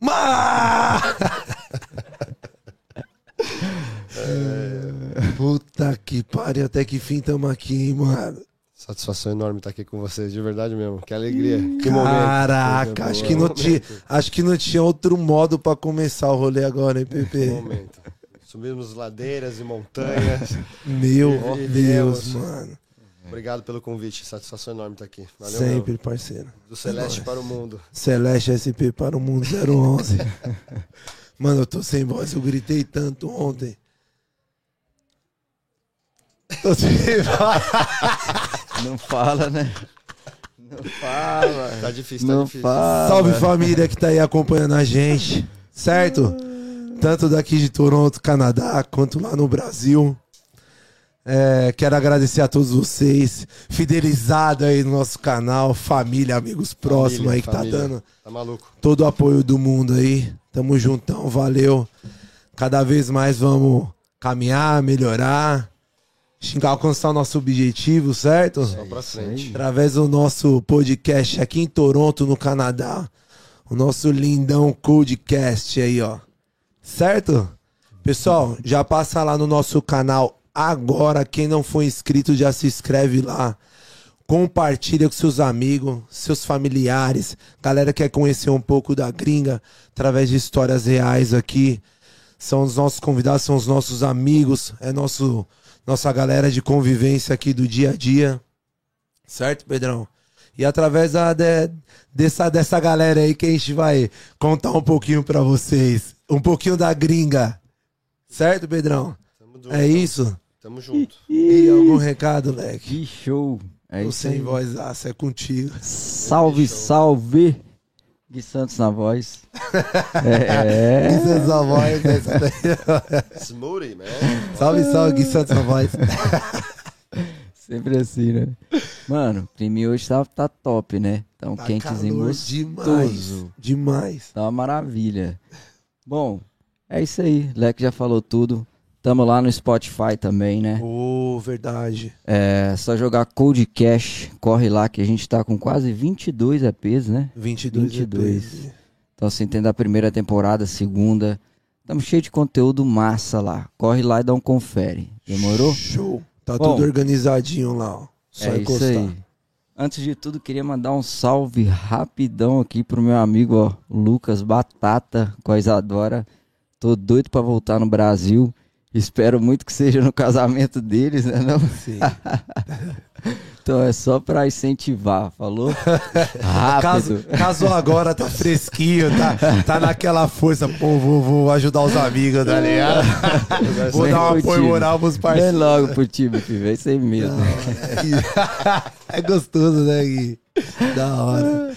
Ma! Puta que pariu, até que fim tamo aqui, hein, mano. Satisfação enorme estar aqui com vocês, de verdade mesmo. Que alegria. Que Caraca, momento. acho que, não tinha, acho que não tinha outro modo pra começar o rolê agora, hein, Pepe? momento. Subimos ladeiras e montanhas. Meu E Deus, viemos. mano. Obrigado pelo convite. Satisfação enorme estar aqui. Valeu, Sempre, meu. parceiro. Do Celeste para o mundo. Celeste SP para o mundo 011. Mano, eu tô sem voz, eu gritei tanto ontem. Tô sem voz. Não fala, né? Não fala. Tá difícil, tá Não difícil. fala. Salve família que tá aí acompanhando a gente, certo? Tanto daqui de Toronto, Canadá, quanto lá no Brasil. É, quero agradecer a todos vocês, fidelizado aí no nosso canal, família, amigos próximos aí que família. tá dando Tá maluco. todo o apoio do mundo aí. Tamo juntão, valeu. Cada vez mais vamos caminhar, melhorar, xingar, alcançar o nosso objetivo, certo? Só pra frente. Através do nosso podcast aqui em Toronto, no Canadá. O nosso lindão Codecast aí, ó. Certo? Pessoal, já passa lá no nosso canal agora. Quem não for inscrito, já se inscreve lá. Compartilha com seus amigos, seus familiares. Galera que quer conhecer um pouco da gringa através de histórias reais aqui. São os nossos convidados, são os nossos amigos. É nosso, nossa galera de convivência aqui do dia a dia. Certo, Pedrão? E através da, de- dessa, dessa galera aí que a gente vai contar um pouquinho pra vocês. Um pouquinho da gringa. Certo, Pedrão? É isso? Tamo junto. E algum recado, leque? Que show. É Tô sem aí. voz, aço, é contigo. Salve, salve. Gui Santos na voz. É. É sua voz, essa daí. Smoothie, man. Salve, salve, Gui Santos na voz. Sempre assim, né? Mano, o crime hoje tá, tá top, né? Então, Tá quentezinho calor demais. gostoso. Demais. Tá uma maravilha. Bom, é isso aí. Leque já falou tudo. Tamo lá no Spotify também, né? Ô, verdade. É só jogar Code Cash. Corre lá que a gente tá com quase 22 EPs, né? 22. 22. EPs. Então, assim, tem da primeira temporada, segunda. Tamo cheio de conteúdo massa lá. Corre lá e dá um confere. Demorou? Show. Tá Bom. tudo organizadinho lá, ó. Só é encostar. isso aí. Antes de tudo, queria mandar um salve rapidão aqui pro meu amigo, ó, Lucas Batata, com a Isadora. Tô doido pra voltar no Brasil. Espero muito que seja no casamento deles, né? Não? Sim. Então é só pra incentivar, falou? Caso, Rápido. casou agora, tá fresquinho, tá, tá naquela força. Pô, vou, vou ajudar os amigos, tá ligado? Vou Vem dar um apoio moral pros Vem parceiros. logo pro time, filho. É isso aí mesmo. É gostoso, né, Gui? Da hora.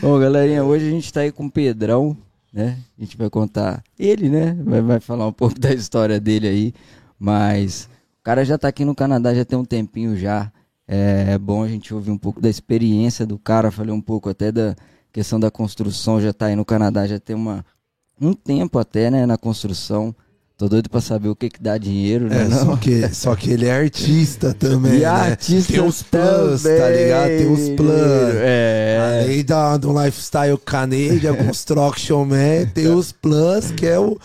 Bom, galerinha, hoje a gente tá aí com o Pedrão, né? A gente vai contar ele, né? Vai, vai falar um pouco da história dele aí. Mas o cara já tá aqui no Canadá já tem um tempinho já. É bom a gente ouvir um pouco da experiência do cara. Falei um pouco até da questão da construção. Já tá aí no Canadá, já tem uma, um tempo até, né? Na construção. Tô doido pra saber o que que dá dinheiro, né? É, não? só que, só que ele é artista também, E né? artista Tem os tá também, ligado? Tem os plus. É. Além da, do lifestyle Canadian, construction man, tem os plus, que é o,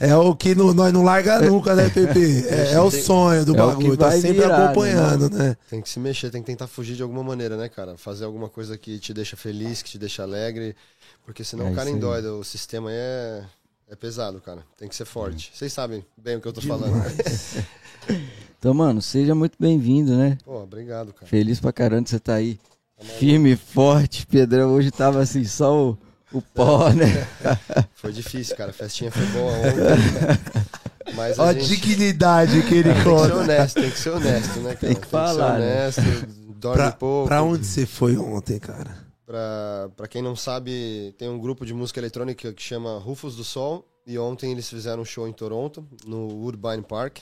é o que não- nós não larga nunca, né, Pepe? É, é o sonho do É bagulho, tá sempre virar, né, acompanhando, né? Tem que se mexer, tem que tentar fugir de alguma maneira, né, cara? Fazer alguma coisa que te deixa feliz, que te deixa alegre. Porque senão É o cara endoida. O sistema aí é, é pesado, cara. Tem que ser forte. Vocês sabem bem o que eu tô falando. Então, mano, seja muito bem-vindo, né? Pô, obrigado, cara. Feliz pra caramba que você tá aí. Firme e forte. Pedrão hoje tava assim, só o, o pó, né? Foi difícil, cara. A festinha foi boa ontem. Mas Ó a a gente dignidade que ele tem que ser conta. honesto, tem que ser honesto, né, cara? Tem que falar, né? ser honesto, dorme Pra, pouco. pra onde você foi ontem, cara? Pra, pra quem não sabe, tem um grupo de música eletrônica que chama Rufus do Sol. E ontem eles fizeram um show em Toronto, no Woodbine Park.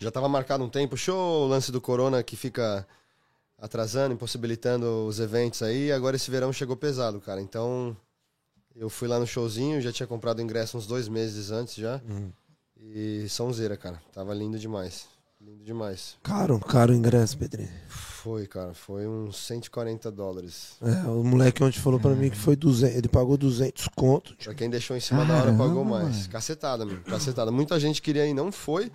Já tava marcado um tempo. Show, o lance do Corona que fica atrasando, impossibilitando os eventos aí. Agora esse verão chegou pesado, cara. Então eu fui lá no showzinho, já tinha comprado ingresso uns dois meses antes já. E sonzeira, cara. Tava lindo demais. Lindo demais. Caro, caro ingresso, Pedrinho. Foi, cara, foi uns 140 dólares. É, o moleque ontem falou pra mim que foi 200, ele pagou 200 conto. Pra quem deixou em cima da hora pagou Caramba, mais. mano. Cacetada, mano. Cacetada. Muita gente queria ir, não foi,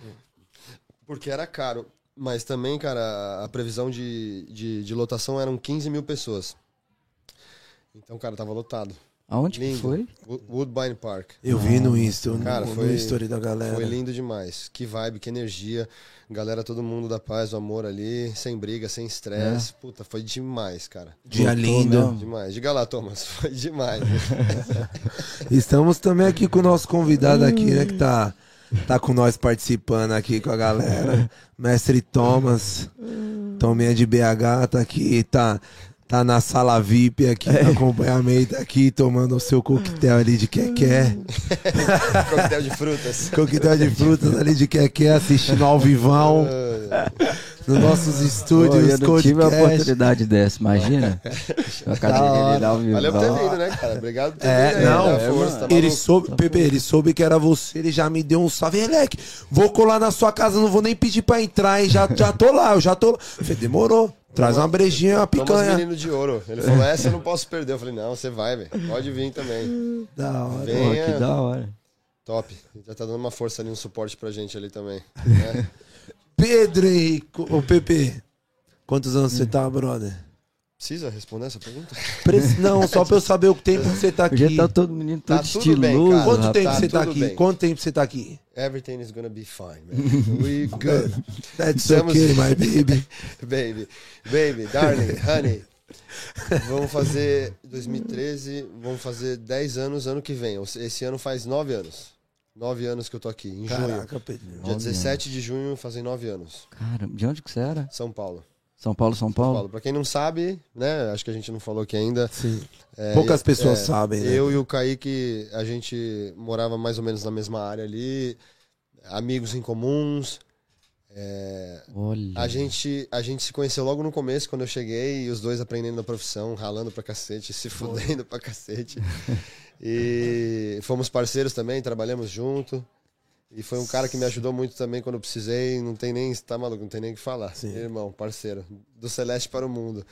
porque era caro. Mas também, cara, a previsão de, de, de lotação eram 15 mil pessoas. Então, cara, tava lotado. Aonde que Lindo. foi? Wo- Woodbine Park. Eu vi no Insta, no, Cara, no foi- story da galera. Foi lindo demais. Que vibe, que energia. Galera, todo mundo da paz, do amor ali, sem briga, sem estresse. Puta, foi demais, cara. Dia Voltou lindo. mesmo. Demais. Diga lá, Thomas. Foi demais. Estamos também aqui com o nosso convidado aqui, né, que tá, tá com nós participando aqui com a galera. Mestre Thomas, Tominha de BH, tá aqui, tá, tá na sala VIP aqui, no acompanhamento aqui, tomando o seu coquetel ali de quequé. Coquetel de frutas. Coquetel de frutas ali de quequé, assistindo ao vivão, nos nossos Pô, estúdios, eu não tive a podcast. oportunidade dessa, imagina. A cadeirinha lá ao vivo. Valeu por ter vindo, né, cara? Obrigado por ter É, vindo aí. não, dá é, força, tá Ele soube, Pepe, ele soube que era você, ele já me deu um salve. Eleque, vou colar na sua casa, não vou nem pedir pra entrar, hein? Já, já tô lá, eu já tô lá. Falei, demorou. Traz uma brejinha, uma picanha. Menino de Ouro. Ele falou, essa eu não posso perder. Eu falei, não, você vai, velho. Pode vir também. Da hora. Venha. que da hora. Top. Já tá dando uma força ali, um suporte pra gente ali também. né? Pedro Henrique, ô Pepe, quantos anos você tá, brother? Precisa responder essa pergunta? Pre- Não, só pra eu saber o tempo que você tá aqui. tá todo menino todo Tá tudo bem, estiloso. cara. Quanto rapaz. tempo tá você tá aqui? bem. Quanto tempo você tá aqui? Everything is gonna be fine, man. We good. That's Estamos- okay, my baby. Baby, baby, darling, honey. Vamos fazer 2013, vamos fazer 10 anos ano que vem. Esse ano faz 9 anos. 9 anos que eu tô aqui, em junho. Caraca, Pedro. Dia 17 de junho fazem 9 anos. Cara, de onde que você era? São Paulo. São Paulo, São São Paulo? Paulo. Pra quem não sabe, né? Acho que a gente não falou aqui ainda. Sim. É, Poucas e- pessoas é, sabem, né? Eu e o Kaique, a gente morava mais ou menos na mesma área ali. Amigos em comuns. É, Olha. A gente, a gente se conheceu logo no começo, quando eu cheguei, e os dois aprendendo a profissão, ralando pra cacete, se fudendo pra cacete. E fomos parceiros também, trabalhamos junto. E foi um cara que me ajudou muito também quando eu precisei. Não tem nem, tá maluco, não tem nem o que falar. Sim. Irmão, parceiro, do Celeste para o mundo.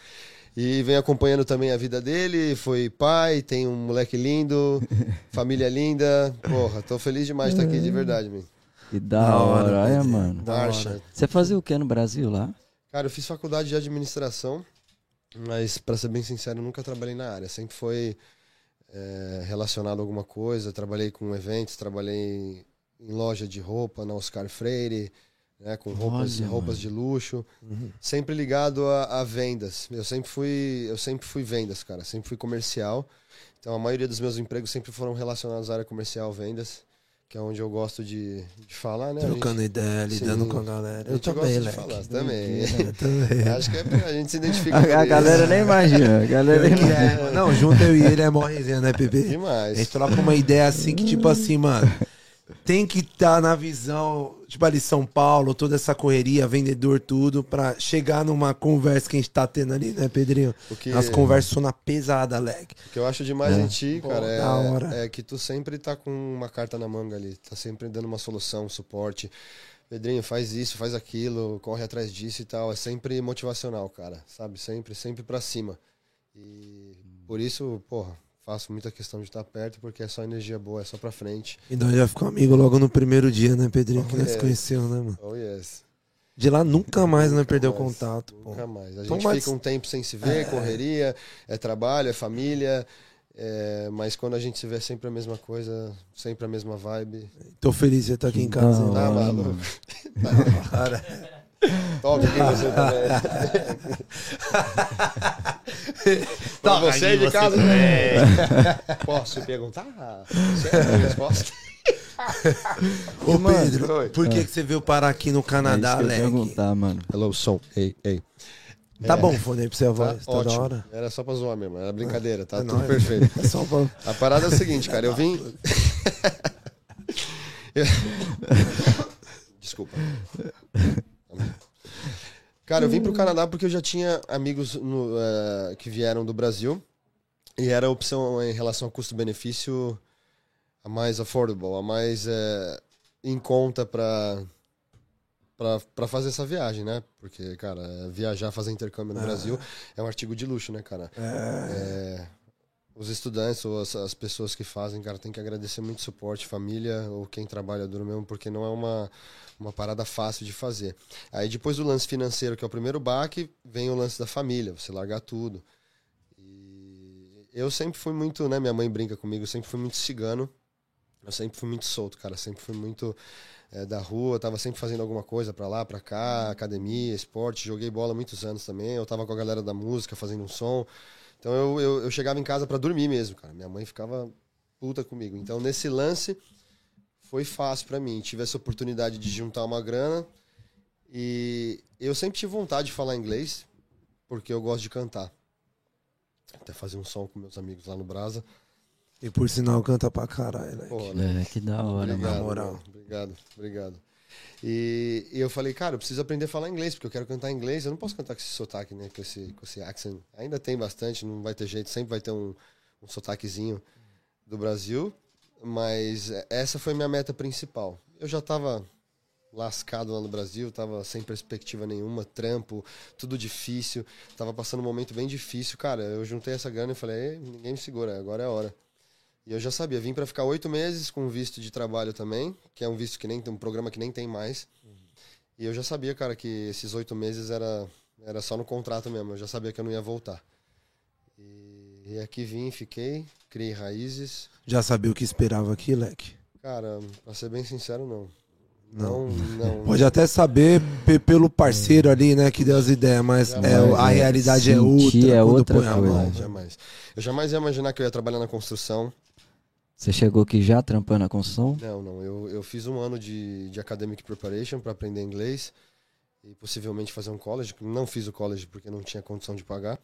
E vem acompanhando também a vida dele. Foi pai, tem um moleque lindo, família linda. Porra, tô feliz demais de estar aqui, de verdade, man. Que da, Da hora, hora, é, Pedro. mano. Da Marcha. hora. Você fazia o que no Brasil lá? Cara, eu fiz faculdade de administração, mas pra ser bem sincero, eu nunca trabalhei na área. Sempre foi é, relacionado a alguma coisa. Trabalhei com eventos, trabalhei em loja de roupa na Oscar Freire, né, com roupas, Olha, roupas de luxo. Sempre ligado a, a vendas. Eu sempre fui, eu sempre fui vendas, cara. Sempre fui comercial. Então a maioria dos meus empregos sempre foram relacionados à área comercial, vendas, que é onde eu gosto de, de falar, né? A gente- Trocando ideia, lidando Sim. com a galera. a Eu gente também, gosta de falar também. Eu também. Acho que é, a gente se identifica A, a galera nem imagina. A galera nem É, não, junto eu e ele é mó resenha, né, Pepe? A Demais. gente troca uma ideia assim que, tipo assim, mano, tem que estar na visão, tipo ali São Paulo, toda essa correria, vendedor, tudo, pra chegar numa conversa que a gente tá tendo ali, né, Pedrinho? O que, As conversas são na pesada, Leque. o que eu acho demais em ti, Pô, cara, é, é que tu sempre tá com uma carta na manga ali. Tá sempre dando uma solução, um suporte. Pedrinho, faz isso, faz aquilo, corre atrás disso e tal. É sempre motivacional, cara. Sabe? Sempre, sempre pra cima. E por isso, porra, faço muita questão de estar perto, porque é só energia boa, é só pra frente. E nós já ficou amigo logo no primeiro dia, né, Pedrinho? Que nós se É. conheceu, né, mano? Oh, yes. De lá nunca mais nós perdeu mais. contato, pô. Nunca mais. A Então, gente mas- fica um tempo sem se ver, correria, é trabalho, é família. é, mas quando a gente se vê é sempre a mesma coisa, sempre a mesma vibe. Tô feliz de estar aqui em casa. hein? Tá hora, maluco? Top, aqui você também. pra você de casa também. Posso perguntar? Certo a resposta? Ô, Mano, Pedro, Oi. por que, que você veio parar aqui no É Canadá, ia Leque? perguntar, mano. Hello, som. Ei, ei. Tá bom, fone aí pra você a Tá voz, tá da ótimo. hora. Era só pra zoar mesmo, era brincadeira, tá É tudo nóis. perfeito. É só pra... A parada é o seguinte, cara, eu vim. Desculpa. Cara, eu vim pro Canadá porque eu já tinha amigos no, eh, que vieram do Brasil e era a opção em relação ao custo-benefício a mais affordable, a mais eh, em conta para pra fazer essa viagem, né? Porque, cara, viajar, fazer intercâmbio no Brasil é um artigo de luxo, né, cara? É, os estudantes ou as, as pessoas que fazem, cara, tem que agradecer muito o suporte, família ou quem trabalha duro mesmo, porque não é uma, uma parada fácil de fazer. Aí depois do lance financeiro, que é o primeiro baque, vem o lance da família, você largar tudo. E eu sempre fui muito, né, minha mãe brinca comigo, eu sempre fui muito cigano. Eu sempre fui muito solto, cara, sempre fui muito é, da rua, tava sempre fazendo alguma coisa pra lá, pra cá, academia, esporte, joguei bola muitos anos também, eu tava com a galera da música fazendo um som. Então eu, eu, eu chegava em casa para dormir mesmo, cara. Minha mãe ficava puta comigo. Então nesse lance foi fácil para mim. Tive essa oportunidade de juntar uma grana e eu sempre tive vontade de falar inglês porque eu gosto de cantar. Até fazer um som com meus amigos lá no Brasa. E por sinal canta pra caralho, né? Pô, né? É, que da hora, Obrigado, mano. moral. mano. Obrigado, obrigado. E, e eu falei, cara, eu preciso aprender a falar inglês, porque eu quero cantar inglês. Eu não posso cantar com esse sotaque, né? Com esse, com esse accent. Ainda tem bastante, não vai ter jeito, sempre vai ter um, um sotaquezinho do Brasil. Mas essa foi minha meta principal. Eu já tava lascado lá no Brasil, tava sem perspectiva nenhuma, trampo, tudo difícil, tava passando um momento bem difícil. Cara, eu juntei essa grana e falei, "Ei, ninguém me segura, agora é a hora. E eu já sabia, vim para ficar oito meses com visto de trabalho também, que é um visto que nem tem um programa que nem tem mais. E eu já sabia, cara, que esses oito meses era, era só no contrato mesmo, eu já sabia que eu não ia voltar. E, e aqui vim, fiquei, criei raízes. Já sabia o que esperava aqui, Leque? Cara, pra ser bem sincero, não. Não, não. Pode até saber pe- pelo parceiro ali, né, que deu as ideias, mas é, Jamais, a é. realidade é outra. é outra a coisa. mão. Jamais. Eu jamais ia imaginar que eu ia trabalhar na construção. Você chegou aqui já trampando a construção? Não, não. Eu, eu fiz um ano de, de academic preparation para aprender inglês e possivelmente fazer um college. Não fiz o college porque não tinha condição de pagar.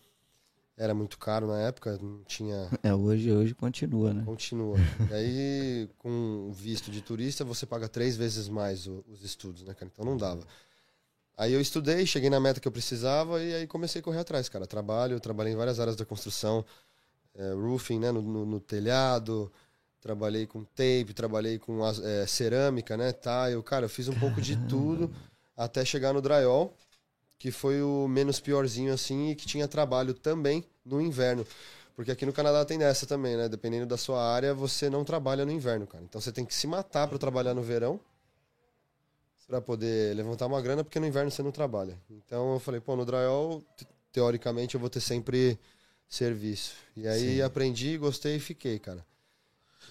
Era muito caro na época, não tinha. É, hoje, hoje continua, né? Continua. E aí, com visto de turista, você paga três vezes mais o- os estudos, né, cara? Então não dava. Aí eu estudei, cheguei na meta que eu precisava e aí comecei a correr atrás, cara. Trabalho, trabalhei em várias áreas da construção, é, roofing, né, no, no- no telhado, trabalhei com tape, trabalhei com é, cerâmica, né, tile. Cara, eu fiz um pouco de tudo até chegar no drywall, que foi o menos piorzinho assim e que tinha trabalho também no inverno. Porque aqui no Canadá tem dessa também, né? Dependendo da sua área, você não trabalha no inverno, cara. Então você tem que se matar para trabalhar no verão para poder levantar uma grana, porque no inverno você não trabalha. Então eu falei, pô, no drywall, te- teoricamente eu vou ter sempre serviço. E aí aprendi, gostei e fiquei, cara.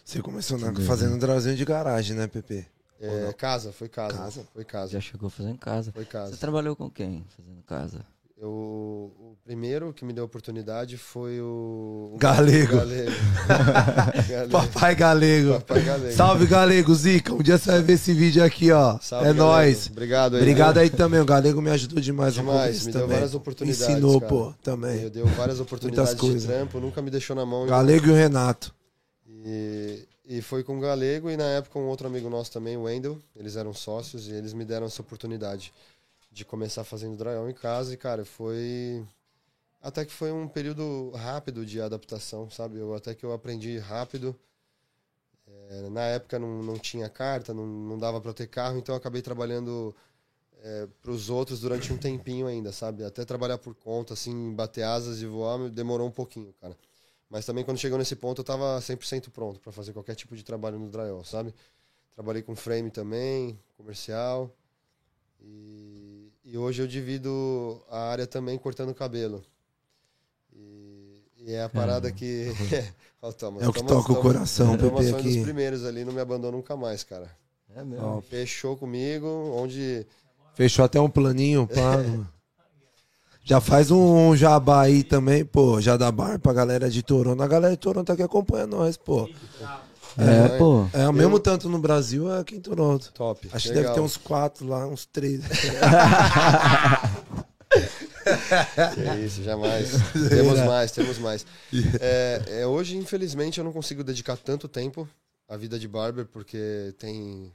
Você começou na, fazendo drazinho de garagem, né, Pepe? É, casa, foi casa. Casa? Foi casa. Já chegou fazendo casa. Foi casa. Você trabalhou com quem fazendo casa? Eu, o primeiro que me deu a oportunidade foi o. o Galego. Galego. Galego. Papai Galego. Papai Galego. Salve, Galego. Zica, um dia você vai ver esse vídeo aqui, ó. Salve, é Galego. nóis. Obrigado aí. Obrigado viu? aí também. O Galego me ajudou demais Demais, me deu também. várias oportunidades, Ensinou, cara. pô, também. Eu deu várias oportunidades de coisas. trampo, nunca me deixou na mão. Galego e o Renato. E, e foi com o Galego e na época um outro amigo nosso também, o Wendel. Eles eram sócios e eles me deram essa oportunidade de começar fazendo drywall em casa. E, cara, foi. Até que foi um período rápido de adaptação, sabe? Eu, até que eu aprendi rápido. É, na época não, não tinha carta, não, não dava para ter carro, então eu acabei trabalhando para os outros durante um tempinho ainda, sabe? Até trabalhar por conta, assim, bater asas e voar, demorou um pouquinho, cara. Mas também quando chegou nesse ponto eu tava 100% pronto para fazer qualquer tipo de trabalho no drywall, sabe? Trabalhei com frame também, comercial. E, e hoje eu divido a área também cortando cabelo. E, e é a parada que. Ó, Thomas, É o que Thomas- toca o Thomas- coração, Thomas Pepe, foi um dos primeiros ali, não me abandona nunca mais, cara. É Ó, Fechou comigo, onde. Fechou até um planinho, pá. Já faz um jabá aí também, pô. Já dá bar pra galera de Toronto. A galera de Toronto aqui acompanha nós, pô. É, pô. É o mesmo tanto no Brasil, é aqui em Toronto. Top. Acho que deve ter uns quatro lá, uns três. Que isso, jamais. temos mais, temos mais. É, é, hoje, infelizmente, eu não consigo dedicar tanto tempo à vida de barber, porque tem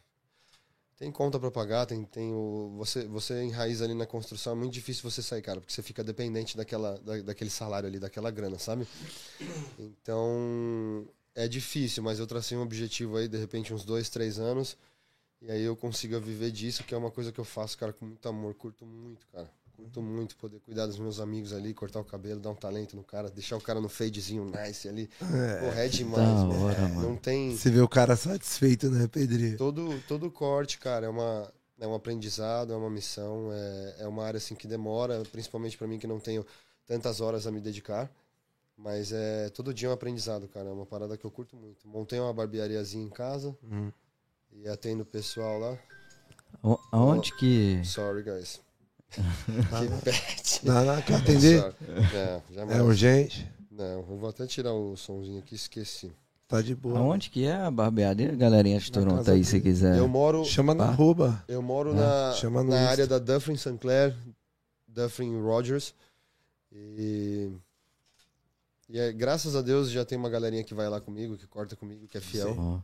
tem conta pra pagar, tem, tem o. Você, você enraiza ali na construção, é muito difícil você sair, cara, porque você fica dependente daquela, da, daquele salário ali, daquela grana, sabe? Então, é difícil, mas eu tracei um objetivo aí, de repente, uns dois, três anos. E aí eu consiga viver disso, que é uma coisa que eu faço, cara, com muito amor. Curto muito, cara. Curto muito poder cuidar dos meus amigos ali, cortar o cabelo, dar um talento no cara, deixar o cara no fadezinho nice ali. Porra, é demais, velho. hora, mano. Não tem. Você vê o cara satisfeito, né, Pedrinho? Todo, todo corte, cara, é, uma, é um aprendizado, é uma missão, é, é uma área assim que demora, principalmente pra mim que não tenho tantas horas a me dedicar. Mas é todo dia é um aprendizado, cara. É uma parada que eu curto muito. Montei uma barbeariazinha em casa Hum. e atendo o pessoal lá. O- Aonde que. Sorry, guys. Que pet. Dá, dá, quer atender? Não, jamais. É urgente? Não, eu vou até tirar o somzinho aqui, esqueci. Tá de boa. Aonde que é a barbearia, galerinha de Toronto aí, se quiser. Eu moro, Chama na Ah. arroba. eu moro É, na, chama na Insta. área da Dufferin St. Clair, Dufferin Rogers. E, e é, graças a Deus já tem uma galerinha que vai lá comigo, que corta comigo, que é fiel. Ó,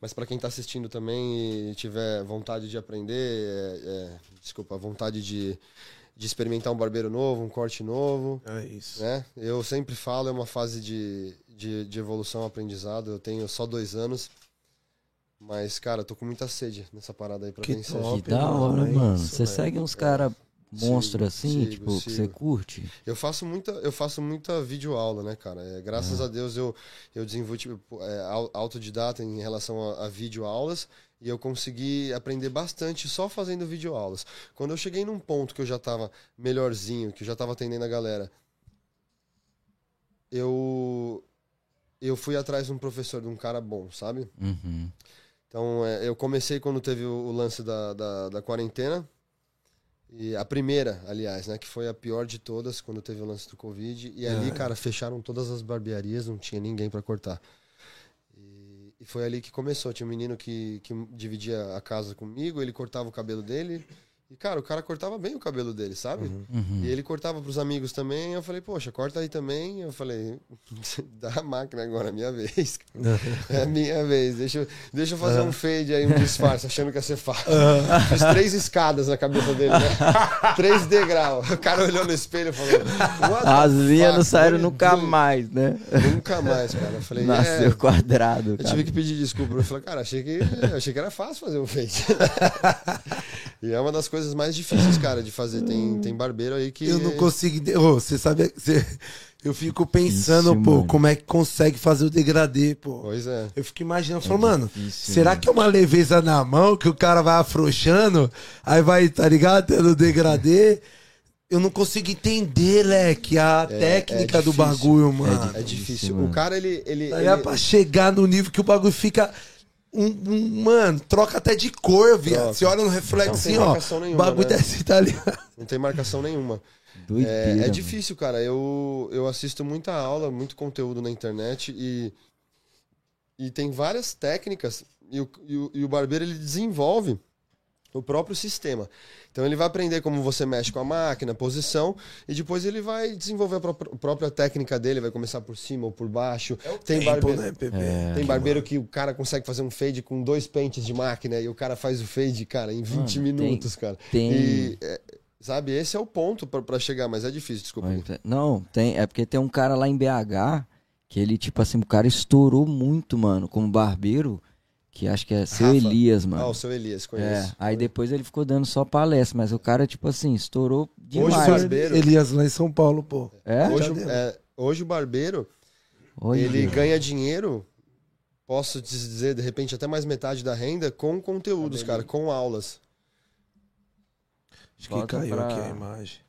Mas pra quem tá assistindo também e tiver vontade de aprender, é, é, desculpa, vontade de, de experimentar um barbeiro novo, um corte novo, É isso. né? Eu sempre falo, é uma fase de, de, de evolução, aprendizado. Eu tenho só dois anos, mas, cara, eu tô com muita sede nessa parada aí pra Que vencer. top. Que da hora, mano. Você segue uns caras monstros Sigo, assim, sigo, tipo, que você sigo. curte? Eu faço muita, eu faço muita videoaula, né, cara? É, graças a Deus eu, eu desenvolvi tipo, é, au- autodidata em relação a, a videoaulas e eu consegui aprender bastante só fazendo videoaulas. Quando eu cheguei num ponto que eu já tava melhorzinho, que eu já tava atendendo a galera, eu eu fui atrás de um professor, de um cara bom, sabe? Uhum. Então, é, eu comecei quando teve o, o lance da, da, da quarentena. E a primeira, aliás, né? Que foi a pior de todas, quando teve o lance do Covid. E ali, É. cara, fecharam todas as barbearias, não tinha ninguém pra cortar. E, e foi ali que começou. Tinha um menino que, que dividia a casa comigo, ele cortava o cabelo dele. E, cara, o cara cortava bem o cabelo dele, sabe? Uhum. E ele cortava pros amigos também. Eu falei, poxa, corta aí também. Eu falei, dá a máquina agora, é minha vez. É a minha vez. Deixa, eu- deixa eu fazer um fade aí, um disfarce, achando que ia ser fácil. Fiz três escadas na cabeça dele, né? três degraus. O cara olhou no espelho e falou: "What the As linhas não saíram nunca doing?" mais, né? Nunca mais, cara. Eu falei, Nasceu é, quadrado, eu cara. tive que pedir desculpa. Eu falei, cara, achei que, achei que era fácil fazer um fade. e é uma das coisas mais difíceis, cara, de fazer. Tem, tem barbeiro aí que. Eu não consigo. ente- Ô, Você sabe. você- Eu fico pensando, Difícil, pô, mano. como é que consegue fazer o degradê, pô. Pois é. Eu fico imaginando, falo, mano, difícil, será mano. que é uma leveza na mão que o cara vai afrouxando, aí vai, tá ligado, tendo degradê? Eu não consigo entender, leque, a técnica do difícil. bagulho, mano. É Difícil, difícil. mano. O cara, ele. ele, Aí é ele- pra chegar no nível que o bagulho fica. Um, um- mano, troca até de cor, viado. Você olha no reflexo Não tem assim, ó. marcação O nenhuma, bagulho né? desce tá? Não tem marcação nenhuma. Doideira, É, é mano. difícil, cara. Eu, eu assisto muita aula, muito conteúdo na internet e, e tem várias técnicas e o, e, o, e o barbeiro ele desenvolve o próprio sistema. Então ele vai aprender como você mexe com a máquina, posição, e depois ele vai desenvolver a pró- a própria técnica dele, vai começar por cima ou por baixo. tem Tempo, barbeiro, né, Pepe? É. tem barbeiro que o cara consegue fazer um fade com dois pentes de máquina e o cara faz o fade, cara, em 20 Mano, tem- minutos, cara. tem- E, é, sabe, esse é o ponto pra- pra chegar, mas é difícil, desculpa. Não, tem. É porque tem um cara lá em BH que ele, tipo assim, o cara estourou muito, mano, como barbeiro, que acho que é seu Rafa. Elias, Ah, mano. o seu Elias, É, conheço. aí depois ele ficou dando só palestra, mas o cara, tipo assim, estourou demais. Hoje o barbeiro- Elias lá em São Paulo, pô. É? Hoje, é, hoje o barbeiro, Olha. ele ganha dinheiro, posso te dizer, de repente, até mais metade da renda com conteúdos, cara, com aulas. Acho que Volta caiu pra- aqui a imagem.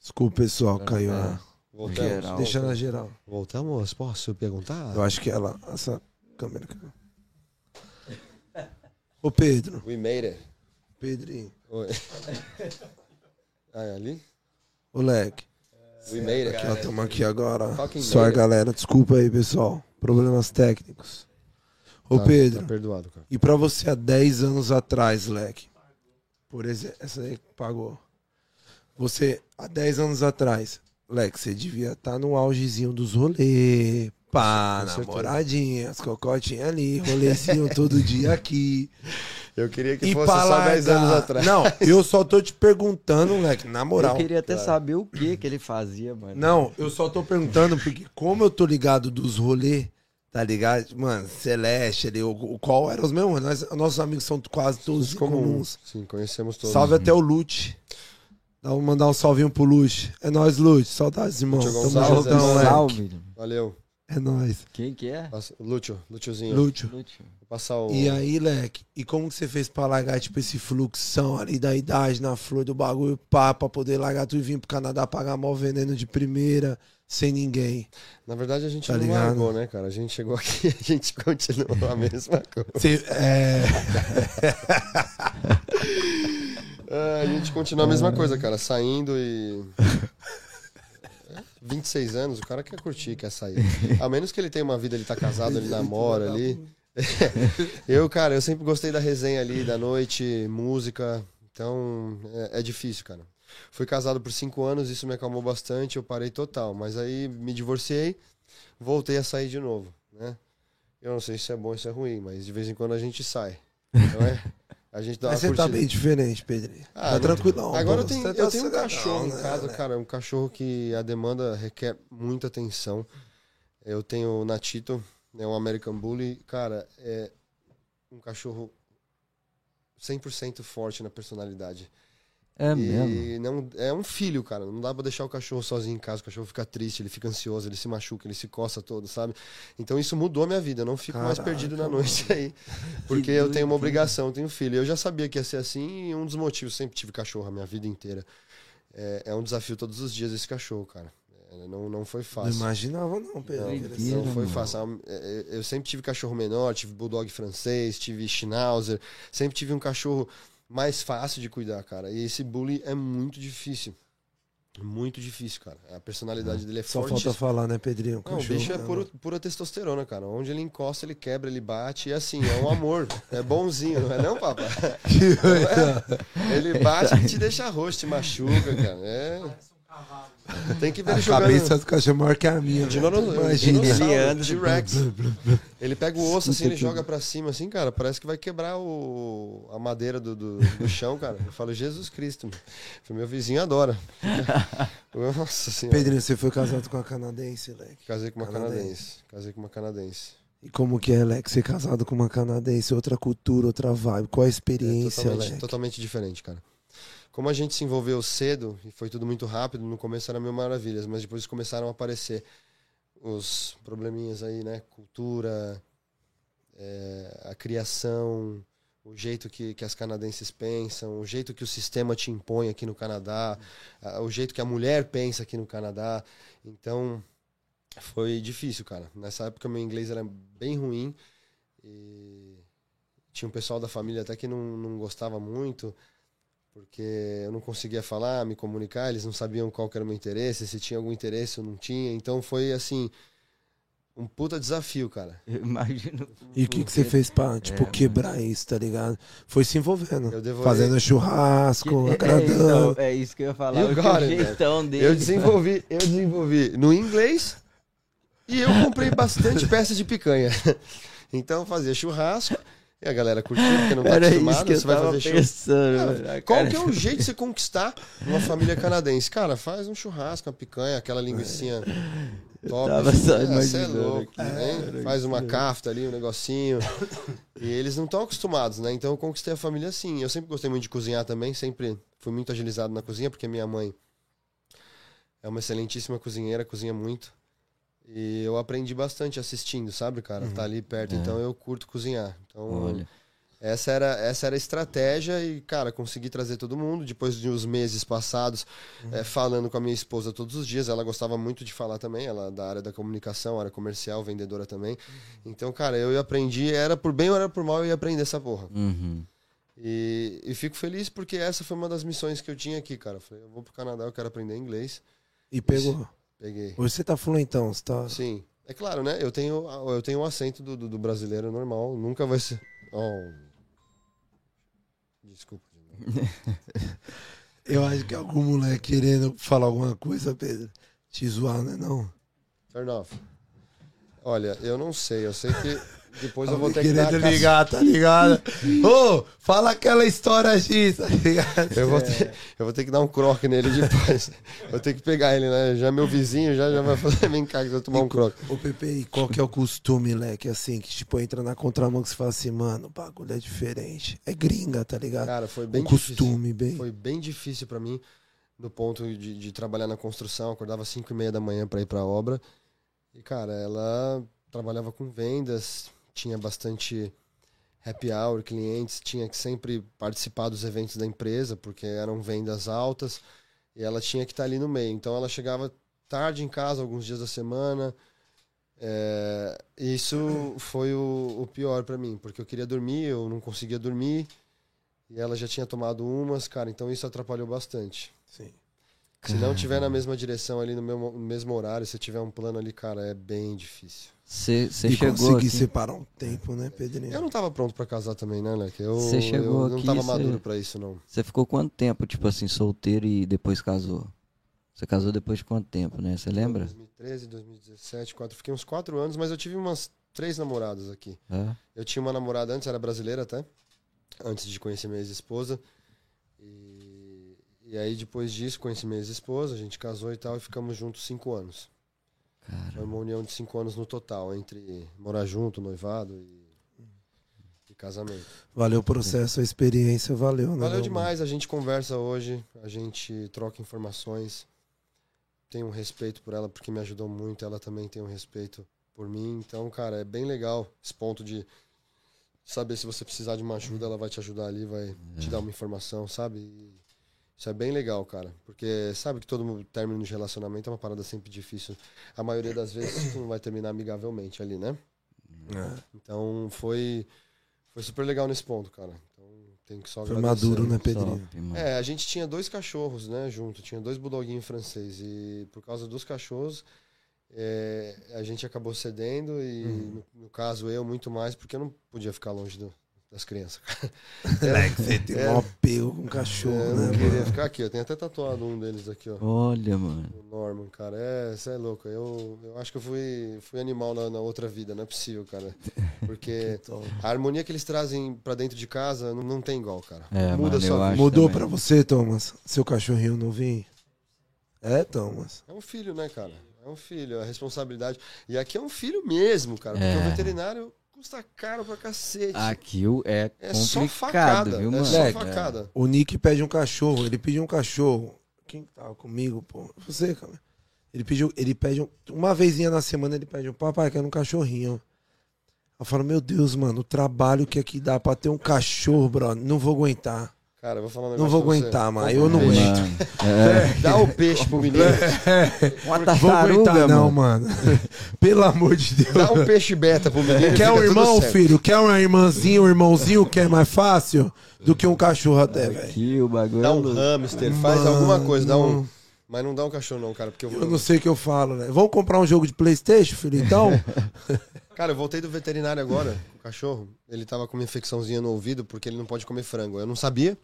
Desculpa, pessoal, caiu. É. a- Voltamos. Geral. Deixa na geral. Voltamos, posso perguntar? Eu acho que ela. Essa câmera. Ô, Pedro. We made it. Pedrinho. Oi. Ah, é ali? Ô, Leque. We made it. Aqui, ó, estamos aqui agora. Fucking Só a galera. Desculpa aí, pessoal. Problemas técnicos. Ô, Tá- Pedro. Tá perdoado, cara. E pra você há 10 anos atrás, Leque? Por exemplo, essa aí que pagou. Você, há 10 anos atrás, Leque, você devia estar no augezinho dos rolês. Pá, namoradinha, as cocotinhas ali, rolezinho todo dia aqui. Eu queria que E fosse só 10 anos largar- atrás. Não, eu só tô te perguntando, Leque, na moral. Eu queria até Claro. saber o que que ele fazia, mano. Não, eu só tô perguntando porque como eu tô ligado dos rolês, Tá ligado? Mano, Celeste ali, o, o qual eram os mesmos? Nós, nossos amigos são quase todos comuns. Comuns. Sim, conhecemos todos. Salve até o Lute. Dá um, mandar um salvinho pro Lute. É nóis, Lute. Saudades, irmão. Tamo Gonçalves, juntão, moleque. Salve. Valeu. É nóis. Quem que é? Lúcio, Lúciozinho. Lúcio. Vou passar o. E aí, leque, e como que você fez pra largar, tipo, esse fluxão ali da idade, na flor do bagulho, pá, pra poder largar tudo e vir pro Canadá pagar mó veneno de primeira, sem ninguém? Na verdade, a gente Tá não ligado? largou, né, cara? A gente chegou aqui e a gente continuou a mesma coisa. Você, é... É, a gente continua a mesma coisa, cara. Saindo e. 26 anos, o cara quer curtir, quer sair. A menos que ele tenha uma vida, ele tá casado, ele namora ali. Eu, cara, eu sempre gostei da resenha ali, da noite, música. Então, é, é difícil, cara. Fui casado por cinco anos, isso me acalmou bastante, eu parei total. Mas aí me divorciei, voltei a sair de novo, né? Eu não sei se é bom ou se é ruim, mas de vez em quando a gente sai. Não é? A gente dá Mas você tá curtida. bem diferente, Pedrinho. Ah, tá não- tranquilão. Agora pô. eu tenho, Você eu tá tenho um cachorro em né, casa, né? cara. Um cachorro que a demanda requer muita atenção. Eu tenho o Natito, é um American Bully. Cara, é um cachorro 100% forte na personalidade. É mesmo. não é um filho, cara. Não dá pra deixar o cachorro sozinho em casa. O cachorro fica triste, ele fica ansioso, ele se machuca, ele se coça todo, sabe? Então isso mudou a minha vida. Eu não fico mais Caraca, perdido na noite aí. Porque eu tenho uma obrigação, eu tenho filho. Eu já sabia que ia ser assim e um dos motivos, sempre tive cachorro a minha vida inteira. É, é um desafio todos os dias esse cachorro, cara. É, não, não foi Não fácil. imaginava, não, Pedro. Não, não foi fácil. É, Eu sempre tive cachorro menor, tive bulldog francês, tive schnauzer, sempre tive um cachorro mais fácil de cuidar, cara. E esse bully é muito difícil. Muito difícil, cara. A personalidade dele é Só forte. falta falar, né, Pedrinho? Não, o bicho é puro- pura testosterona, cara. Onde ele encosta, ele quebra, ele bate. E assim, é um amor. É bonzinho, não é não, papai? mano? Ele bate e te deixa roxo, te machuca, cara. É. Tem que ver ele A jogando. cabeça do cachorro é maior que a minha. Velho. Imagina. dinossauro, Ele T-Rex. Ele pega o osso assim, ele joga pra cima assim, cara. Parece que vai quebrar o, a madeira do, do, do chão, cara. Eu falo, Jesus Cristo. Meu vizinho adora. Nossa senhora. Pedrinho, você foi casado com uma canadense, Leque. Casei com uma Canadense. canadense. Casei com uma canadense. E como que é, Leque, ser casado com uma canadense? Outra cultura, outra vibe. Qual a É experiência, totalmente, Leque? totalmente diferente, cara. Como a gente se envolveu cedo e foi tudo muito rápido, no começo era mil maravilhas, mas depois começaram a aparecer os probleminhas aí, né? Cultura, é, a criação, o jeito que, que as canadenses pensam, o jeito que o sistema te impõe aqui no Canadá, a- o jeito que a mulher pensa aqui no Canadá. Então, foi difícil, cara. Nessa época, meu inglês era bem ruim e tinha um pessoal da família até que não, não gostava muito, porque eu não conseguia falar, me comunicar, eles não sabiam qual que era o meu interesse, se tinha algum interesse ou não tinha. Então, foi assim. Um puta desafio, cara. Eu imagino. E o que, que você fez pra, tipo, É, quebrar isso, tá ligado? Foi se envolvendo. Eu devorei- Fazendo churrasco, é, agradando. então, é isso que eu ia falar. It, jeitão dele. Eu desenvolvi, eu desenvolvi no inglês e eu comprei bastante peças de picanha. Então eu fazia churrasco e a galera curtia, porque não tá Era que você vai fazer churrasco. pensando. Cara, qual Cara, que é o jeito de você conquistar uma família canadense? Cara, faz um churrasco, uma picanha, aquela linguicinha top. tava só Ah, é imaginando louco, aqui. né? Faz uma cafta ali, um negocinho. E eles não estão acostumados, né? Então eu conquistei a família assim. Eu sempre gostei muito de cozinhar também, sempre fui muito agilizado na cozinha, porque minha mãe é uma excelentíssima cozinheira, cozinha muito. E eu aprendi bastante assistindo, sabe, cara? Tá ali perto, então eu curto cozinhar. Então, Olha. essa era, essa era a estratégia e, cara, consegui trazer todo mundo. Depois de uns meses passados, eh, falando com a minha esposa todos os dias, ela gostava muito de falar também, ela é da área da comunicação, área comercial, vendedora também. Então, cara, eu aprendi, era por bem ou era por mal, eu ia aprender essa porra. Uhum. E, e fico feliz porque essa foi uma das missões que eu tinha aqui, cara. Eu falei, eu vou pro Canadá, eu quero aprender inglês. E pegou. Peguei. Hoje você tá fluentão, você tá. Sim. É claro, né? Eu tenho, eu tenho o acento do, do, do brasileiro normal. Nunca vai ser. Oh. Desculpa. Eu acho que algum moleque querendo falar alguma coisa, Pedro. Te zoar, né? Não. Turn off. Olha, eu não sei. Eu sei que Depois eu vou ter que dar caça- ligar, tá ligado? Ô, fala aquela história X, tá ligado? Eu vou, ter, eu vou ter que dar um croque nele depois. vou ter que pegar ele, né? Já meu vizinho já, já vai falar, vem cá que eu vou tomar um croque. Ô, Pepe, e qual que é o costume, leque, assim, que tipo, entra na contramão que você fala assim, mano, o bagulho é diferente. É gringa, tá ligado? Cara, foi bem um difícil. costume, bem. Foi bem difícil pra mim, no ponto de, de trabalhar na construção. Acordava às 5 e meia da manhã pra ir pra obra. E, cara, ela trabalhava com vendas, tinha bastante happy hour, clientes, tinha que sempre participar dos eventos da empresa, porque eram vendas altas. E ela tinha que estar ali no meio. Então, ela chegava tarde em casa, alguns dias da semana. É, isso foi o, o pior pra mim, porque eu queria dormir, eu não conseguia dormir. E ela já tinha tomado umas, cara, então isso atrapalhou bastante. Sim. Se não tiver na mesma direção ali, no mesmo, no mesmo horário, se tiver um plano ali, cara, é bem difícil. Você E chegou conseguir aqui, separar um tempo, né, Pedrinho? Eu não tava pronto pra casar também, né, Leque? Eu, Você chegou eu não aqui, tava você- maduro pra isso, não. Você ficou quanto tempo, tipo assim, solteiro e depois casou? Você casou depois de quanto tempo, né? Você lembra? 2013, 2017, quatro, fiquei uns quatro anos, mas eu tive umas três namoradas aqui. É? Eu tinha uma namorada antes, era brasileira até, antes de conhecer minha ex-esposa. E, e aí, depois disso, conheci minha ex-esposa, a gente casou e tal, e ficamos juntos cinco anos. Foi uma união de cinco anos no total, entre morar junto, noivado e, e casamento. Valeu o processo, a experiência, valeu, né? Valeu demais, a gente conversa hoje, a gente troca informações. Tenho um respeito por ela porque me ajudou muito, ela também tem um respeito por mim. Então, cara, é bem legal esse ponto de saber se você precisar de uma ajuda, ela vai te ajudar ali, vai te dar uma informação, sabe? E isso é bem legal, cara. Porque sabe que todo mundo- término de relacionamento é uma parada sempre difícil. A maioria das vezes tu não vai terminar amigavelmente ali, né? É, Então foi, foi super legal nesse ponto, cara. Então tem que só foi maduro, né, Pedrinho? É, a gente tinha dois cachorros, né, junto. Tinha dois bulldoguinhos francês. E por causa dos cachorros, é, a gente acabou cedendo. E Uhum. no, no caso, eu muito mais, porque eu não podia ficar longe do- das crianças. Leque, você tem É. um apego com cachorro, É, eu né? não queria ficar aqui. Eu tenho até tatuado um deles aqui, ó. Olha, mano. O Norman, cara. É, você é louco. Eu, eu acho que eu fui, fui animal na, na outra vida. Não é possível, cara. Porque a harmonia que eles trazem pra dentro de casa não, não tem igual, cara. É, Muda mano, a sua eu vida. Mudou também. pra você, Thomas? Seu cachorrinho novinho? É, Thomas. É um filho, né, cara? É um filho, a responsabilidade. E aqui é um filho mesmo, cara. Porque É. o veterinário custa caro pra cacete. Aqui o- é, é só complicado, facada. viu, é mano? só Moleque, facada. O Nick pede um cachorro, ele pediu um cachorro. Quem que tava comigo, pô? Você, cara. Ele pediu, ele pede um, uma vezinha na semana, ele pede um papai, quero um cachorrinho. Eu falo, meu Deus, mano, o trabalho que aqui dá pra ter um cachorro, brother, não vou aguentar. Cara, eu vou falar um Não vou aguentar, mas Compra eu não aguento. Mano, é. Dá o peixe pro menino. Uma Vou tartaruga, aguentar, não, mano. mano. Pelo amor de Deus. Dá um peixe beta pro menino. Quer um irmão, certo. filho? Quer uma irmãzinha, um irmãozinho que é mais fácil do que um cachorro até, velho? Aqui o bagulho Dá é um hamster, faz Mano, alguma coisa. Dá um... Mas não dá um cachorro, não, cara. Porque eu, Eu não sei o que eu falo, né? Vamos comprar um jogo de Playstation, filho, então? Cara, eu voltei do veterinário agora, o cachorro. Ele tava com uma infecçãozinha no ouvido porque ele não pode comer frango. Eu não sabia.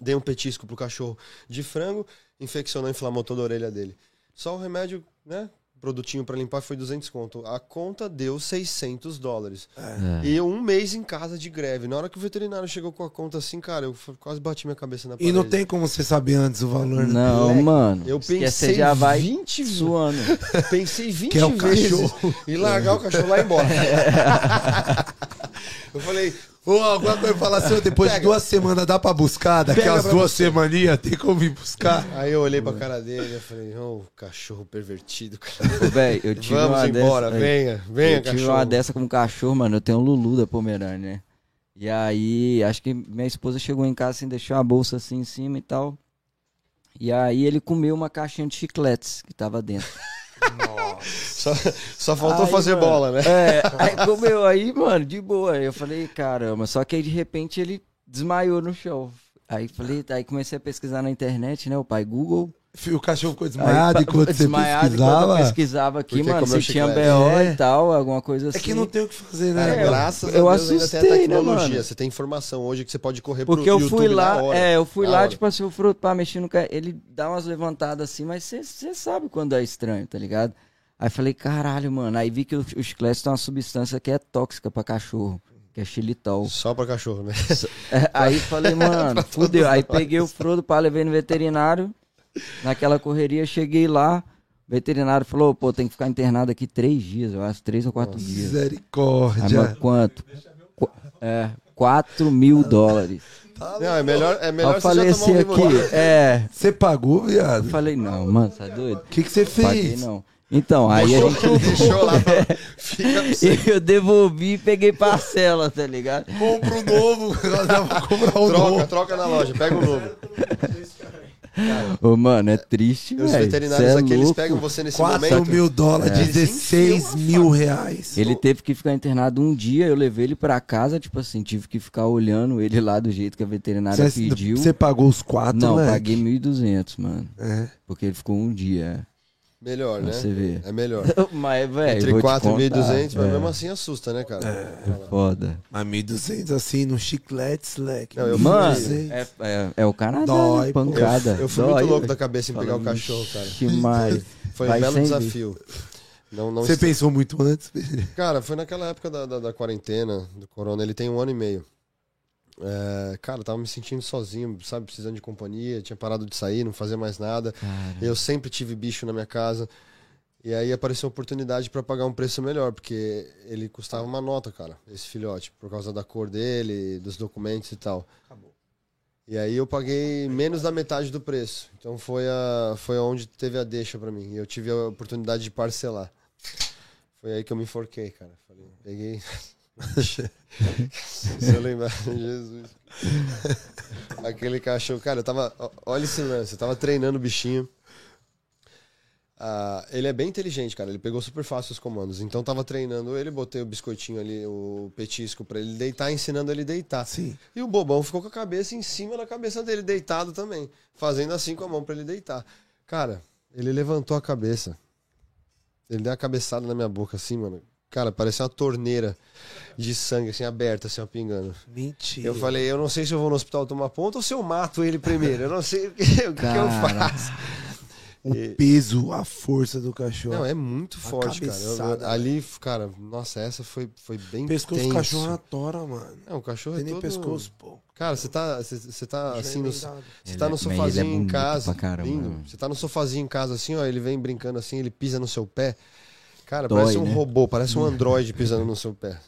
Dei um petisco pro cachorro de frango, infeccionou, inflamou toda a orelha dele. Só o remédio, né? Produtinho pra limpar foi 200 conto. A conta deu 600 dólares. É. E um mês em casa de greve. Na hora que o veterinário chegou com a conta assim, cara, eu quase bati minha cabeça na E parede. não tem como você saber antes o valor, né? Não, mano. Eu pensei você já vai 20 vezes. suando. Pensei 20 Que é o vezes cachorro. e largar o cachorro lá e embora. eu falei, Ô, alguma coisa fala assim, depois de Pega. duas semanas dá pra buscar, daqui Pega as duas você. semaninhas tem como vir buscar. Aí eu olhei pra cara dele e falei, ô, cachorro pervertido, cara. Velho, eu tive Vamos uma embora, dessa, véi. venha, venha, eu tive cachorro. uma dessa com um cachorro, mano. Eu tenho um Lulu da Pomerânia, né? E aí, acho que minha esposa chegou em casa assim, deixou a bolsa assim em cima e tal. E aí ele comeu uma caixinha de chicletes que tava dentro. Só, só faltou Aí, fazer mano, bola, né? É, aí comeu aí, mano, de boa. Eu falei, caramba, só que aí de repente ele desmaiou no chão. Aí falei, aí comecei a pesquisar na internet, né? O pai Google. O cachorro ficou desmaiado Aí, enquanto você desmaiado enquanto eu pesquisava. pesquisava aqui, Porque mano, se tinha. BO É. e tal, alguma coisa assim. É que não tem o que fazer, Cara, né? É, graças eu a Deus ainda tem a assustei, né, tecnologia. mano? Você tem informação hoje que você pode correr Porque pro eu YouTube fui na lá, hora. é, eu fui lá, hora. tipo assim, o fruto pra mexer no. Ele dá umas levantadas assim, mas você sabe quando é estranho, tá ligado? Aí falei, caralho, mano. Aí vi que o, o chiclete tem uma substância que é tóxica pra cachorro, que é xilitol. Só pra cachorro, né? É, Aí falei, mano, fudeu. Aí peguei o Frodo pra levei no veterinário. Naquela correria, cheguei lá. O veterinário falou, pô, tem que ficar internado aqui três dias, eu acho, três ou quatro dias. Aí, Misericórdia. mas quanto? Qu- é, 4 mil dólares. Não, é melhor, é Aí melhor eu você falei já tomar um assim aqui, é. Você pagou, Eu viado? falei, não, mano, tá doido? O que que você Paguei fez? não. Então, aí a gente. Deixou lá, pra você. Eu devolvi e peguei parcela, tá ligado? Compra um novo. Eu vou comprar um Troca, novo. troca na loja, pega um novo. Ô, mano, é triste, E velho. os veterinários Cê é aqui, eles louco. pegam você nesse 4 momento. mil dólares, É. 16 mil reais. Ele teve que ficar internado um dia, eu levei ele pra casa, tipo assim, tive que ficar olhando ele lá do jeito que a veterinária Você pediu. você pagou os quatro, Não, moleque? paguei 1.200, mano. É. Porque ele ficou um dia. Melhor, né? Você vê. É melhor. Mas, velho. Entre vou te 4 e 1.200, mas é, mesmo assim assusta, né, cara? Foda. Mas 1.200 assim, no chiclete, Slack. Não, eu Mano, 1.200. é, é, é o Canadá, Dói, né? pô. pancada. Eu fui Dói, muito louco velho. da cabeça em pegar o cachorro, cara. Que mais. Foi Vai um belo desafio. Não, não Você pensou muito antes? Cara, foi naquela época da, da, da quarentena, do corona. Ele tem um ano e meio. É, cara, eu tava me sentindo sozinho, sabe? Precisando de companhia. Tinha parado de sair, não fazia mais nada. Cara, Eu sempre tive bicho na minha casa. E aí apareceu a oportunidade pra pagar um preço melhor, porque ele custava uma nota, cara, esse filhote, por causa da cor dele, dos documentos e tal. E aí eu paguei menos da metade do preço. Então foi a foi onde teve a deixa pra mim. E eu tive a oportunidade de parcelar. Foi aí que eu me enforquei, cara. Falei, peguei. Se eu lembrar, Jesus. Aquele cachorro, cara, eu tava. Olha esse lance, eu tava treinando o bichinho. Ah, ele é bem inteligente, cara. Ele pegou super fácil os comandos. Então tava treinando ele, botei o biscoitinho ali, o petisco pra ele deitar, ensinando ele a deitar. Sim. E o bobão ficou com a cabeça em cima da cabeça dele, deitado também. Fazendo assim com a mão pra ele deitar. Cara, ele levantou a cabeça. Ele deu uma cabeçada na minha boca, assim, mano. Cara, parecia uma torneira de sangue, assim, aberta, assim, ó, pingando. Mentira. Eu falei, eu não sei se eu vou no hospital tomar ponto ou se eu mato ele primeiro. Eu não sei o que, o que, eu faço. O E- peso, a força do cachorro. Não, é muito Uma forte, cara. Eu- eu- ali, cara, nossa, essa foi, foi bem pescoço do tenso. cachorro na tora, mano. É, o cachorro Tem é nem todo... pescoço, pô. Cara, você tá, você, você tá assim no, Emendado. você Ele tá é- no ele é sofazinho em casa, pra caramba, lindo. mano. Você tá no sofazinho em casa assim, ó, ele vem brincando assim, ele pisa no seu pé. Cara, Dói, parece um né? robô, parece um androide pisando no seu pé.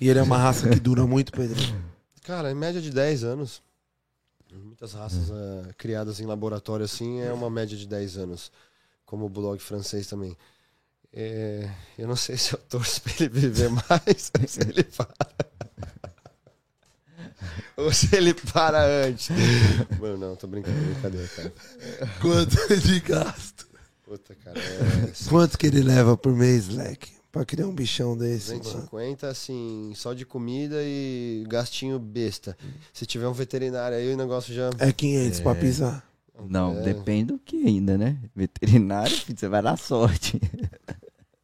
E ele é uma raça que dura muito, Pedro. Cara, em média de 10 anos. Muitas raças eh, criadas em laboratório assim é uma média de 10 anos. Como o bulldog francês também. É, eu não sei se eu torço pra ele viver mais ou se ele para. ou se ele para antes. Mano, não, tô brincando, brincadeira, cara. Quanto de gasto? Puta, cara, é Quanto que ele leva por mês, Leque? Pra criar um bichão desse, mano. 250, assim, só de comida e gastinho besta. Se tiver um veterinário aí, o negócio já. É 500 pra pisar. Não, É. depende do que ainda, né? Veterinário, filho, você vai dar sorte.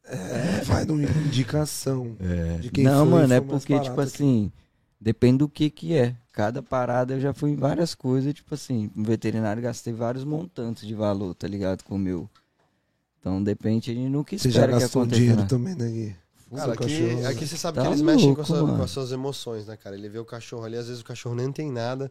É, vai numa indicação. De quem não, foi, mano, é foi mais porque, tipo assim, depende do que que é. Cada parada eu já fui em várias coisas, tipo assim, no veterinário gastei vários montantes de valor, tá ligado? Com o meu. Então depende, a gente nunca Você já espera que gastou aconteça. dinheiro né? também, né, Gui? Cara, aqui, cachorro- aqui você sabe Tá que eles mexem com, a louco, sua- com as suas emoções, né, cara? Ele vê o cachorro ali, às vezes o cachorro nem tem nada,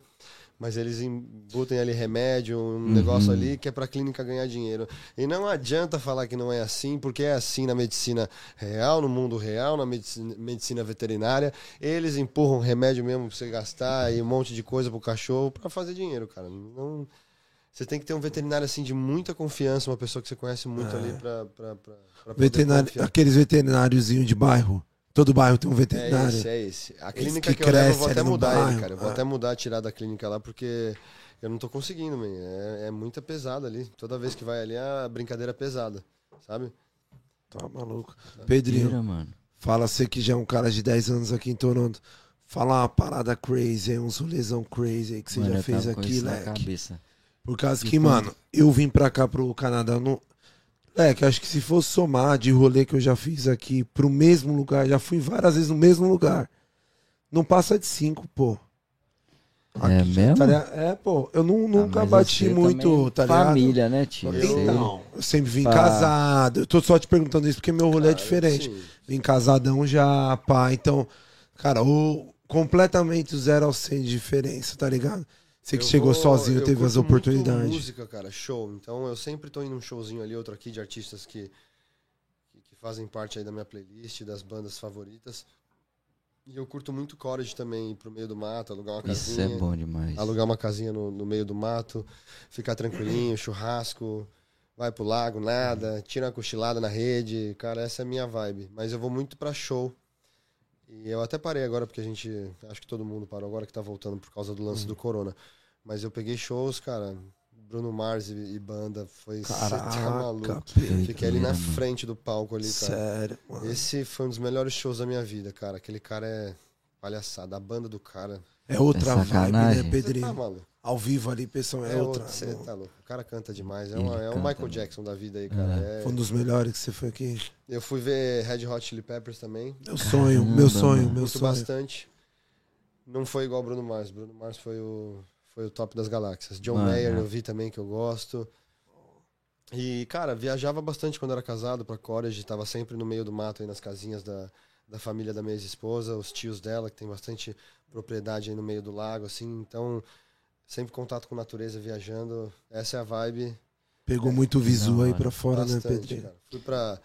mas eles embutem ali remédio, um Uhum. negócio ali que é pra clínica ganhar dinheiro. E não adianta falar que não é assim, porque é assim na medicina real, no mundo real, na medicina, medicina veterinária. Eles empurram remédio mesmo pra você gastar e um monte de coisa pro cachorro pra fazer dinheiro, cara. Não. Você tem que ter um veterinário assim de muita confiança, uma pessoa que você conhece muito ali pra, pra, pra, pra poder Veterinário, aqueles veterináriozinhos de bairro. Todo bairro tem um É veterinário. esse, é esse. A Esse clínica que que, eu levo, eu vou até mudar ele, bairro, cara. Eu vou ah. até mudar, tirar da clínica lá, porque eu não tô conseguindo, man. É, é muita pesada ali. Toda vez que vai ali, é a brincadeira pesada, sabe? Tá maluco. Pedrinho, Tira, mano. fala você que já é um cara de 10 anos aqui em Toronto. Fala uma parada crazy uns rolezão crazy aí que você Mano, já eu fez tava com aqui, isso na Leque. cabeça. Por causa que, mano, eu vim pra cá pro Canadá. Não... Leque, acho que se fosse somar de rolê que eu já fiz aqui pro mesmo lugar, já fui várias vezes no mesmo lugar. Não passa de cinco, pô. É mesmo? Tá ligado? é, pô, eu nu- nunca Ah, bati muito, também tá ligado? Família, né, tio? Então, eu sempre vim Pá. casado. Eu tô só te perguntando isso porque meu rolê é diferente. Sim. Vim casadão já, pá. Então, cara, o completamente zero ao 100 de diferença, tá ligado? Você que Eu chegou vou- sozinho, teve as curto muito oportunidades. música, cara, show. Então eu sempre tô indo num showzinho ali, outro aqui de artistas que, que, fazem parte aí da minha playlist, das bandas favoritas. E eu curto muito Courage também, ir pro meio do mato, alugar uma Isso casinha. é bom demais. Alugar uma casinha no, no meio do mato, ficar tranquilinho, churrasco, vai pro lago, nada, tira uma cochilada na rede. Cara, essa é a minha vibe. Mas eu vou muito pra show. E eu até parei agora, porque a gente. Acho que todo mundo parou agora que tá voltando por causa do lance do corona. Mas eu peguei shows, cara. Bruno Mars e, e banda. Foi. tá Caraca, maluco. Pedro. Fiquei ali na mano. frente do palco ali, cara. Sério, mano. Esse foi um dos melhores shows da minha vida, cara. Aquele cara é palhaçada. A banda do cara. É outra É vibe, né, tá Pedrinho? maluco. Ao vivo ali, pessoal, é, É outra. você tá louco. O cara canta demais. É, uma- é o canta, Michael mano. Jackson da vida aí, cara. É. Foi um dos melhores que você foi aqui. Eu fui ver Red Hot Chili Peppers também. Meu sonho, Caramba, meu sonho, mano. meu Curto sonho. bastante. Não foi igual o Bruno Mars. Bruno Mars foi o, foi o top das galáxias. John Mano, Mayer é. eu vi também, que eu gosto. E, cara, viajava bastante quando era casado pra Courage. Tava sempre no meio do mato aí nas casinhas da, da família da minha ex-esposa, os tios dela, que tem bastante propriedade aí no meio do lago, assim. Então, sempre contato com natureza, viajando. Essa é a vibe. Pegou muito visu Não, aí mano. pra fora, né, Bastante, Pedrinho? cara. Fui pra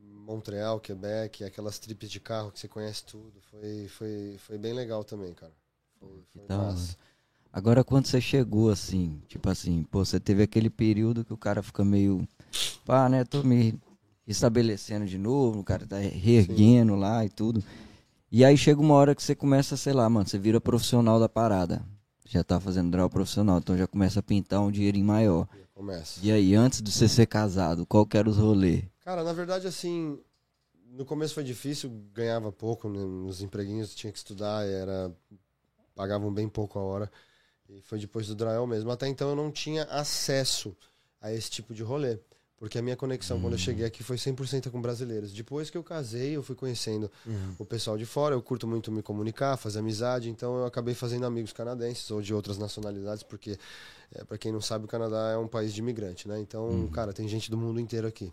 Montreal, Quebec, aquelas trips de carro que você conhece tudo. Foi, foi, foi bem legal também, cara. Foi, foi hora. massa. Agora, quando você chegou assim, tipo assim, pô, você teve aquele período que o cara fica meio, pá, né, tô me estabelecendo de novo, o cara tá reerguendo lá e tudo. E aí chega uma hora que você começa, sei lá, mano, você vira profissional da parada. Já tá fazendo draw profissional, então já começa a pintar um dinheirinho maior. Começa. E aí, antes de você ser casado, qual que era os rolês? Cara, na verdade, assim, no começo foi difícil, ganhava pouco né, nos empreguinhos, tinha que estudar, era pagavam bem pouco a hora. E foi depois do Drael mesmo. Até então eu não tinha acesso a esse tipo de rolê. Porque a minha conexão quando eu cheguei aqui foi 100% com brasileiros. Depois que eu casei, eu fui conhecendo o pessoal de fora. Eu curto muito me comunicar, fazer amizade. Então eu acabei fazendo amigos canadenses ou de outras nacionalidades. Porque, é, para quem não sabe, o Canadá é um país de imigrante, né? Então, cara, tem gente do mundo inteiro aqui.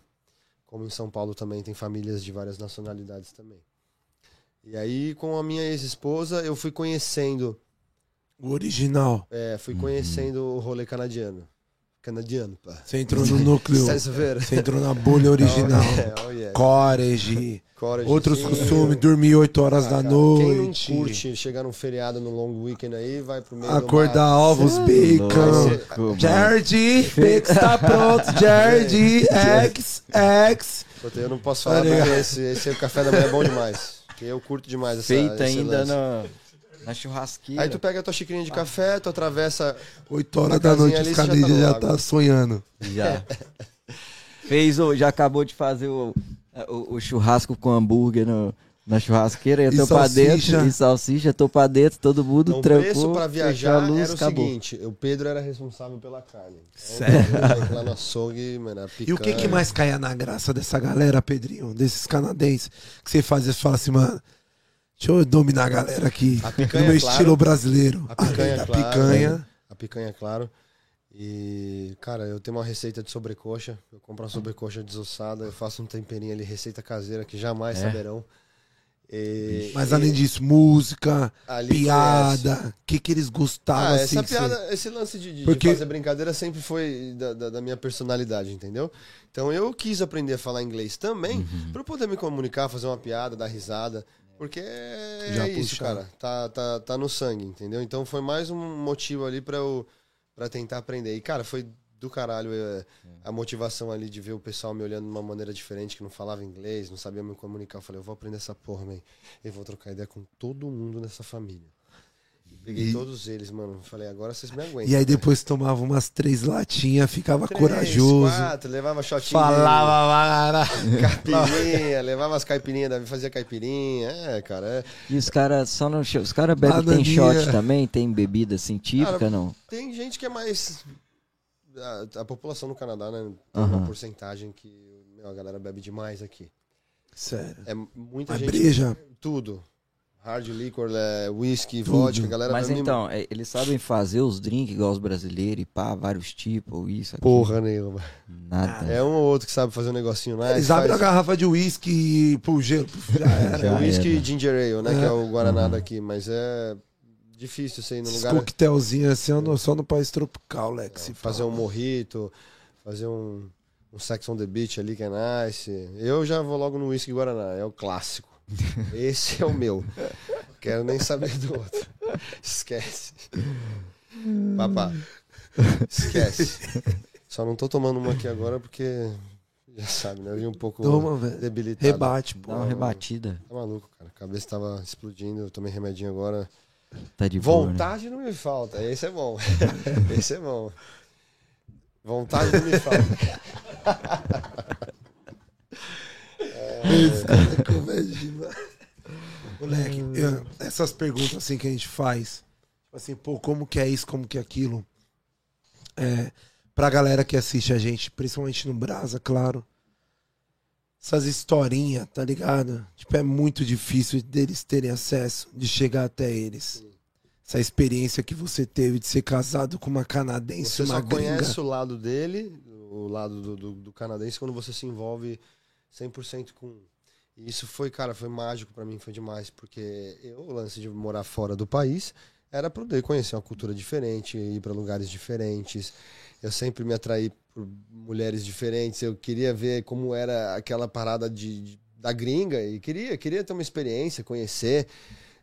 Como em São Paulo também tem famílias de várias nacionalidades também. E aí, com a minha ex-esposa, eu fui conhecendo, O original. é, fui conhecendo o rolê canadiano. Canadiano, pá. Você entrou no núcleo. Você entrou na bolha original. Oh, yeah. Corage, Outros costumes, dormir 8 horas Ah, da cara, noite. Quem não curte chegar num feriado, num long weekend aí, vai pro meio Acordar ovos, é bacon. Jardim, Pix tá pronto. Jardim, X, X. Eu não posso falar Tá porque esse, café da manhã é bom demais. Porque eu curto demais essa Feita esse ainda lance. na, na churrasqueira. Aí tu pega a tua xicrinha de café, tu atravessa 8 horas da noite, os você já tá já tá sonhando. Já. Fez o. Já acabou de fazer o, o, o churrasco com hambúrguer no, na churrasqueira. Eu E tô pra salsicha. dentro. E salsicha, tô pra dentro, todo mundo Então, o trancou. preço pra fechou viajar luz, era o acabou. seguinte: o Pedro era responsável pela carne. Então, Sério? Lá no açougue, mano, a E o que, que mais caia na graça dessa galera, Pedrinho? Desses canadenses? Que você fazia, você fala assim, mano, deixa eu dominar a galera aqui. A picanha, no meu claro. estilo brasileiro. A picanha, Além da claro. picanha. A picanha, claro. E, cara, eu tenho uma receita de sobrecoxa. Eu compro uma sobrecoxa desossada, eu faço um temperinho ali, receita caseira que jamais É? saberão. E- Mas e além disso, música, piada, o que, que eles gostavam Ah, assim? essa que você- piada, esse lance de, de- de Porque- fazer brincadeira sempre foi da, da- da minha personalidade, entendeu? Então eu quis aprender a falar inglês também Uhum. pra eu poder me comunicar, fazer uma piada, dar risada. Porque Já é isso, cara. Tá, tá, tá no sangue, entendeu? Então foi mais um motivo ali pra eu pra tentar aprender. E, cara, foi do caralho é, a motivação ali de ver o pessoal me olhando de uma maneira diferente, que não falava inglês, não sabia me comunicar. Eu falei, eu vou aprender essa porra, man. E vou trocar ideia com todo mundo nessa família. Peguei E- todos eles, mano. Falei, agora vocês me aguentam. E aí depois tomava umas três latinhas, ficava Três, corajoso. Quatro, levava shotinho. Falava, de Caipirinha, levava as caipirinhas, Davi fazia caipirinha. É, cara, é. E os caras só não. Os caras bebem, tem shot também? Tem bebida assim típica, Cara, não? Tem gente que é mais. A, a população no Canadá, né? Tem uma porcentagem que meu, a galera bebe demais aqui. Sério. É muita Mas gente. breja. Tudo. Hard liquor, é, whisky, vodka, a galera Mas então, é, eles sabem fazer os drinks igual os brasileiros e pá, vários tipos, isso, aqui. Porra nenhuma. Nada. É um ou outro que sabe fazer um negocinho nice. Eles abrem a garrafa de e pô, gelo. Já É whisky era. e ginger ale, né? É. Que é o Guaraná daqui, mas é difícil você ir num Esses lugar... coquetelzinhos assim, eu não- só no país tropical, Lex. se fazer fala. um morrito, fazer um, um Sex on the Beach ali que é nice. Eu já vou logo no whisky Guaraná, é o clássico. Esse é o meu. Quero nem saber do outro. Esquece. Papá, esquece. Só não tô tomando uma aqui agora porque já sabe, né? Eu vim um pouco Toma, debilitado. Rebate, pô. Dá uma rebatida. Tá maluco, cara. A cabeça tava explodindo, eu tomei remedinho agora. Tá de boa, né? Vontade não me falta, esse é bom. esse é bom. Vontade não me falta. Esse cara é comédia demais. Moleque, eu- essas perguntas assim que a gente faz, tipo assim, pô, como que é isso, como que é aquilo? É, pra galera que assiste a gente, principalmente no Brasa, claro. Essas historinhas, tá ligado? Tipo, é muito difícil deles terem acesso, de chegar até eles. Essa experiência que você teve de ser casado com uma canadense, Você uma só gringa. conhece o lado dele, o lado do, do- do canadense, quando você se envolve 100% com. E isso foi, cara, foi mágico pra mim, foi demais, porque eu, o lance de morar fora do país era poder conhecer uma cultura diferente, ir pra lugares diferentes. Eu sempre me atraí por mulheres diferentes, eu queria ver como era aquela parada de, de- da gringa e queria, queria ter uma experiência, conhecer,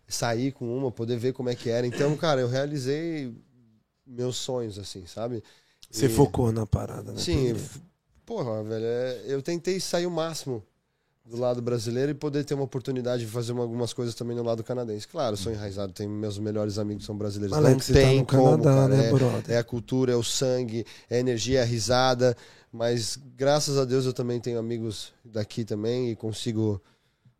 sair com uma, poder ver como é que era. Então, cara, eu realizei meus sonhos, assim, sabe? Você E- focou na parada, né? Sim, porra, velho, é- eu tentei sair o máximo do lado brasileiro e poder ter uma oportunidade de fazer uma- algumas coisas também no lado canadense. Claro, sou enraizado, tenho meus melhores amigos que são brasileiros. Alex, não tá tem no como, Canadá, cara, né, é- é a cultura, é o sangue, é a energia, é a risada. Mas graças a Deus eu também tenho amigos daqui também e consigo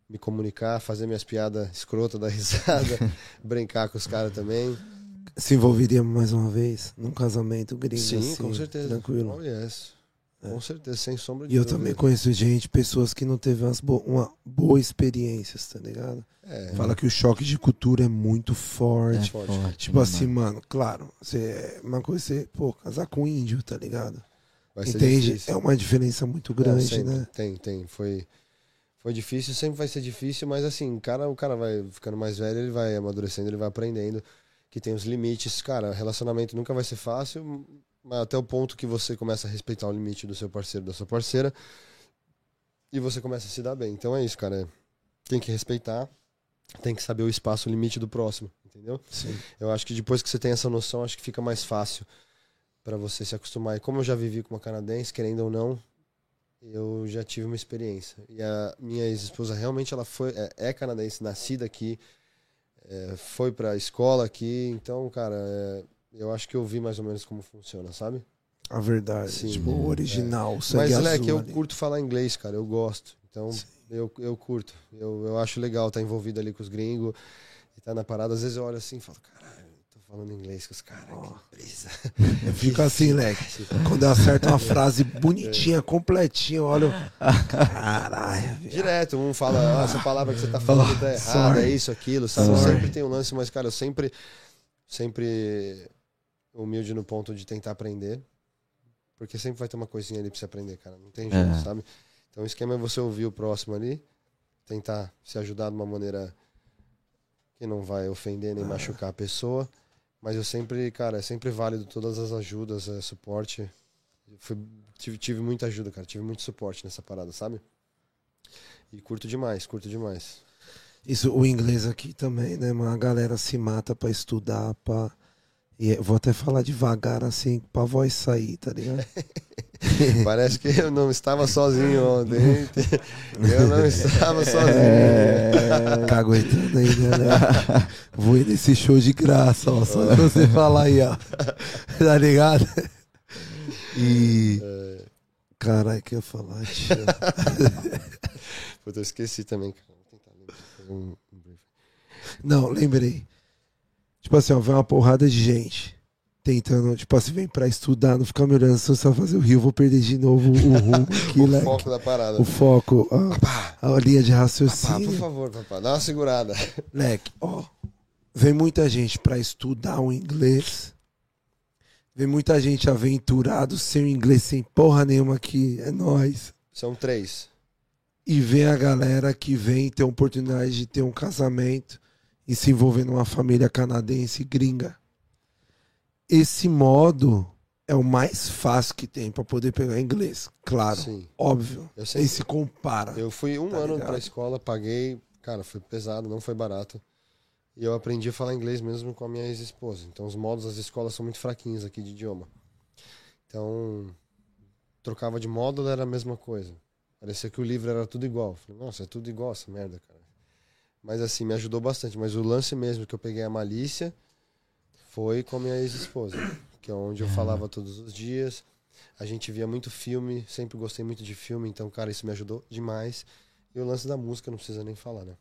me comunicar, fazer minhas piadas escrotas da risada, brincar com os caras também. Se envolveria mais uma vez num casamento gringo Sim, assim, com certeza. tranquilo. Oh, yes. Com certeza, sem sombra de E eu dúvida. também conheço gente, pessoas que não teve umas bo uma boa experiências, tá ligado? É, Fala que o choque de cultura é muito É forte. forte. forte, Tipo né, assim, mano? mano, claro, você, uma coisa é você, pô, casar com índio, tá ligado? vai ser Entende? difícil. É uma diferença muito Não, grande, sempre. né? Tem, tem. Foi, foi difícil, sempre vai ser difícil, mas assim, o cara, o cara vai ficando mais velho, ele vai amadurecendo, ele vai aprendendo que tem os limites. Cara, relacionamento nunca vai ser fácil, mas até o ponto que você começa a respeitar o limite do seu parceiro, da sua parceira, e você começa a se dar bem. Então é isso, cara. Tem que respeitar, tem que saber o espaço, o limite do próximo, entendeu? Sim. Eu acho que depois que você tem essa noção, acho que fica mais fácil para você se acostumar. E como eu já vivi com uma canadense, querendo ou não, eu já tive uma experiência. E a minha ex-esposa realmente ela foi é, é canadense, nascida aqui, é, foi para a escola aqui. Então, cara, é, eu acho que eu vi mais ou menos como funciona, sabe? A verdade. Sim, tipo, o é. original, sangue Mas, azul Leque, eu ali. curto falar inglês, cara. Eu gosto. Então, Sim. eu, eu curto. Eu, eu acho legal estar envolvido ali com os gringos e estar na parada. Às vezes eu olho assim e falo, caralho, tô falando inglês com os caras. Que brisa. Eu fico assim, Leque. Quando eu acerto uma frase bonitinha, completinha, eu olho. Caralho. Direto, um fala, ah, essa palavra que você tá falando tá Oh, errada, sorry. é isso, aquilo, sabe? Sorry. Sempre tem um lance, mas, cara, eu sempre, sempre humilde no ponto de tentar aprender. Porque sempre vai ter uma coisinha ali pra você aprender, cara. Não tem jeito, É. sabe? Então o esquema é você ouvir o próximo ali, tentar se ajudar de uma maneira que não vai ofender nem machucar a pessoa. Mas eu sempre, cara, é sempre válido todas as ajudas, é, suporte. Fui- tive, tive muita ajuda, cara. Tive muito suporte nessa parada, sabe? E curto demais, curto demais. Isso, o inglês aqui também, né? A galera se mata pra estudar, pra. E eu vou até falar devagar, assim, pra voz sair, tá ligado? Parece que eu não estava sozinho ontem. Eu não estava sozinho. É, Tá aguentando aí, né? né? Vou ir nesse show de graça, ó. Só de você falar aí, ó. Tá ligado? E. É, Caralho, que eu ia falar, tio. puta, eu esqueci também, cara. Vou tentar lembrar. Não, lembrei. Tipo assim, ó, vem uma porrada de gente. tentando, tipo assim, vem pra estudar, não ficar me olhando só só fazer o rio, eu vou perder de novo o rumo aqui, o leque. foco da parada. O foco, a, Papá, a linha de papá, raciocínio. por favor, papá, dá uma segurada. Leque, ó. Vem muita gente pra estudar o inglês. Vem muita gente aventurado sem o inglês, sem porra nenhuma aqui. É nós. São três. E vem a galera que vem ter oportunidade de ter um casamento e se envolver numa família canadense gringa. Esse modo é o mais fácil que tem pra poder pegar inglês. Claro, Sim. óbvio. Eu sempre, se compara. eu fui um Tá ano ligado? pra escola, paguei, cara, foi pesado, não foi barato. E eu aprendi a falar inglês mesmo com a minha ex-esposa. Então os modos das escolas são muito fraquinhos aqui de idioma. Então, trocava de módulo era a mesma coisa. Parecia que o livro era tudo igual. Falei, nossa, é tudo igual essa merda, cara. Mas assim, me ajudou bastante. Mas o lance mesmo que eu peguei a malícia foi com a minha ex-esposa, que é onde eu falava todos os dias. A gente via muito filme, sempre gostei muito de filme, então, cara, isso me ajudou demais. E o lance da música não precisa nem falar, né?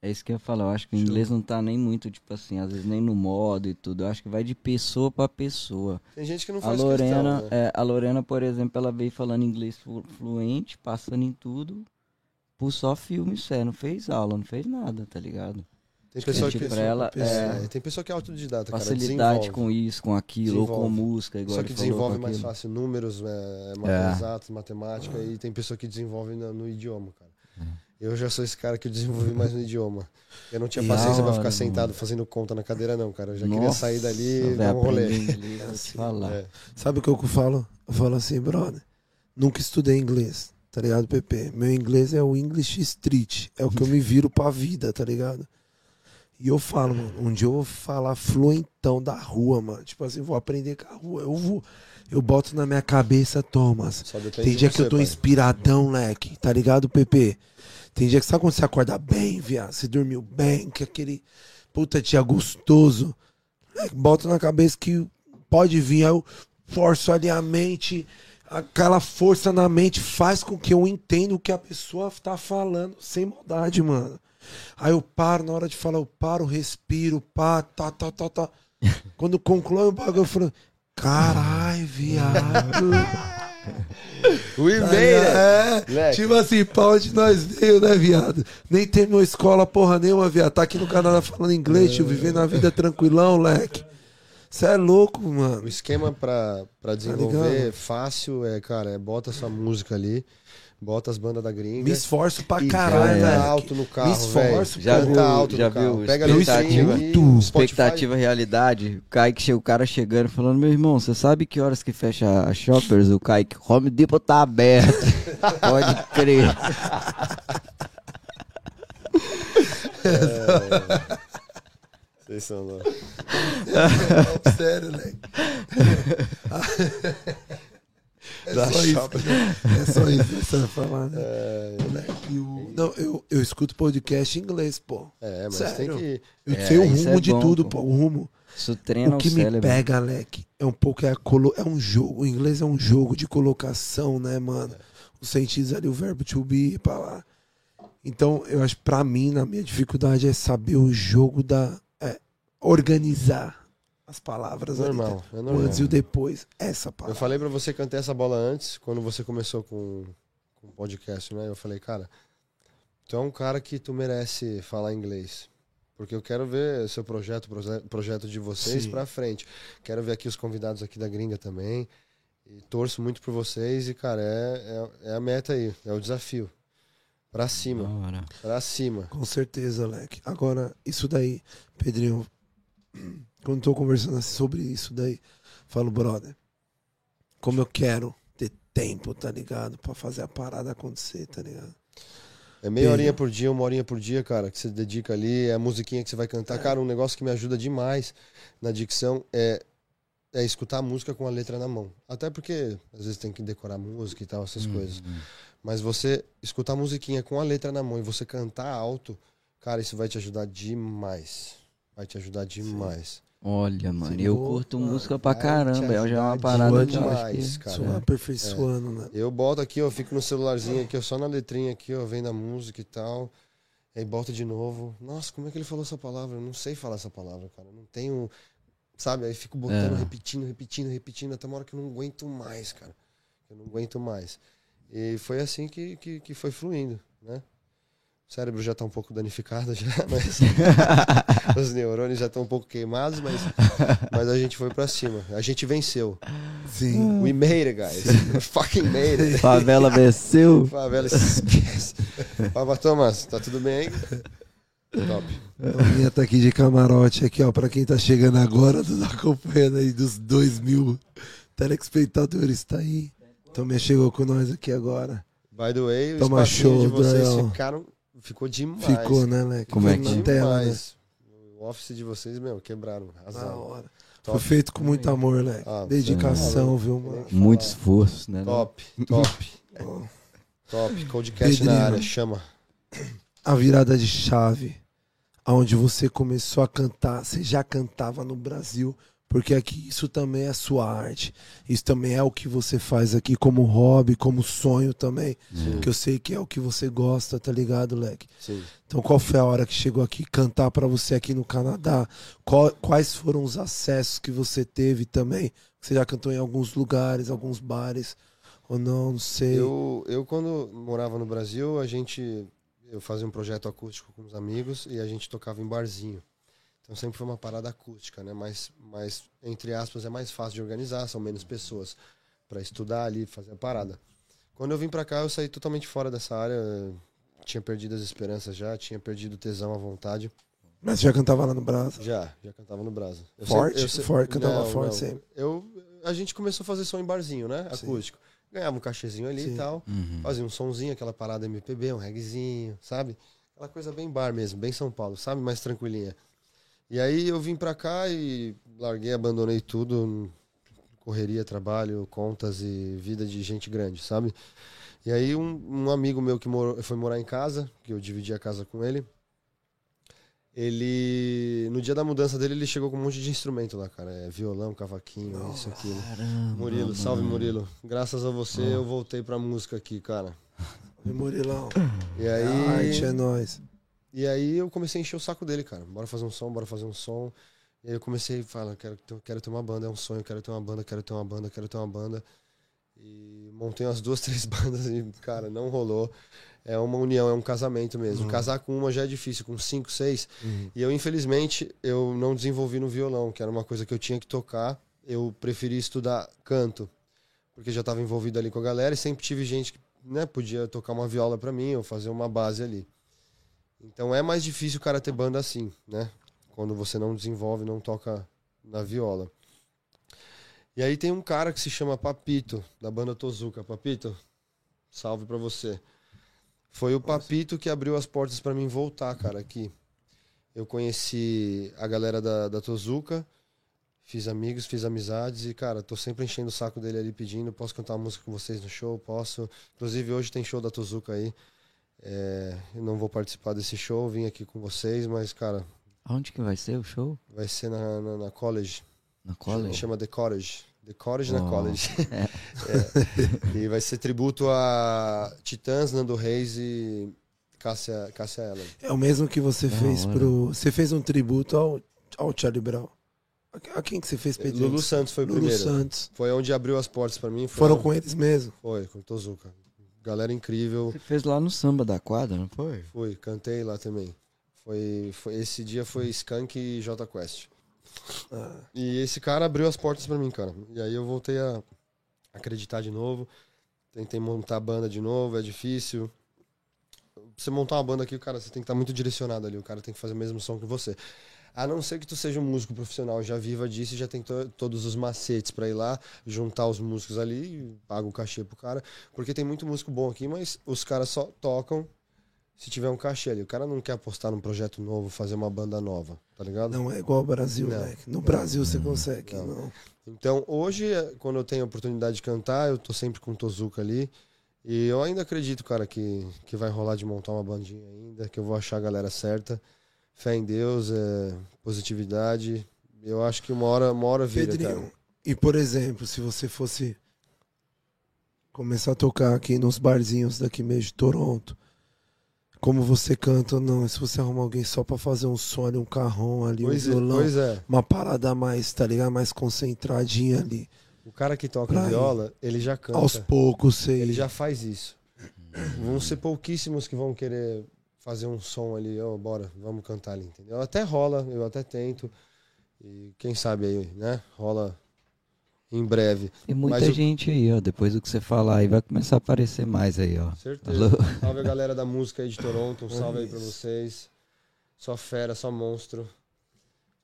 É isso que eu ia falar. Eu acho que o inglês não tá nem muito, tipo assim, às vezes nem no modo e tudo. Eu acho que vai de pessoa pra pessoa. Tem gente que não A faz Lorena, questão, né? é, a Lorena, por exemplo, ela veio falando inglês flu- fluente, passando em tudo, por só filme, sério. Não fez aula, não fez nada, tá ligado? Tem pessoa que, pra ela, é, tem pessoa que é autodidata, cara. Facilidade desenvolve. com isso, com aquilo, ou com Desenvolve. música, igual Só que desenvolve mais aquilo. fácil números, é, É. exatos, matemática, e tem pessoa que desenvolve no, no idioma, cara. É. Eu já sou esse cara que desenvolvi mais no idioma. Eu não tinha E paciência da pra ficar sentado fazendo conta na cadeira, não, cara. Eu já queria Nossa, sair dali e dar um rolê. inglês, te falar. É. Sabe o que eu falo? Eu falo assim, brother. Nunca estudei inglês, tá ligado, Pepe? Meu inglês é o English Street. É o que eu me viro pra vida, tá ligado? E eu falo, mano, um dia eu vou falar fluentão da rua, mano. Tipo assim, vou aprender com a rua. Eu vou. Eu boto na minha cabeça, Thomas. Tem dia que você, eu tô pai. inspiradão, leque. Tá ligado, Pepe? Tem dia que sabe quando você acorda bem, viado? Você dormiu bem, que aquele puta dia gostoso. Leque, boto na cabeça que pode vir, aí eu forço ali a mente. Aquela força na mente faz com que eu entenda o que a pessoa tá falando, sem maldade, mano. Aí eu paro, na hora de falar, eu paro, respiro, pá, tá, tá, tá, tá. Quando conclui o bagulho, eu falo, carai, viado. We Tá made ligado? it! É, tipo assim, pra onde nós veio, né, viado? Nem terminou escola porra nenhuma, viado. Tá aqui no Canadá falando inglês, tio, vivendo a vida tranquilão, leque. Você é louco, O mano. esquema pra, pra Tá desenvolver ligado? fácil é, cara, é bota sua música ali, bota as bandas da gringa. Me esforço pra caralho, canta leque. alto no carro, Me esforço, Já velho. viu, Canta alto já no carro. viu Pega Eu ali expectativa. Spotify. expectativa realidade. O Kaique, chega- o cara chegando falando, meu irmão, você sabe que horas que fecha a Shoppers? O Kaique, Home Depot tá aberto. Pode crer. Vocês são loucos. Sério, leque. É Da só isso. É só isso que você vai falar, né? É, Moleque, o- Não, eu, eu escuto podcast em inglês, pô. é, mas Sério? tem que. Eu É, sei o isso rumo é de bom, tudo, pô. pô. O rumo. Isso treina o o, que me cérebro. pega, Alec, é um pouco é a colo... é um jogo. O inglês é um jogo de colocação, né, mano? Os sentidos ali, o verbo to be, pra lá. Então, eu acho, pra mim, na minha dificuldade é saber o jogo da. É, organizar as palavras ali. Normal, tá? é O normal. antes e o depois. Essa Eu palavra. falei pra você cantar essa bola antes, quando você começou com, o podcast, né? Eu falei, cara, tu é um cara que tu merece falar inglês. Porque eu quero ver seu projeto, proje- projeto de vocês pra frente. Quero ver aqui os convidados aqui da gringa também. E torço muito por vocês e, cara, é, é, é a meta aí, é o desafio. Pra cima, hora. pra cima. Com certeza, Alec. Agora, isso daí, Pedrinho, quando tô conversando assim sobre isso daí, falo, brother, como eu quero ter tempo, tá ligado? Pra fazer a parada acontecer, tá ligado? É meia horinha por dia, uma horinha por dia, cara, que você dedica ali, é a musiquinha que você vai cantar. Cara, um negócio que me ajuda demais na dicção é, é escutar a música com a letra na mão. Até porque às vezes tem que decorar música e tal, essas coisas. Mas você escutar a musiquinha com a letra na mão e você cantar alto, cara, isso vai te ajudar demais. Vai te ajudar demais. Olha, mano, Sim, eu curto mano. música pra caramba. É já é uma parada eu demais, que... cara. Só aperfeiçoando, né? Eu boto aqui, eu fico no celularzinho aqui, ó, só na letrinha aqui, ó, vendo a música e tal. Aí bota de novo. Nossa, como é que ele falou essa palavra? Eu não sei falar essa palavra, cara. Não tenho sabe? Aí fico botando, É. repetindo, repetindo, repetindo, até uma hora que eu não aguento mais, cara. Eu não aguento mais. E foi assim que, que, que foi fluindo, né? O cérebro já tá um pouco danificado já, mas os neurônios já estão um pouco queimados, mas, mas a gente foi pra cima. A gente venceu. Sim. We made it, guys. We fucking made it. Favela venceu. Favela, esquece. Fala, Thomas, tá tudo bem aí? Top. A minha tá aqui de camarote aqui, ó. Pra quem tá chegando agora, tá acompanhando aí dos dois mil telespectadores, tá aí. Também chegou com nós aqui agora. By the way, Toma espacinho de show, vocês Drayão. ficaram, ficou demais. Ficou, né, Leque? Como é Ficou que- na tela, né? demais. O office de vocês, meu, quebraram. Arrasaram. hora. Top. Foi feito com muito amor, Leque. Ah, Dedicação, viu, mano? Muito esforço, né? não? Top, top, Ó, top. Codecast Pedrinho. na área, chama. A virada de chave, aonde você começou a cantar, você já cantava no Brasil, porque aqui isso também é sua arte. Isso também é o que você faz aqui como hobby, como sonho também. Sim, Que eu sei que é o que você gosta, tá ligado, Leque? sim. Então, qual foi a hora que chegou aqui cantar pra você aqui no Canadá? Qual- quais foram os acessos que você teve também? Você já cantou em alguns lugares, alguns bares, ou não? Não sei. Eu, eu, quando morava no Brasil, a gente. Eu fazia um projeto acústico com os amigos e a gente tocava em barzinho. Então sempre foi uma parada acústica, né? Mas, mas entre aspas, é mais fácil de organizar, são menos pessoas para estudar ali, fazer a parada. Quando eu vim pra cá, eu saí totalmente fora dessa área. Tinha perdido as esperanças já, tinha perdido o tesão à vontade. Mas você já cantava lá no Brasil? Já, já cantava no Brasa. Eu Forte? sempre- eu Forte, cantava Não, forte não. sempre. Eu, a gente começou a fazer som em barzinho, né? Sim. Acústico. Ganhava um cachezinho ali Sim. e tal. Uhum. Fazia um sonzinho, aquela parada MPB, um reggaezinho, sabe? Aquela coisa bem bar mesmo, bem São Paulo, sabe? Mais tranquilinha. E aí eu vim pra cá e larguei, abandonei tudo. Correria, trabalho, contas e vida de gente grande, sabe? E aí um, um amigo meu que morou, foi morar em casa, que eu dividi a casa com ele. Ele, no dia da mudança dele, ele chegou com um monte de instrumento lá, cara. É violão, cavaquinho, isso, aquilo. Caramba. Murilo, salve mano. Murilo. Graças a você eu voltei pra música aqui, cara. E Murilão. E A aí, arte é nóis. E aí eu comecei a encher o saco dele, cara. Bora fazer um som, bora fazer um som. E aí eu comecei a falar, quero, ter- quero ter uma banda, é um sonho, quero ter uma banda, quero ter uma banda, quero ter uma banda. E montei umas duas, três bandas e, cara, não rolou. É uma união, é um casamento mesmo. Uhum. Casar com uma já é difícil, com cinco, seis. Uhum. E eu, infelizmente, eu não desenvolvi no violão, que era uma coisa que eu tinha que tocar. Eu preferi estudar canto, porque já estava envolvido ali com a galera e sempre tive gente que né, podia tocar uma viola para mim ou fazer uma base ali. Então é mais difícil o cara ter banda assim, né? Quando você não desenvolve, não toca na viola. E aí tem um cara que se chama Papito, da banda Tozuka. Papito, salve pra você. Foi o Papito que abriu as portas pra mim voltar, cara, aqui. Eu conheci a galera da, da Tozuka, fiz amigos, fiz amizades e, cara, tô sempre enchendo o saco dele ali pedindo, posso cantar uma música com vocês no show? Posso. Inclusive hoje tem show da Tozuka aí. É, eu não vou participar desse show, vim aqui com vocês, mas, cara, Aonde que vai ser o show? vai ser na, na, na college. Na Chama, college? chama The Cottage. The na Oh. college. É. E vai ser tributo a Titãs, Nando Reis e Cássia, Cássia Eller. É o mesmo que você Da fez hora. pro. Você fez um tributo ao, ao Charlie Brown. A quem que você fez, Pedrinho? Lulu Santos foi o Lulu primeiro. Santos. Foi onde abriu as portas pra mim. Foi Foram com eles mesmo. Foi, com o Tozuka. Galera incrível. Você fez lá no samba da quadra, não foi? Fui, cantei lá também. Foi, foi, esse dia foi Skank e J Quest. Ah, E esse cara abriu as portas pra mim, cara. E aí eu voltei a acreditar de novo. Tentei montar a banda de novo, é difícil. Você montar uma banda aqui, cara, você tem que estar muito direcionado ali. O cara tem que fazer o mesmo som que você. A não ser que tu seja um músico profissional, já viva disso e já tem to- todos os macetes pra ir lá, juntar os músicos ali, paga o cachê pro cara. Porque tem muito músico bom aqui, mas os caras só tocam se tiver um cachê ali. O cara não quer apostar num projeto novo, fazer uma banda nova, tá ligado? não é igual ao Brasil, Não. né? No Brasil você consegue. Não. Não. Então, hoje, eh, quando eu tenho a oportunidade de cantar, eu tô sempre com o Tozuka ali. E eu ainda acredito, cara, que, que vai rolar de montar uma bandinha ainda, que eu vou achar a galera certa. Fé em Deus, é, positividade. Eu acho que uma hora, uma hora vira, Pedrinho, cara. e por exemplo, se você fosse começar a tocar aqui nos barzinhos daqui mesmo de Toronto, como você canta ou não. Se você arrumar alguém só pra fazer um som ali, um carrão ali, Pois, um é, violão, pois é. uma parada mais, tá ligado? Mais concentradinha ali. O cara que toca Pra viola, ele já canta. Aos poucos, sei. Ele já faz isso. Vão ser pouquíssimos que vão querer fazer um som ali, ó, bora, vamos cantar ali, entendeu? Até rola, eu até tento. E quem sabe aí, né? Rola em breve. Tem muita Mas gente aí, ó. Depois do que você falar aí, vai começar a aparecer mais aí, ó. Certeza. Alô? Salve a galera da música aí de Toronto, um salve aí pra vocês. Só fera, só monstro.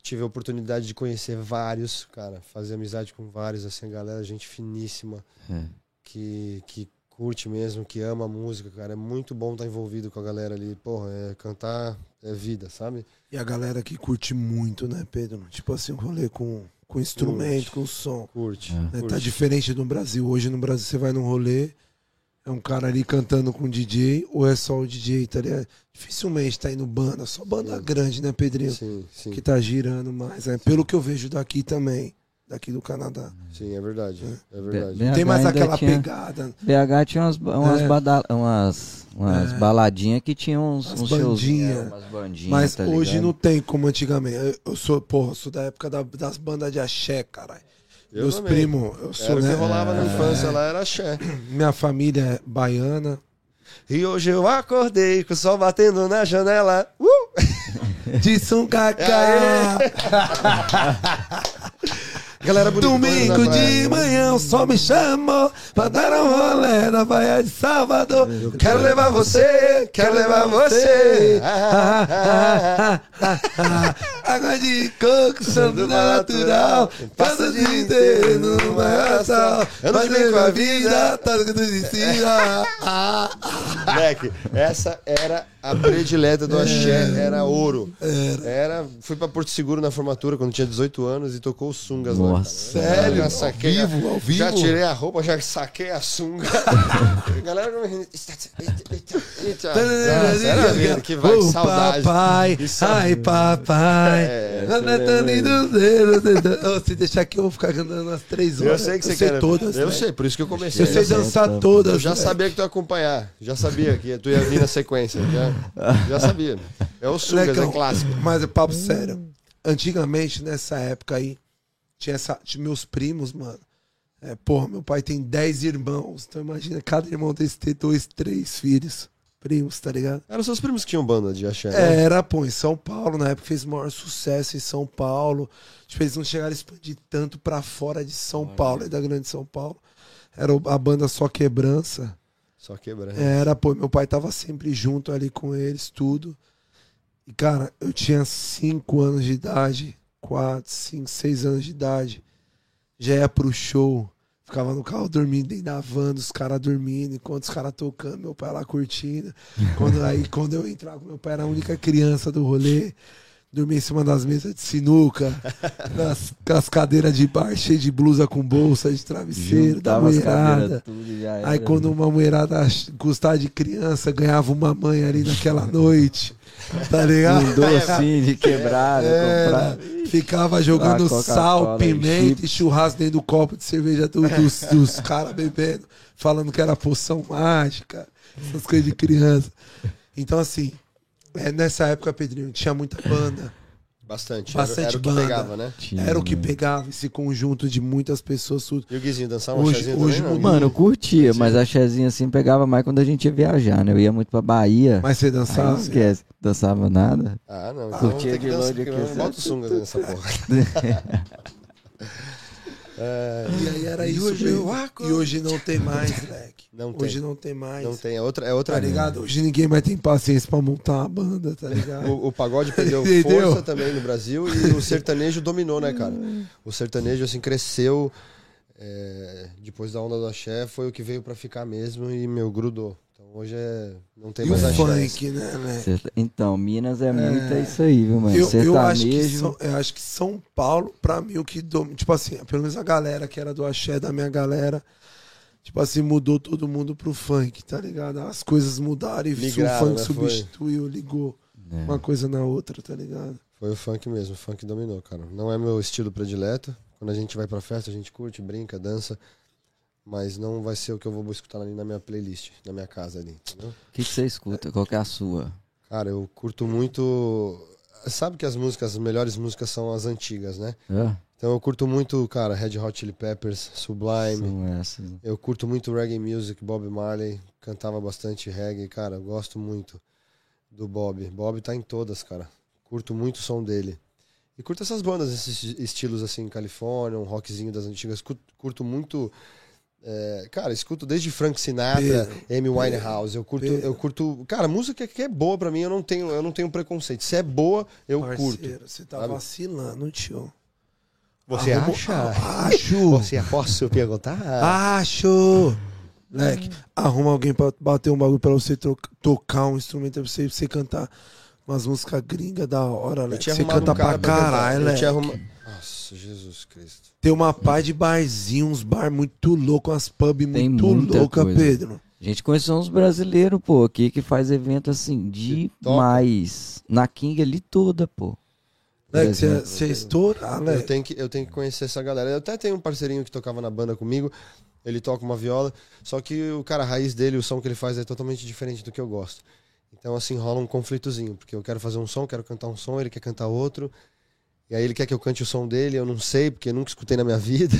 Tive a oportunidade de conhecer vários, cara, fazer amizade com vários, assim, galera, gente finíssima, É. que, que curte mesmo, que ama a música, cara. É muito bom estar envolvido com a galera ali. Porra, é, cantar é vida, sabe? E a galera que curte muito, né, Pedro? Tipo assim, um rolê com, com instrumento, com som. Curte. É. né? curte. Tá diferente do Brasil. Hoje no Brasil você vai num rolê, é um cara ali cantando com DJ, ou é só o DJ, tá ligado? Dificilmente tá indo banda, só banda Sim. grande, né, Pedrinho? Sim, sim. Que tá girando mais. né? Pelo que eu vejo daqui também, daqui do Canadá. Sim, é verdade. É verdade. BH Tem mais aquela tinha- pegada, BH tinha umas, umas, É. bada- umas, umas É. baladinhas que tinham uns, uns shows. bandinha. é, umas bandinhas, mas tá hoje ligado? não tem como antigamente. Eu- Eu sou, porra, eu sou da época da- das bandas de axé, caralho. Eu Meus primos, eu sou, Era o que né? rolava na infância lá, era axé. Minha família é baiana. E hoje eu acordei com o sol batendo na janela. Uh! De São Cacá. Galera bonita. Domingo de manhã o sol me chamou pra dar um rolê na Baía de Salvador. Eu quero levar você, quero levar você. Ah, ah, ah, ah, ah. Água de coco, santo natural. Passa o dia inteiro no maior sol. Eu não brinco com a vida. tá tudo de cima. Ah, Moleque, essa era a predileta do axé, era ouro. Era. Fui pra Porto Seguro na formatura quando tinha 18 anos e tocou sungas lá. Nossa. cara. Sério? Já Ao saquei a- vivo, ao vivo? Já tirei a roupa, já saquei a sunga. A galera. Nossa, era vida, que vai, que saudade. papai, ai papai, É, lindo dedo, dedo. Ô, Se deixar aqui eu vou ficar cantando umas três Eu horas. sei que você sei quer. todas. eu né? sei, por isso que eu comecei. Eu sei Eu dançar Eu todas. Eu já né? sabia que tu ia acompanhar. Já sabia que tu ia vir na sequência. Já, já sabia. É o Sungas, Molecão, é clássico. Mas é papo sério. Antigamente, nessa época aí, tinha, essa, tinha meus primos, mano. É, porra, meu pai tem 10 irmãos. Então imagina, cada irmão desse ter dois, três filhos. Primos, tá ligado? Eram seus primos que tinham banda de axé, É, né? Era, pô, em São Paulo, na época fez o maior sucesso em São Paulo. Tipo, eles não chegaram a expandir tanto pra fora de São Paulo, e da grande São Paulo. Era a banda Só Quebrança. Só quebrando. Era, pô, meu pai tava sempre junto ali com eles, tudo. E, cara, eu tinha 5 anos de idade, 4, 5, 6 anos de idade. Já ia pro show, ficava no carro dormindo dentro da van, os caras dormindo, enquanto os caras tocando, meu pai lá curtindo. Quando, aí, quando eu entrava, meu pai era a única criança do rolê. Dormia em cima das mesas de sinuca, nas, com as cadeiras de bar cheias de blusa com bolsa de travesseiro, da Juntava as mulherada. tudo Aí quando uma mulherada gostar de criança, ganhava uma mãe ali naquela noite. Tá ligado? Um docinho de quebrada, Era, comprar. ficava jogando sal, pimenta e churrasco dentro do copo de cerveja do- dos, dos caras bebendo, falando que era poção mágica, essas coisas de criança. Então, assim, é, nessa época, Pedrinho, tinha muita banda. Bastante. Bastante era, era o que banda. pegava, né? Tinha, Era o que pegava esse conjunto de muitas pessoas. tudo. E o Guizinho dançar uma Hoje- chazinha hoje também. Mano, eu curtia, mas a chezinha assim pegava mais quando a gente ia viajar, né? Eu ia muito pra Bahia. Mas você dançava? não esquece. Dançava nada. Ah, não. Então Curtia de longe aqui? Bota o sunga nessa porra. É, E aí era E isso hoje eu E acordo. hoje não tem mais, moleque. Não tem. Hoje não tem mais. não tem. É outra, é outra Tá ligado? Hoje ninguém mais tem paciência pra montar uma banda, tá ligado? O, o pagode perdeu Entendeu? força também no Brasil e o sertanejo dominou, né, cara? O sertanejo, assim, cresceu é, depois da onda do axé, foi o que veio pra ficar mesmo e, meu, grudou. Então hoje é, não tem E o mais axé. funk, né, né? Certa- Então, Minas é muito isso aí, viu, mano? Eu, eu, acho que. São, eu acho que São Paulo, pra mim, o que. dom- Tipo assim, pelo menos a galera que era do axé, da minha galera. Tipo assim, mudou todo mundo pro funk, tá ligado? As coisas mudaram e o funk né? Foi. substituiu, ligou É. uma coisa na outra, tá ligado? Foi o funk mesmo, o funk dominou, cara. Não é meu estilo predileto. Quando a gente vai pra festa, a gente curte, brinca, dança. Mas não vai ser o que eu vou escutar ali na minha playlist, na minha casa ali, entendeu? O que, que você escuta? Qual que é a sua? Cara, eu curto muito. Sabe que as músicas, as melhores músicas são as antigas, né? Ah, Então eu curto muito, cara, Red Hot Chili Peppers, Sublime. são essas. Eu curto muito reggae music, Bob Marley. Cantava bastante reggae, cara. Eu gosto muito do Bob. Bob tá em todas, cara. Curto muito o som dele. E curto essas bandas, esses estilos assim, Califórnia, um rockzinho das antigas. Curto, curto muito. É, cara, escuto desde Frank Sinatra, Amy Winehouse. Eu curto, eu curto. Cara, música que é boa pra mim, eu não tenho, eu não tenho preconceito. Se é boa, eu curto. Parceiro, você tá sabe? vacilando, tio. Você Arruma- acha? Acho! Você posso perguntar? Acho! Leque, arruma alguém pra bater um bagulho pra você tocar um instrumento pra você, pra você cantar umas músicas gringas da hora, Eu Leque. Você canta um pra caralho, Eu Leque. arruma... Nossa, Jesus Cristo. Tem uma pá de barzinho, uns bar muito louco, umas pub Tem muito muita louca, coisa. Pedro. A gente conheceu uns brasileiros, pô, aqui que faz evento assim demais. Na King ali toda, pô. Leque, você, você estourar, Eu tenho, que, eu tenho que conhecer essa galera. Eu até tenho um parceirinho que tocava na banda comigo. Ele toca uma viola. Só que o cara, a raiz dele, o som que ele faz é totalmente diferente do que eu gosto. Então, assim, rola um conflitozinho. Porque eu quero fazer um som, quero cantar um som, ele quer cantar outro. E aí ele quer que eu cante o som dele, eu não sei, porque nunca escutei na minha vida.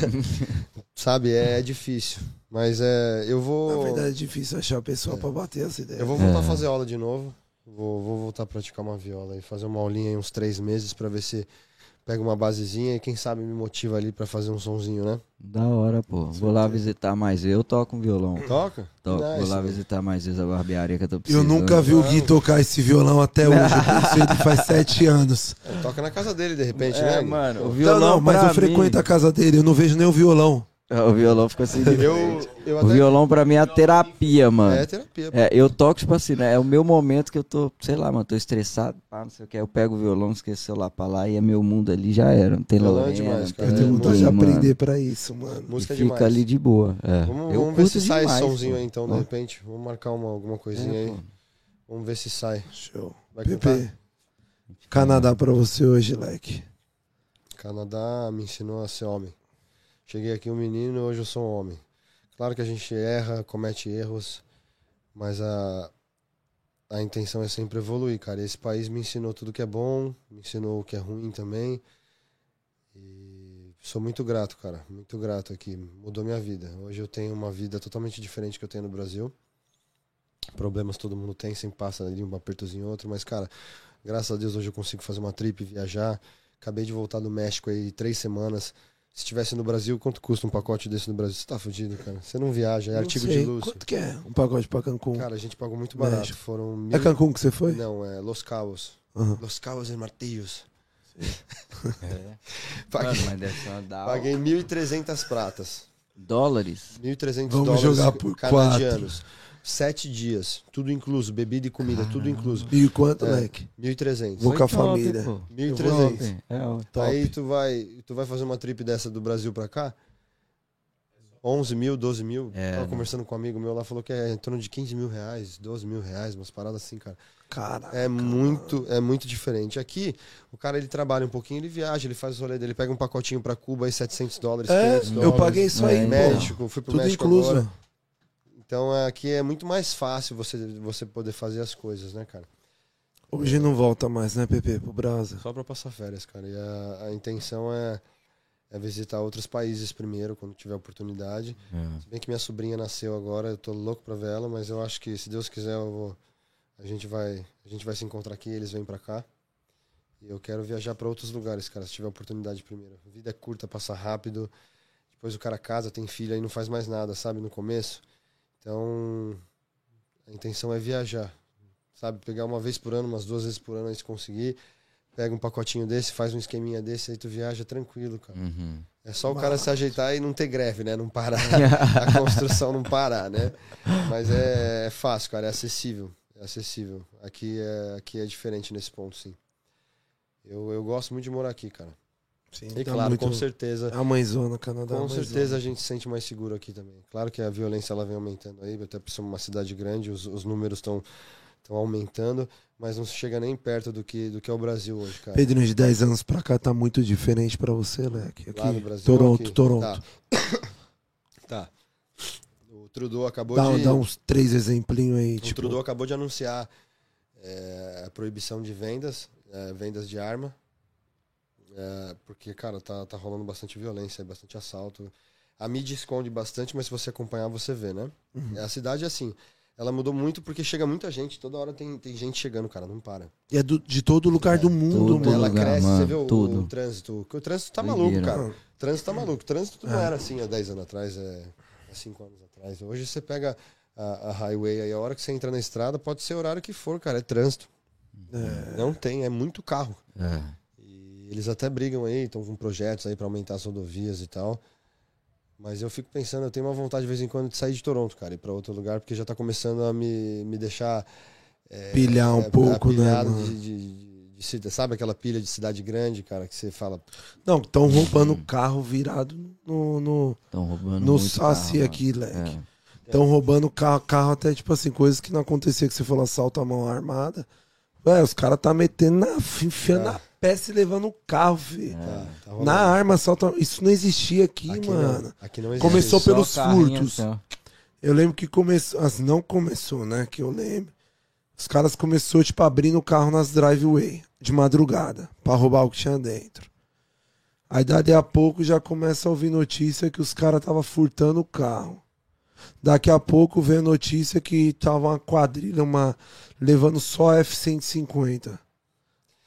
Sabe? É, difícil. Mas é. Eu vou. Na verdade é difícil achar pessoa pra bater essa ideia. Eu vou voltar É. a fazer aula de novo. Vou, vou voltar a praticar uma viola e fazer uma aulinha em uns três meses pra ver se pega uma basezinha e quem sabe me motiva ali pra fazer um sonzinho, né? Da hora, pô. Vou lá visitar mais vezes. Eu toco um violão. Toca? Toco. Vou Nice, lá né? visitar mais vezes a barbearia que eu tô Eu precisando. nunca vi o Gui tocar esse violão até hoje. Eu faz sete anos. É, toca na casa dele, de repente, É, né? mano, o violão não, mas eu frequento mim- a casa dele, eu não vejo nem o violão. O violão ficou assim de Eu, eu O até... violão pra mim é a terapia, mano. É terapia. pô. É, eu toco, tipo assim, né? É o meu momento que eu tô, sei lá, mano, tô estressado, pá, não sei o que. Eu pego o violão, esqueço o celular pra lá e é meu mundo ali, já era. Não tem é Lorena, demais, não cara. Eu tenho É, vontade de aprender pra isso, mano. E Música é fica demais. ali de boa. É. Vamos, eu vamos ver se sai demais, somzinho aí, então, de Ó. repente. Vamos marcar uma, alguma coisinha É, aí. Vamos ver se sai. Show. Vai Pepe, cantar? Canadá pra você hoje, leque. Canadá me ensinou a ser homem. Cheguei aqui um menino, hoje eu sou um homem. Claro que a gente erra, comete erros, mas a, a intenção é sempre evoluir, cara. Esse país me ensinou tudo que é bom, me ensinou o que é ruim também. E sou muito grato, cara. Muito grato aqui. Mudou minha vida. Hoje eu tenho uma vida totalmente diferente que eu tenho no Brasil. Problemas todo mundo tem, sempre passa ali um apertozinho outro, mas, cara, graças a Deus hoje eu consigo fazer uma trip, viajar. Acabei de voltar do México aí três semanas. Se estivesse no Brasil, quanto custa um pacote desse no Brasil? Você tá fudido, cara. Você não viaja, é Não artigo sei, de luxo. Quanto que é um pacote pra Cancún? Cara, a gente pagou muito barato. México. Foram é mil... Cancún que você foi? Não, é Los Cabos. Aham. Los Cabos e Martillos. É. Paguei, Mano, mas deve ser uma da hora. paguei 1.300 pratas. Dólares. 1.300 Vamos dólares jogar por canadianos. Sete dias, tudo incluso. Bebida e comida, tudo Caramba. incluso. E quanto, É. leque? 1.300. Vou com a família. pô. 1.300. Top. É. Aí tu vai, tu vai fazer uma trip dessa do Brasil pra cá? 11 mil, 12 mil. É, Tava né? conversando com um amigo meu lá, falou que é em torno de 15 mil reais, 12 mil reais, umas paradas assim, cara. Caraca. É muito, é muito diferente. Aqui, o cara ele trabalha um pouquinho, ele viaja, ele faz o rolê dele, pega um pacotinho pra Cuba aí 700 dólares, É, 500 eu dólares. paguei isso aí, É. México, fui pro Tudo México incluso. agora. Então aqui é muito mais fácil você, você poder fazer as coisas, né, cara? Hoje não volta mais, né, Pepe, pro Brasa? Só pra passar férias, cara. E a, a intenção é, é visitar outros países primeiro, quando tiver oportunidade. É. Se bem que minha sobrinha nasceu agora, eu tô louco pra ver ela, mas eu acho que se Deus quiser, eu vou, a gente vai, a gente vai se encontrar aqui, eles vêm pra cá. E eu quero viajar pra outros lugares, cara, se tiver oportunidade primeiro. A vida é curta, passa rápido. Depois o cara casa, tem filho, aí não faz mais nada, sabe, no começo. Então, a intenção é viajar, sabe, pegar uma vez por ano, umas duas vezes por ano aí se conseguir. Pega um pacotinho desse, faz um esqueminha desse, aí tu viaja tranquilo, cara. Uhum. É só o cara se ajeitar e não ter greve, né? Não parar, a construção não parar, né? Mas é, é fácil, cara, é acessível. É acessível. Aqui é, aqui é diferente nesse ponto, sim. Eu, eu gosto muito de morar aqui, cara. Sim, E tá claro, muito- com certeza, A mãezona, Canadá. com a mãezona. certeza a gente se sente mais seguro aqui também. Claro que a violência ela vem aumentando aí, até por ser uma cidade grande, os, os números estão estão aumentando, mas não chega nem perto do que, do que é o Brasil hoje, cara. Pedro, de 10 anos pra cá tá muito diferente pra você, Leque. Aqui, Lá no Brasil, Toronto, aqui. Toronto. Tá. tá. O Trudeau acabou Dá, de. dá uns três exemplinhos aí, O tipo. Trudeau acabou de anunciar é, a proibição de vendas, é, vendas de arma. É, porque, cara, tá, tá rolando bastante violência, bastante assalto. A mídia esconde bastante, mas se você acompanhar, você vê, né? Uhum. A cidade, assim, ela mudou muito porque chega muita gente, toda hora tem, tem gente chegando, cara, não para. E é do- de todo lugar do mundo, mano. ela lugar, cresce, mano, você vê o, tudo. o trânsito. porque O trânsito tá Doideira. maluco, cara. O trânsito tá maluco. O trânsito não era assim há 10 anos atrás, é, há 5 anos atrás. Hoje você pega a, a highway aí, a hora que você entra na estrada, pode ser o horário que for, cara, é trânsito. Não tem, é muito carro. É. E eles até brigam aí, estão com projetos aí para aumentar as rodovias e tal. Mas eu fico pensando, eu tenho uma vontade de vez em quando de sair de Toronto, cara, ir para outro lugar, porque já tá começando a me, me deixar. é, Pilhar um é, pouco, né, de, de, de- de Sabe aquela pilha de cidade grande, cara, que você fala. Não, estão roubando carro virado no, no, Estão roubando no saci carro, aqui, leque. É. Estão roubando carro, carro até, tipo assim, coisas que não acontecia, que você falou assalto à mão armada. Ué, os caras tá metendo na, enfiando É. na peça e levando o carro, filho. Tá, tá rolando. Na arma, assalto. Isso não existia aqui, aqui mano. Não, aqui não existe. Começou Só pelos carrinho furtos. assim, ó. Eu lembro que começou. Assim, não começou, né? Que eu lembro. Os caras começou, tipo, abrindo o carro nas driveway de madrugada pra roubar o que tinha dentro. Aí dali a pouco já começa a ouvir notícia que os caras tava furtando o carro. Daqui a pouco vem a notícia que tava uma quadrilha, uma levando só F-150.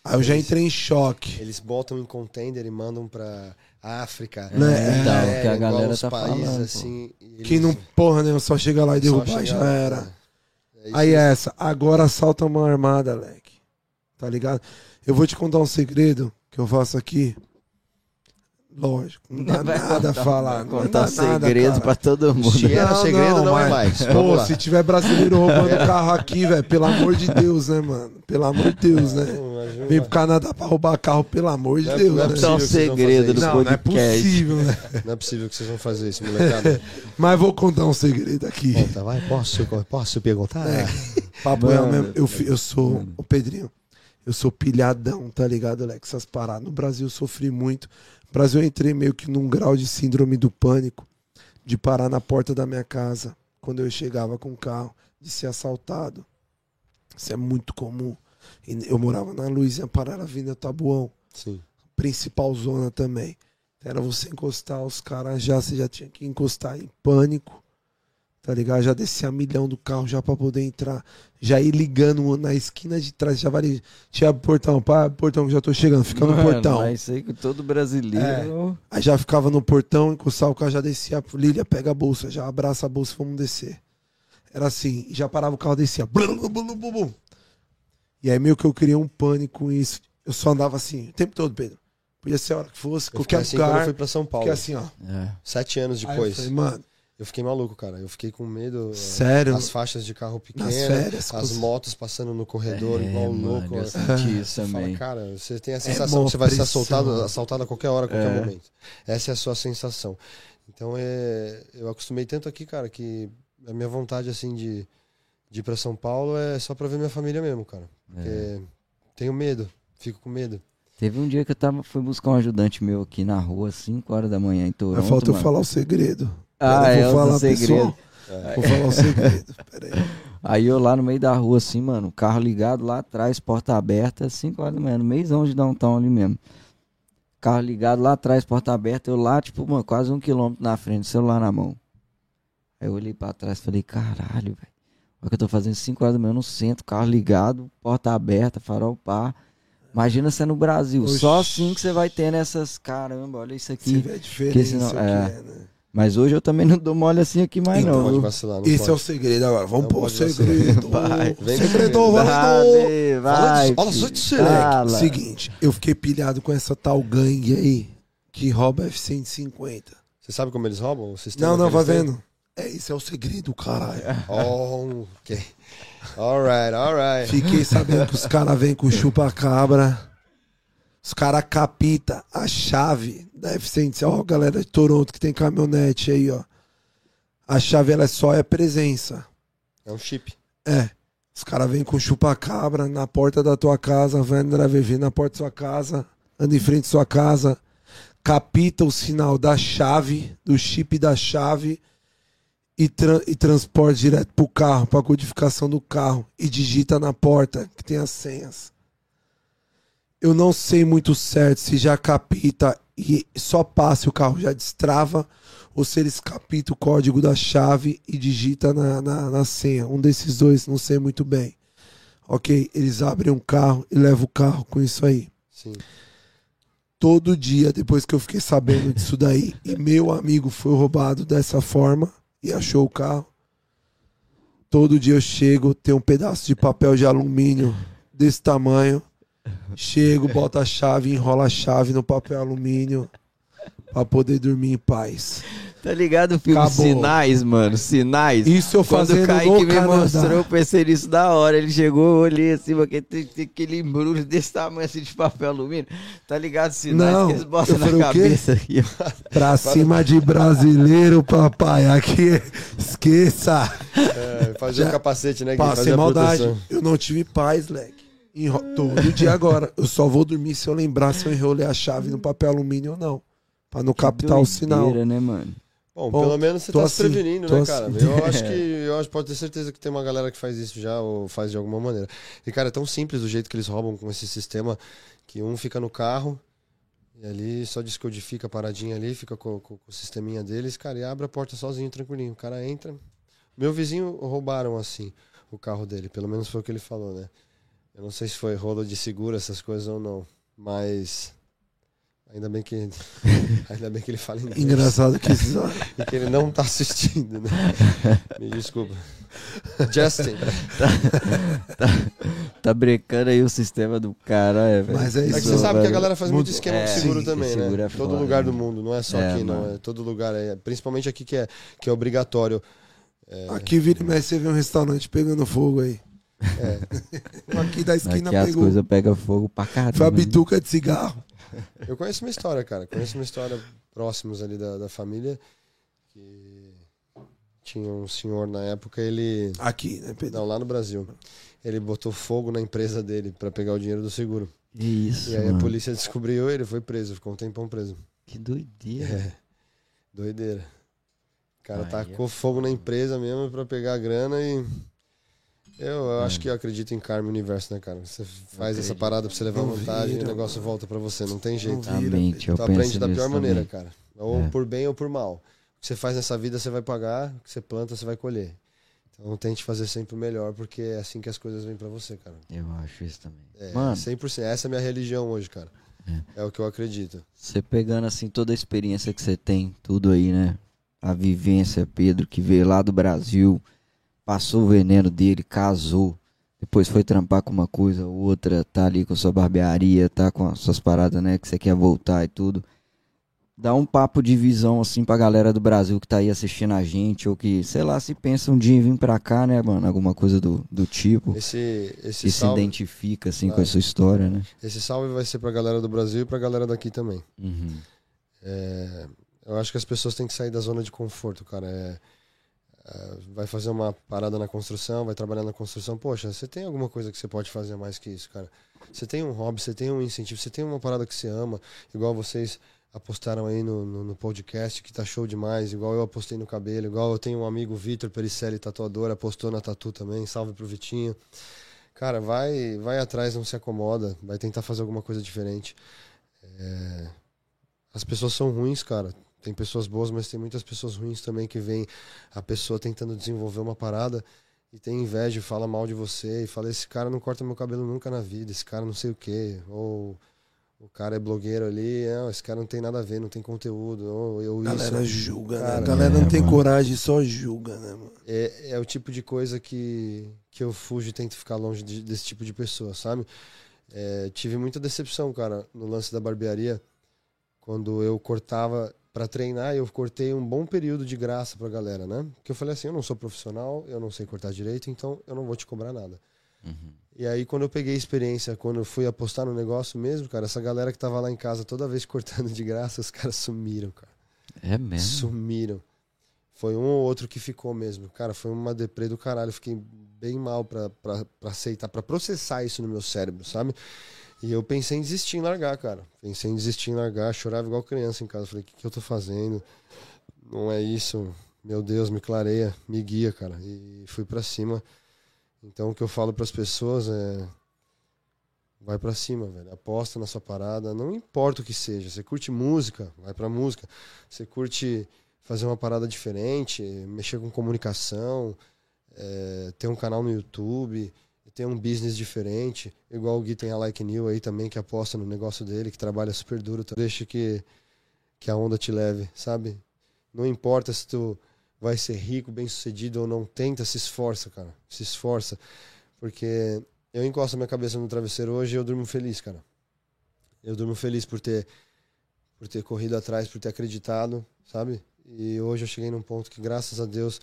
Aí eu já Eles- entrei em choque. Eles botam em container e mandam pra África. Né? Então, Nigéria, que a galera tá países falando, pô. assim. e Que eles não, porra, né? Só chega lá e derrubar já era. É Aí é essa, agora assalta uma armada, Leque. Tá ligado? Eu vou te contar um segredo que eu faço aqui. Lógico, não dá Vai nada a contar- falar. vai Não Contar dá nada, segredo cara. pra todo mundo. Se era segredo, não é mais. Pô, Vamos lá. se tiver brasileiro roubando carro aqui, velho, pelo amor de Deus, né, mano? Pelo amor de Deus, né? Vem pro Canadá pra roubar carro, pelo amor de Não é- Deus, não é né? Segredo do isso. Não, não é possível, né? Não é possível que vocês vão fazer isso, molecada. Mas vou contar um segredo aqui. Conta, vai, posso, posso perguntar? É. Papo Mano, mesmo. Eu, eu sou, mano. o Pedrinho, eu sou pilhadão, tá ligado, Alex? Essas paradas. No Brasil eu sofri muito. No Brasil eu entrei meio que num grau de síndrome do pânico, de parar na porta da minha casa, quando eu chegava com o carro, de ser assaltado. Isso é muito comum. Eu morava na Luizinha Parara Vinda Tabuão, Sim. principal zona também. Era você encostar, os caras já, você já tinha que encostar em pânico. Tá ligado? Já descia a milhão do carro já pra poder entrar. Já ir ligando na esquina de trás. Já vai. Tinha o portão, pá, portão que já tô chegando, fica no Mano, portão. Mas isso aí que todo brasileiro. Aí já ficava no portão, encostava o carro, já descia. Lília, pega a bolsa, já abraça a bolsa, vamos descer. Era assim, já parava o carro, descia. Blum, blum, blum, blum, blum. E aí meio que eu criei um pânico com isso. Eu só andava assim, o tempo todo, Pedro. Podia ser a hora que fosse, Eu fiquei qualquer assim quando eu lugar. fui pra São Paulo. Porque assim, ó. É. Sete anos Aí eu depois. falei, mano, Eu fiquei maluco, cara. Eu fiquei com medo. é, sério. As faixas de carro pequeno, Nas férias, as motos passando no corredor É, igual mano, louco. eu Você senti isso fala, também. cara, você tem a É sensação mó que você vai ser assaltado, assaltado a qualquer hora, a qualquer É. momento. Essa é a sua sensação. Então é, eu acostumei tanto aqui, cara, que a minha vontade assim de, de ir pra São Paulo é só pra ver minha família mesmo, cara. Porque É. tenho medo, fico com medo. Teve um dia que eu tava, fui buscar um ajudante meu aqui na rua, 5 horas da manhã em Toronto. Mas falta eu mano. falar o segredo. Ah, eu é vou o falar, do segredo. pessoal. Vou falar o segredo. Pera aí. Aí eu lá no meio da rua, assim, mano, carro ligado lá atrás, porta aberta, 5 horas da manhã, no meizão de downtown ali mesmo. Carro ligado lá atrás, porta aberta, eu lá, tipo, mano, quase um quilômetro na frente, celular na mão. Aí eu olhei pra trás e falei, caralho, velho. Olha o que eu tô fazendo 5 horas da manhã no centro, carro ligado, porta aberta, farol pá. Imagina você no Brasil. Oxi. Só assim que você vai tendo essas. Caramba, olha isso Você aqui. vê a diferença senão- que é. é, né? Mas hoje eu também não dou mole assim aqui mais, Então, Não pode vacilar, não Esse pode. é o segredo agora. Vamos pôr o segredo. Vai. Vem segredo. Dale, vai. disso, fala filho. disso, Fala. Seguinte, eu fiquei pilhado com essa tal gangue aí que rouba F-150. Você sabe como eles roubam? O sistema Não, não, vai vendo. É, esse é o segredo, caralho. Oh, ok. Alright, alright. Fiquei sabendo que os caras vêm com chupa-cabra. Os caras capita a chave da F-150. Ó, galera de Toronto que tem caminhonete aí, ó. A chave, ela é só é presença. É um chip. É. Os caras vêm com chupa-cabra na porta da tua casa, vai andar VV na porta da sua casa, anda em frente à sua casa, capita o sinal da chave, do chip da chave, e, tra e transporta direto pro carro, pra codificação do carro, e digita na porta que tem as senhas. Eu não sei muito certo se já capita e só passa e o carro já destrava, ou se eles capitam o código da chave e digita na, na, na senha. Um desses dois, não sei muito bem. Ok? Eles abrem um carro e levam o carro com isso aí. Sim. Todo dia, depois que eu fiquei sabendo disso daí, e meu amigo foi roubado dessa forma e achou o carro. Todo dia eu chego, tem um pedaço de papel de alumínio desse tamanho. Chego, boto a chave, enrola a chave no papel alumínio pra poder dormir em paz. Tá ligado o filme Acabou. Sinais, mano? Sinais. Isso eu Quando fazendo o Kaique me Canadá. mostrou, eu pensei nisso da hora. Ele chegou, eu olhei assim, porque tem, tem aquele embrulho desse tamanho assim de papel alumínio. Tá ligado? Sinais Não, que eles botam na cabeça aqui. Pra cima de brasileiro, papai. Aqui, esqueça. É, fazer o capacete, né? A maldade. Eu não tive paz, leque. Enro... Todo dia agora. Eu só vou dormir se eu lembrar se eu enrolei a chave no papel alumínio ou não. Pra não captar o sinal. Né, mano? Bom, Bom, pelo menos você tá assim, se prevenindo, tô né, cara? assim. Eu acho que. Eu acho, pode ter certeza que tem uma galera que faz isso já, ou faz de alguma maneira. E, cara, é tão simples do jeito que eles roubam com esse sistema que um fica no carro e ali só descodifica a paradinha ali, fica com, com- com o sisteminha deles, cara, e abre a porta sozinho, tranquilinho. O cara entra. Meu vizinho roubaram assim o carro dele, pelo menos foi o que ele falou, né? Eu não sei se foi rolo de seguro, essas coisas ou não, mas. Ainda bem que. Ainda bem que ele fala inglês. Engraçado que isso. E que ele não tá assistindo, né? Me desculpa. Justin. Tá brecando aí o sistema do cara, é, velho. Mas é É isso, que você sabe que a galera faz muito Muito- esquema É, com seguro sim, também, né? seguro é todo foda, lugar né? do mundo, não é só É, aqui, não. mano. É todo lugar, é, principalmente aqui que é, que é obrigatório. Aqui vira e mexe, você vê um restaurante pegando fogo aí. É. Aqui da esquina Aqui as pegou. coisas pegam fogo pra caramba. Foi a né? bituca de cigarro. Eu conheço uma história, cara. Conheço uma história próximos ali da, da família que tinha um senhor na época, ele. Aqui, né, Pedro? Não, lá no Brasil. Ele botou fogo na empresa dele pra pegar o dinheiro do seguro. Isso, E aí mano. a polícia descobriu ele, foi preso, ficou um tempão preso. Que doideira. É. Doideira. O cara Aí tacou é fogo na empresa mesmo pra pegar a grana e. Eu, eu acho que eu acredito em karma e universo, né, cara? Você faz essa parada pra você levar Não vantagem e o negócio mano. volta pra você. Não tem jeito. Não vira. Exatamente, eu aprende da pior maneira, também. cara. Ou É. por bem ou por mal. O que você faz nessa vida você vai pagar, o que você planta você vai colher. Então tente fazer sempre o melhor, porque é assim que as coisas vêm pra você, cara. Eu acho isso também. É, Mano, 100%. Essa é a minha religião hoje, cara. É, o que eu acredito. você pegando assim toda a experiência que você tem, tudo aí, né? A vivência, Pedro, que veio lá do Brasil, passou o veneno dele, casou, depois foi trampar com uma coisa ou outra, tá ali com sua barbearia, tá com as suas paradas, né? Que você quer voltar e tudo. Dá um papo de visão, assim, pra galera do Brasil que tá aí assistindo a gente, ou que, sei lá, se pensa um dia em vir pra cá, né, mano? Alguma coisa do, do tipo. Esse, esse, Que se salve, identifica, assim, com Claro. a sua história, né? esse salve vai ser pra galera do Brasil e pra galera daqui também. Uhum. É, eu acho que as pessoas têm que sair da zona de conforto, cara. É, vai fazer uma parada na construção, vai trabalhar na construção. Poxa, você tem alguma coisa que você pode fazer mais que isso, cara? Você tem um hobby, você tem um incentivo, você tem uma parada que você ama, igual vocês apostaram aí no, no, no podcast, que tá show demais, igual eu apostei no cabelo, igual eu tenho um amigo, Vitor Pericelli, tatuador, apostou na tatu também, salve pro Vitinho. Cara, vai, vai atrás, não se acomoda, vai tentar fazer alguma coisa diferente. É, as pessoas são ruins, cara. Tem pessoas boas, mas tem muitas pessoas ruins também que vem a pessoa tentando desenvolver uma parada e tem inveja e fala mal de você e fala: esse cara não corta meu cabelo nunca na vida, esse cara não sei o quê. Ou o cara é blogueiro ali, não, esse cara não tem nada a ver, não tem conteúdo. Ou eu A galera isso. julga, né? Cara, A galera não é, tem mano. coragem, só julga, né, mano? É, é o tipo de coisa que, que eu fujo e tento ficar longe de- desse tipo de pessoa, sabe? É, tive muita decepção, cara, no lance da barbearia. Quando eu cortava pra treinar, eu cortei um bom período de graça pra galera, né? Porque eu falei assim: eu não sou profissional, eu não sei cortar direito, então eu não vou te cobrar nada. Uhum. E aí, quando eu peguei experiência, quando eu fui apostar no negócio mesmo, cara, essa galera que tava lá em casa toda vez cortando de graça, os caras sumiram, cara. É mesmo? Sumiram. Foi um ou outro que ficou mesmo. Cara, foi uma deprê do caralho. Fiquei bem mal pra, pra, pra aceitar, pra processar isso no meu cérebro, sabe? E eu pensei em desistir, em largar, cara. Pensei em desistir, em largar. Chorava igual criança em casa. Falei, o que, que eu tô fazendo? Não é isso. meu Deus, me clareia, me guia, cara. E fui para cima. Então o que eu falo para as pessoas é vai para cima, velho. Aposta na sua parada, não importa o que seja. Você curte música, vai pra música. Você curte fazer uma parada diferente, mexer com comunicação, é, ter um canal no YouTube, ter um business diferente, igual o Gui tem a Like New aí também, que aposta no negócio dele, que trabalha super duro. Deixa que, que a onda te leve, sabe? Não importa se tu vai ser rico, bem sucedido ou não, tenta, se esforça, cara. Se esforça. Porque eu encosto a minha cabeça no travesseiro hoje e eu durmo feliz, cara. Eu durmo feliz por ter, por ter corrido atrás, por ter acreditado, sabe? E hoje eu cheguei num ponto que, graças a Deus,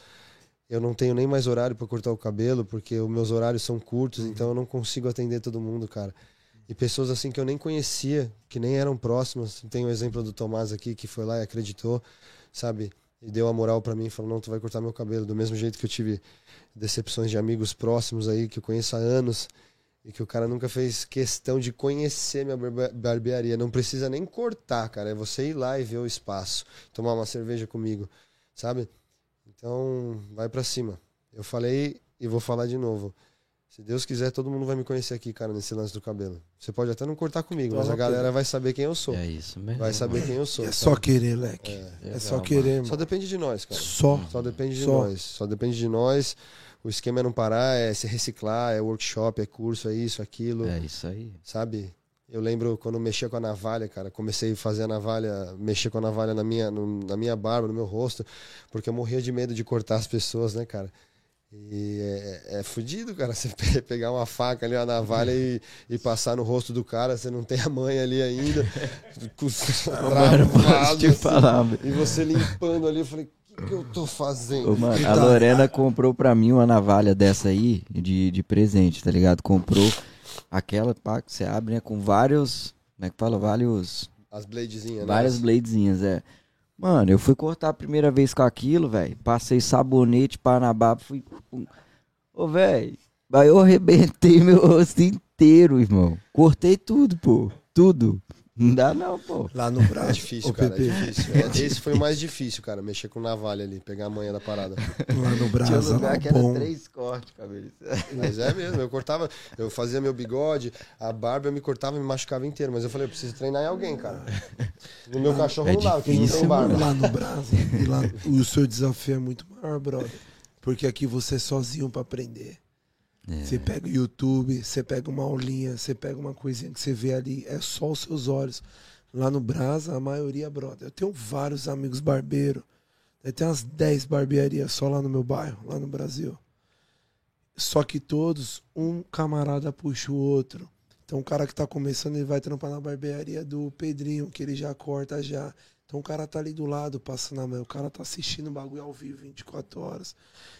eu não tenho nem mais horário para cortar o cabelo, porque os meus horários são curtos, uhum. então eu não consigo atender todo mundo, cara. E pessoas assim que eu nem conhecia, que nem eram próximas. Tem o exemplo do Tomás aqui, que foi lá e acreditou, sabe? E deu a moral para mim e falou: Não, tu vai cortar meu cabelo. Do mesmo jeito que eu tive decepções de amigos próximos aí, que eu conheço há anos, e que o cara nunca fez questão de conhecer minha barbearia. Não precisa nem cortar, cara. É você ir lá e ver o espaço, tomar uma cerveja comigo, sabe? Então, vai para cima. Eu falei e vou falar de novo. Se Deus quiser, todo mundo vai me conhecer aqui, cara, nesse lance do cabelo. Você pode até não cortar comigo, mas a galera vai saber quem eu sou. É isso mesmo. Vai saber quem eu sou. É só querer, Leque. É, é só querer, mano. Só depende de nós, cara. Só. Só depende de só. nós. Só depende de nós. O esquema é não parar, é se reciclar, é workshop, é curso, é isso, aquilo. É isso aí. Sabe? Eu lembro quando mexia com a navalha, cara. Comecei a fazer a navalha, mexer com a navalha na minha, no, na minha barba, no meu rosto, porque eu morria de medo de cortar as pessoas, né, cara? E é, é fudido, cara. Você pegar uma faca ali, uma navalha e, e passar no rosto do cara, você não tem a mãe ali ainda. com travado, falar, assim, e você limpando ali, eu falei, o que, que eu tô fazendo? Ô, mano, a Lorena comprou pra mim uma navalha dessa aí, de, de presente, tá ligado? Comprou Aquela pá que você abre, né? Com vários. Como é que fala? Vários. As bladezinhas, né? Várias bladezinhas, é. Mano, eu fui cortar a primeira vez com aquilo, velho. Passei sabonete, panabá, fui. Ô, velho. Aí eu arrebentei meu rosto inteiro, irmão. Cortei tudo, pô. Tudo. Não dá não, pô. Lá no braço. É difícil, cara, é difícil. É, esse foi o mais difícil, cara, mexer com navalha ali, pegar a manha da parada. Lá no braço. Tinha um lugar que era bom. três cortes, cabelo. Mas é mesmo, eu cortava, eu fazia meu bigode, a barba eu me cortava e me machucava inteiro, mas eu falei, eu preciso treinar em alguém, cara. No meu cachorro é não dá, porque não tem barba. Lá no braço, e lá, o seu desafio é muito maior, brother. Porque aqui você é sozinho para aprender. É. Você pega o YouTube, você pega uma aulinha, você pega uma coisinha que você vê ali, é só os seus olhos. Lá no Brasa, a maioria, brother. Eu tenho vários amigos barbeiros. Tem umas 10 barbearias só lá no meu bairro, lá no Brasil. Só que todos, um camarada puxa o outro. Então o cara que tá começando, ele vai trampar na barbearia do Pedrinho, que ele já corta já. Então o cara tá ali do lado, passando a mão. O cara tá assistindo o bagulho ao vivo 24 horas.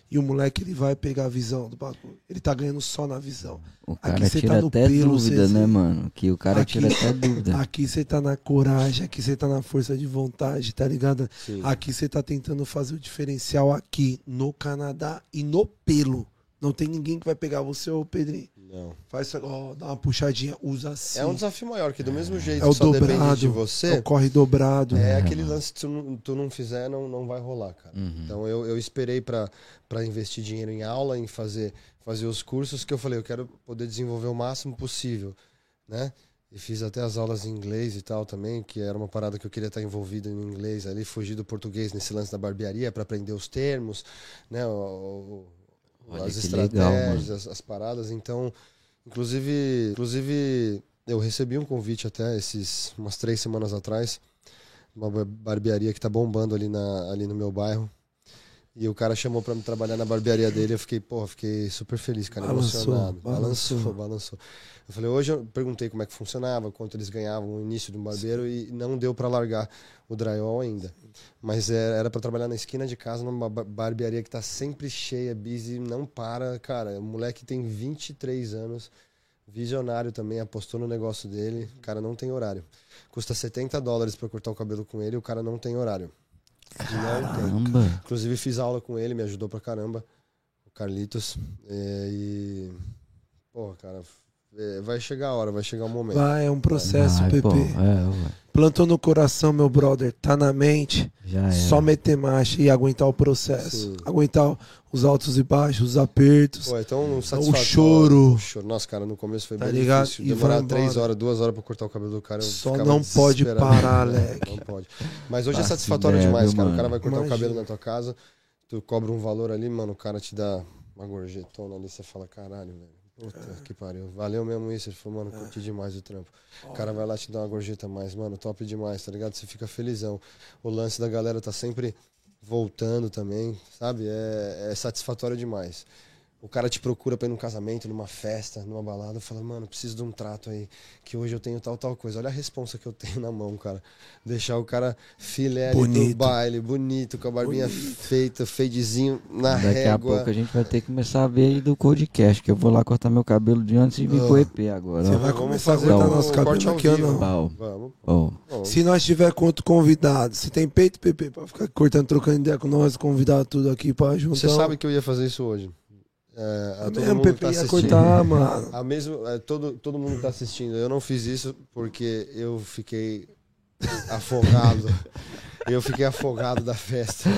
E o moleque, ele vai pegar a visão do bagulho. Ele tá ganhando só na visão. O cara aqui tira tá até pelo, dúvida, né, mano? Que o cara aqui, tira até dúvida. Aqui você tá na coragem, aqui você tá na força de vontade, tá ligado? Sim. Aqui você tá tentando fazer o diferencial aqui, no Canadá e no pelo. Não tem ninguém que vai pegar você, ô Pedrinho. Não. Faz, ó, dá uma puxadinha, usa assim. É um desafio maior, que do mesmo jeito é o que só dobrado, depende de você. É o corre dobrado. É, é aquele lance que tu não, tu não fizer, não, não vai rolar, cara. Uhum. Então eu, eu esperei para investir dinheiro em aula, em fazer, fazer os cursos, que eu falei, eu quero poder desenvolver o máximo possível, né? E fiz até as aulas em inglês e tal também, que era uma parada que eu queria estar envolvido em inglês ali, fugir do português nesse lance da barbearia para aprender os termos, né? O, Olha as estratégias, legal, as, as, paradas. Então, inclusive, inclusive, eu recebi um convite até esses umas três semanas atrás, uma barbearia que tá bombando ali, na, ali no meu bairro. E o cara chamou para me trabalhar na barbearia dele. Eu fiquei, porra, fiquei super feliz, cara, balançou, emocionado. Balançou, balançou, balançou. Eu falei, hoje eu perguntei como é que funcionava, quanto eles ganhavam no início de um barbeiro Sim. e não deu para largar o drywall ainda. Mas é, era para trabalhar na esquina de casa, numa barbearia que tá sempre cheia, busy, não para. Cara, o moleque tem 23 anos, visionário também, apostou no negócio dele. O cara não tem horário. Custa 70 dólares para cortar o cabelo com ele, o cara não tem horário. Caramba. Inclusive fiz aula com ele, me ajudou pra caramba. O Carlitos. É, e. Pô, cara, vai chegar a hora, vai chegar o momento. Vai, é um processo, Ai, Pepe. pô, é, Plantou no coração, meu brother. Tá na mente. já é. Só meter marcha e aguentar o processo. Sim. Aguentar os altos e baixos, os apertos. Pô, é tão satisfatório. choro. O choro. Nossa, cara, no começo foi Tá bem ligado? difícil. E Demorar vai três horas, duas horas pra cortar o cabelo do cara. Só não pode parar, É, Leque. Não pode. Mas hoje é Faço satisfatório demais, cara. O mano? cara vai cortar Imagina. o cabelo na tua casa, tu cobra um valor ali, mano, o cara te dá uma gorjetona ali, você fala, caralho, velho. Puta que pariu. Valeu mesmo isso. Ele falou, mano, curti demais o trampo. O cara vai lá te dar uma gorjeta mais, mano, top demais, tá ligado? Você fica felizão. O lance da galera tá sempre voltando também, sabe? É, é satisfatório demais. O cara te procura pra ir num casamento, numa festa, numa balada, fala, mano, preciso de um trato aí, que hoje eu tenho tal, tal coisa. Olha a responsa que eu tenho na mão, cara. Deixar o cara filé ali do Bonito. baile, bonito, com a barbinha feita, fadezinho na Daqui régua. a pouco a gente vai ter que começar a ver aí do Codecast, que eu vou lá cortar meu cabelo de antes de vir Ah. pro EP agora. Você vai começar a cortar nosso cabelo aqui não? Vamos. bom. Bom, Se nós tiver com outro convidado, se tem peito, Pepe, pra ficar cortando, trocando ideia com nós, convidar tudo aqui pra juntar. Você sabe que eu ia fazer isso hoje. É, a É todo mesmo, mundo que Pepe tá assistindo. cortar, mano. A mesmo, é, todo, todo mundo que tá assistindo. Eu não fiz isso porque eu fiquei afogado. Eu fiquei afogado da festa.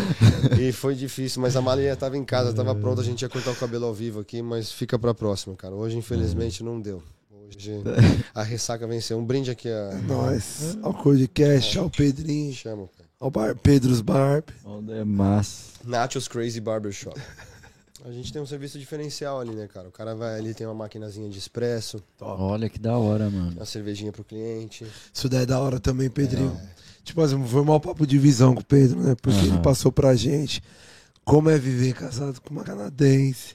E foi difícil, mas a malinha tava em casa, tava pronta, a gente ia cortar o cabelo ao vivo aqui, mas fica pra próxima, cara. Hoje, infelizmente, não deu. Hoje a ressaca venceu. Um brinde aqui a. Nós, ao Codecast, ao Pedrinho, Chama, cara. ao Bar Pedro's Barb. Onde é massa. Nachos Crazy Barbershop. A gente tem um serviço diferencial ali, né, cara? O cara vai ali, tem uma maquinazinha de expresso, Olha que da hora, mano. uma cervejinha pro cliente. Isso daí é da hora também, Pedrinho. Tipo assim, foi mal papo de visão com o Pedro, né? Porque Aham. ele passou pra gente como é viver casado com uma canadense,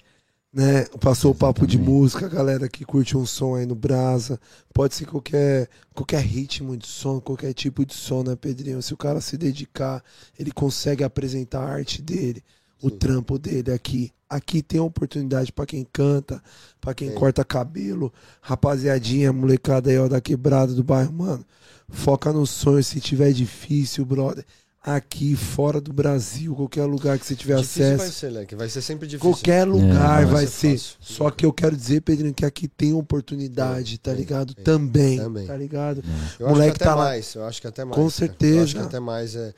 né? Passou o papo de música, a galera que curte um som aí no Brasa. Pode ser qualquer, qualquer ritmo de som, qualquer tipo de som, né, Pedrinho? Se o cara se dedicar, ele consegue apresentar a arte dele, o Sim. trampo dele aqui. Aqui tem oportunidade pra quem canta, pra quem Tem. corta cabelo, rapaziadinha, molecada aí, ó, da quebrada do bairro, mano. Foca no sonho se tiver difícil, brother. Aqui, fora do Brasil, qualquer lugar que você tiver Difícil vai acesso. ser, Leque. Vai ser sempre difícil. Qualquer lugar não vai vai ser. ser. Só que eu quero dizer, Pedrinho, que aqui tem oportunidade, tá Tem, ligado? Também, Também. tá ligado? Eu moleque acho que até tá lá. mais. Eu acho que até mais. Com certeza. Eu acho que até mais é.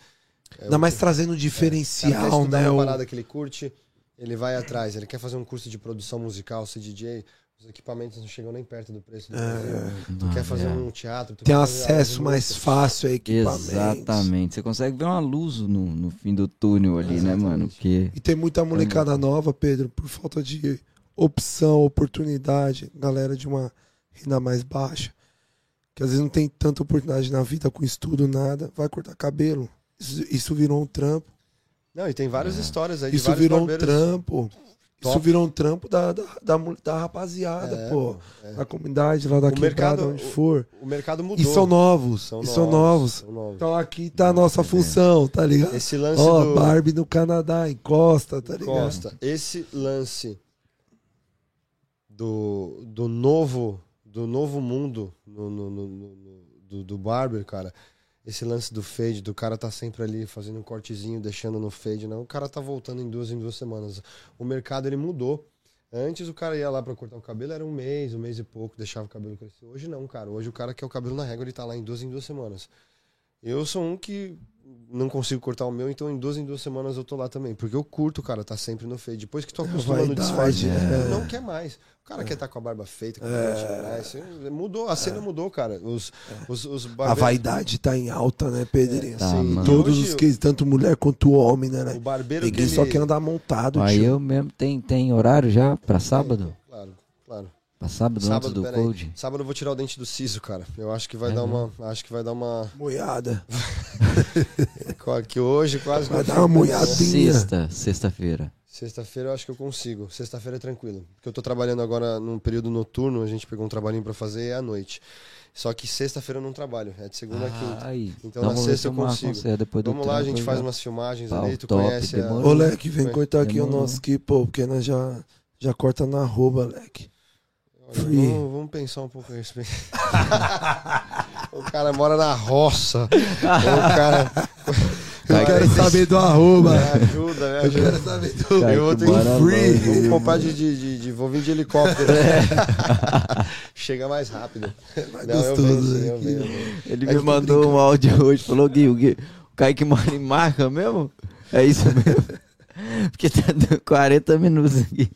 é Ainda mais que- trazendo um diferencial, né? uma o- parada que ele curte, ele vai atrás. Ele quer fazer um curso de produção musical, ser DJ. Os equipamentos não chegam nem perto do preço do Brasil. Tu Ah, quer fazer é. um teatro. Tu Tem quer fazer aula acesso mais música. fácil a equipamentos. Exatamente. Você consegue ver uma luz no, no fim do túnel ali, né, mano? Exatamente. Porque E tem muita molecada nova, Pedro, por falta de opção, oportunidade, galera de uma renda mais baixa, que às vezes não tem tanta oportunidade na vida com estudo, nada, vai cortar cabelo. Isso, isso virou um trampo. Não, e tem várias histórias aí Isso virou um barbeiros. trampo. Isso top. virou um trampo da, da, da, da rapaziada, É, pô. é. Da comunidade lá da O quebrada, mercado- onde for. O mercado E mudou. são novos. São e são novos. são novos. Então aqui tá a nossa função, tá ligado? Esse lance Ó, do... Barbie no Canadá, encosta, tá ligado? Costa, esse lance do, do novo do novo mundo no, no- no- no- no- do, do barber, cara. Esse lance do fade, do cara tá sempre ali fazendo um cortezinho, deixando no fade, não. O cara tá voltando em duas em duas semanas. O mercado ele mudou. Antes o cara ia lá pra cortar o cabelo, era um mês, um mês e pouco, deixava o cabelo crescer. Hoje não, cara. Hoje o cara quer o cabelo na régua, ele tá lá em duas em duas semanas. Eu sou um que não consigo cortar o meu, então em duas em duas semanas eu tô lá também. Porque eu curto, cara, tá sempre no fade. Depois que tu acostuma no vaidade, disfarce, é. não quer mais. O cara quer estar com a barba feita, com o é. Mudou, a cena mudou, cara. Os, os, os A barbeiros- vaidade tá em alta, né, Pedrinho? Tá, Sim, Todos hoje os que tanto mulher quanto homem, né? O né? barbeiro que Ninguém ele... só quer andar montado, aí tio. eu mesmo tem, tem horário já pra sábado? Claro, claro. Pra sábado, antes do peraí. Code? Sábado eu vou tirar o dente do siso, cara. Eu acho que vai É dar uma. Acho que vai dar uma. Moiada. Que hoje quase. Vai dar uma moiadinha. Sexta, sexta-feira. Sexta-feira eu acho que eu consigo. Sexta-feira é tranquilo. Porque eu tô trabalhando agora num período noturno, a gente pegou um trabalhinho pra fazer é à noite. Só que sexta-feira eu não trabalho, é de segunda a quinta. aí. Então na sexta se eu consigo. você depois do Vamos lá, a gente faz já- umas filmagens Pau ali, tu top, conhece a... demorou. Ô, Leque, vem cortar aqui o nosso aqui, pô, porque nós já, já corta na arroba, Leque. Olha. Vamos, vamos pensar um pouco a respeito. o cara mora na roça. o cara. Eu quero saber do arroba. Me ajuda, me Eu ajuda. quero saber do... Cara, Eu vou ter que free. Vamos comprar de, de, de, de- Vou vir de helicóptero. chega mais rápido. Mais Não, eu gostoso venho, eu venho, eu venho. Ele É me mandou brincando. um áudio hoje, falou Gui, o Gui, o Kaique mora em marca mesmo? É isso mesmo? Porque tá dando 40 minutos aqui.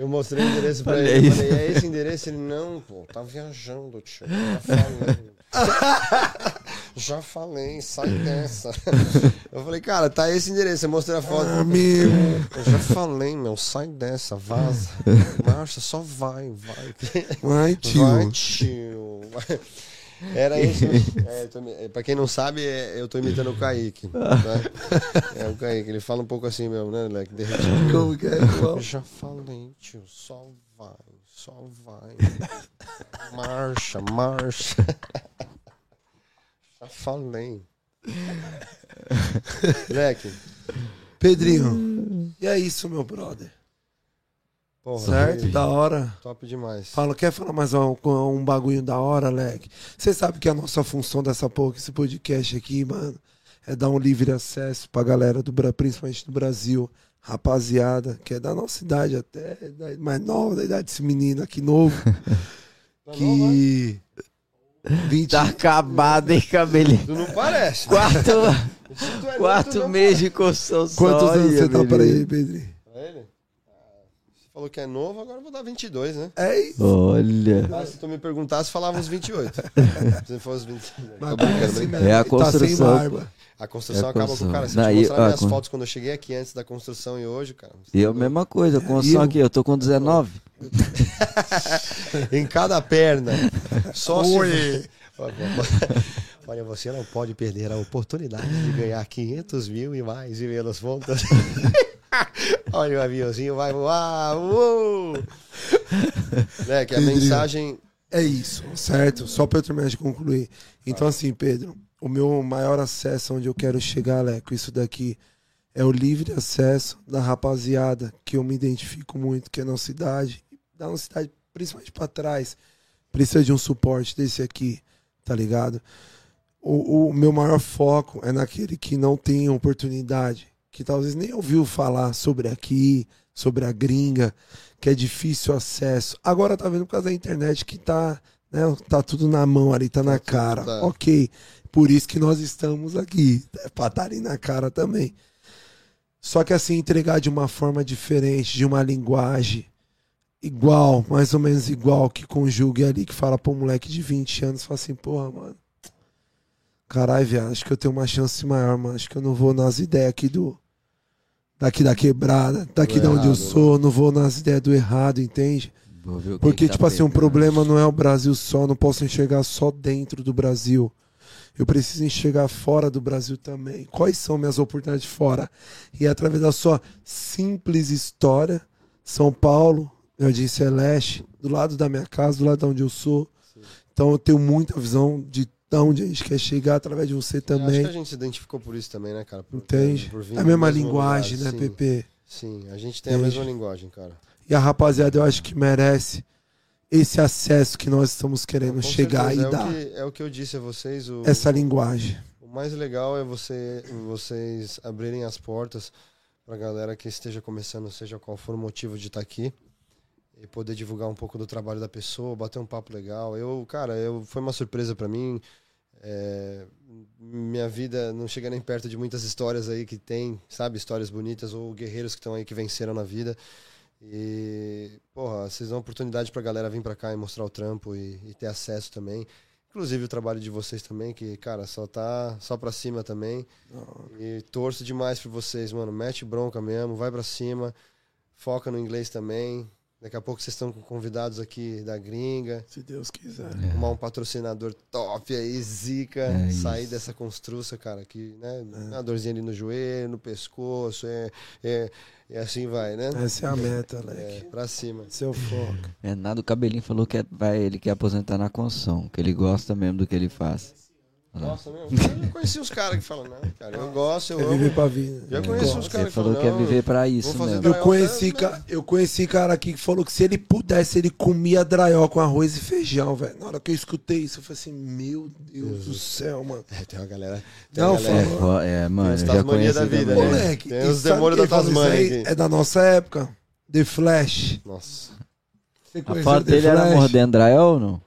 Eu mostrei o endereço pra Olha ele. Eu falei, é esse endereço? Ele, não, pô, tá viajando, tio. Já falei. Já falei, sai dessa. Eu falei, cara, tá esse endereço. Eu mostrei a foto. Ah, meu. Eu já falei, meu, sai dessa, vaza. Marcha, só vai, vai. Vai, tio. Vai, tio. Vai. Era isso. É, tô é, pra quem não sabe, é, eu tô imitando o Kaique. Tá? É o Kaique, ele fala um pouco assim mesmo, né, Leque? Derretido. Como que é? Eu já falei, tio, só vai, só vai. Marcha, marcha. Já falei. Leque, Pedrinho, e é isso, meu brother. Porra, Certo? foi Da hora. top demais. Fala, quer falar mais um, um bagulho da hora, Leque? Você sabe que a nossa função dessa porra, esse podcast aqui, mano, é dar um livre acesso pra galera, do, principalmente do Brasil, rapaziada, que é da nossa idade até, da- mais nova, da idade desse menino aqui novo, Tá que... 20, Tá acabado, hein, cabelinho? Tu não parece. Quarto, é quarto mês de construção. Quantos anos aí, você tá pra ele, Pedrinho? Pra ele? Falou que é novo, agora eu vou dar 22, né? É isso. Olha. Ah, se tu me perguntasse, falava uns 28. se fosse 20. Mas Tô brincando, parece brincando. mesmo, É a tá construção. barba. A construção É a acaba com o cara. Se eu te Daí, mostrar minhas com- fotos quando eu cheguei aqui antes da construção e hoje, cara. E eu, mesma coisa, construção eu? aqui, eu tô com 19. em cada perna. Só se... Oi. Olha, você não pode perder a oportunidade de ganhar 500 mil e mais e menos pontos. Olha o aviãozinho vai voar. Uh! Né, que a mensagem... É isso, certo? Só pra eu terminar de concluir. Então, assim, Pedro, o meu maior acesso onde eu quero chegar, Leco, isso daqui é o livre acesso da rapaziada que eu me identifico muito, que é na cidade, da nossa cidade, principalmente pra trás, precisa de um suporte desse aqui, tá ligado? O, o meu maior foco é naquele que não tem oportunidade, que talvez nem ouviu falar sobre aqui, sobre a gringa, que é difícil acesso. Agora tá vendo por causa da internet que tá, né, tá tudo na mão ali, tá na tudo, cara. tá. Ok. Por isso que nós estamos aqui. É pra estar ali na cara também. Só que assim, entregar de uma forma diferente, de uma linguagem igual, mais ou menos igual, que conjugue ali, que fala pro moleque de 20 anos, fala assim, porra, mano. Caralho, viado, acho que eu tenho uma chance maior, mano. Acho que eu não vou nas ideias aqui do. Daqui da quebrada, daqui Do de onde eu sou, não vou nas ideias do errado, entende? Porque, que tá tipo assim, um pegando. problema não é o Brasil só, não posso enxergar só dentro do Brasil. Eu preciso enxergar fora do Brasil também. Quais são minhas oportunidades fora? E através da sua simples história, São Paulo, Jardim Celeste, do lado da minha casa, do lado de onde eu sou. Então eu tenho muita visão de onde a gente quer chegar através de você Acho também. que a gente se identificou por isso também, né, cara? Por- Entende? por É a mesma linguagem, lugar, né, sim. Pepe? Sim, a gente tem a Entende? mesma linguagem, cara. E a rapaziada, eu acho que merece esse acesso que nós estamos querendo chegar certeza, e dar. É o, que, é o que eu disse a vocês. O, Essa linguagem. o mais legal é você, vocês abrirem as portas pra galera que esteja começando, seja qual for o motivo de estar aqui. E poder divulgar um pouco do trabalho da pessoa, bater um papo legal. Eu, cara, eu, foi uma surpresa pra mim. É, minha vida não chega nem perto de muitas histórias aí que tem, sabe? Histórias bonitas ou guerreiros que estão aí que venceram na vida. E, porra, vocês dão oportunidade pra galera vir pra cá e mostrar o trampo e, e ter acesso também. Inclusive o trabalho de vocês também, que, cara, só tá só pra cima também. E torço demais por vocês, mano. Mete bronca mesmo, vai pra cima. Foca no inglês também. Daqui a pouco vocês estão com convidados aqui da gringa. Se Deus quiser. Arrumar um patrocinador top aí, zica. É sair isso. dessa construção, cara, que, né? Uma dorzinha ali no joelho, no pescoço, é, é, e assim vai, né? Essa é a meta, É, Leque. pra cima. É o foco. É nada, o cabelinho falou que é- vai, ele quer aposentar na construção, que ele gosta mesmo do que ele faz. Nossa, meu. Eu já conheci os caras que falam, não, cara, eu gosto, eu É amo. viver pra vida. Já Eu conheci gosto. uns caras que falou falam, que ia não, viver pra isso fazer mesmo. Eu conheci, né? ca- eu conheci cara aqui que falou que se ele pudesse, ele comia draió com arroz e feijão, velho. Na hora que eu escutei isso, eu falei assim, meu Deus do céu, mano. É, tem uma galera. Tem Não, uma galera. É, fo- é, mano, os eu já Tasmania conheci da vida, também. né? Moleque, Tem e os sabe demônios quem da falou isso aí? aqui. É da nossa época. The Flash. Nossa. Você A conheceu foto The dele era Flash? mordendo Drael ou não?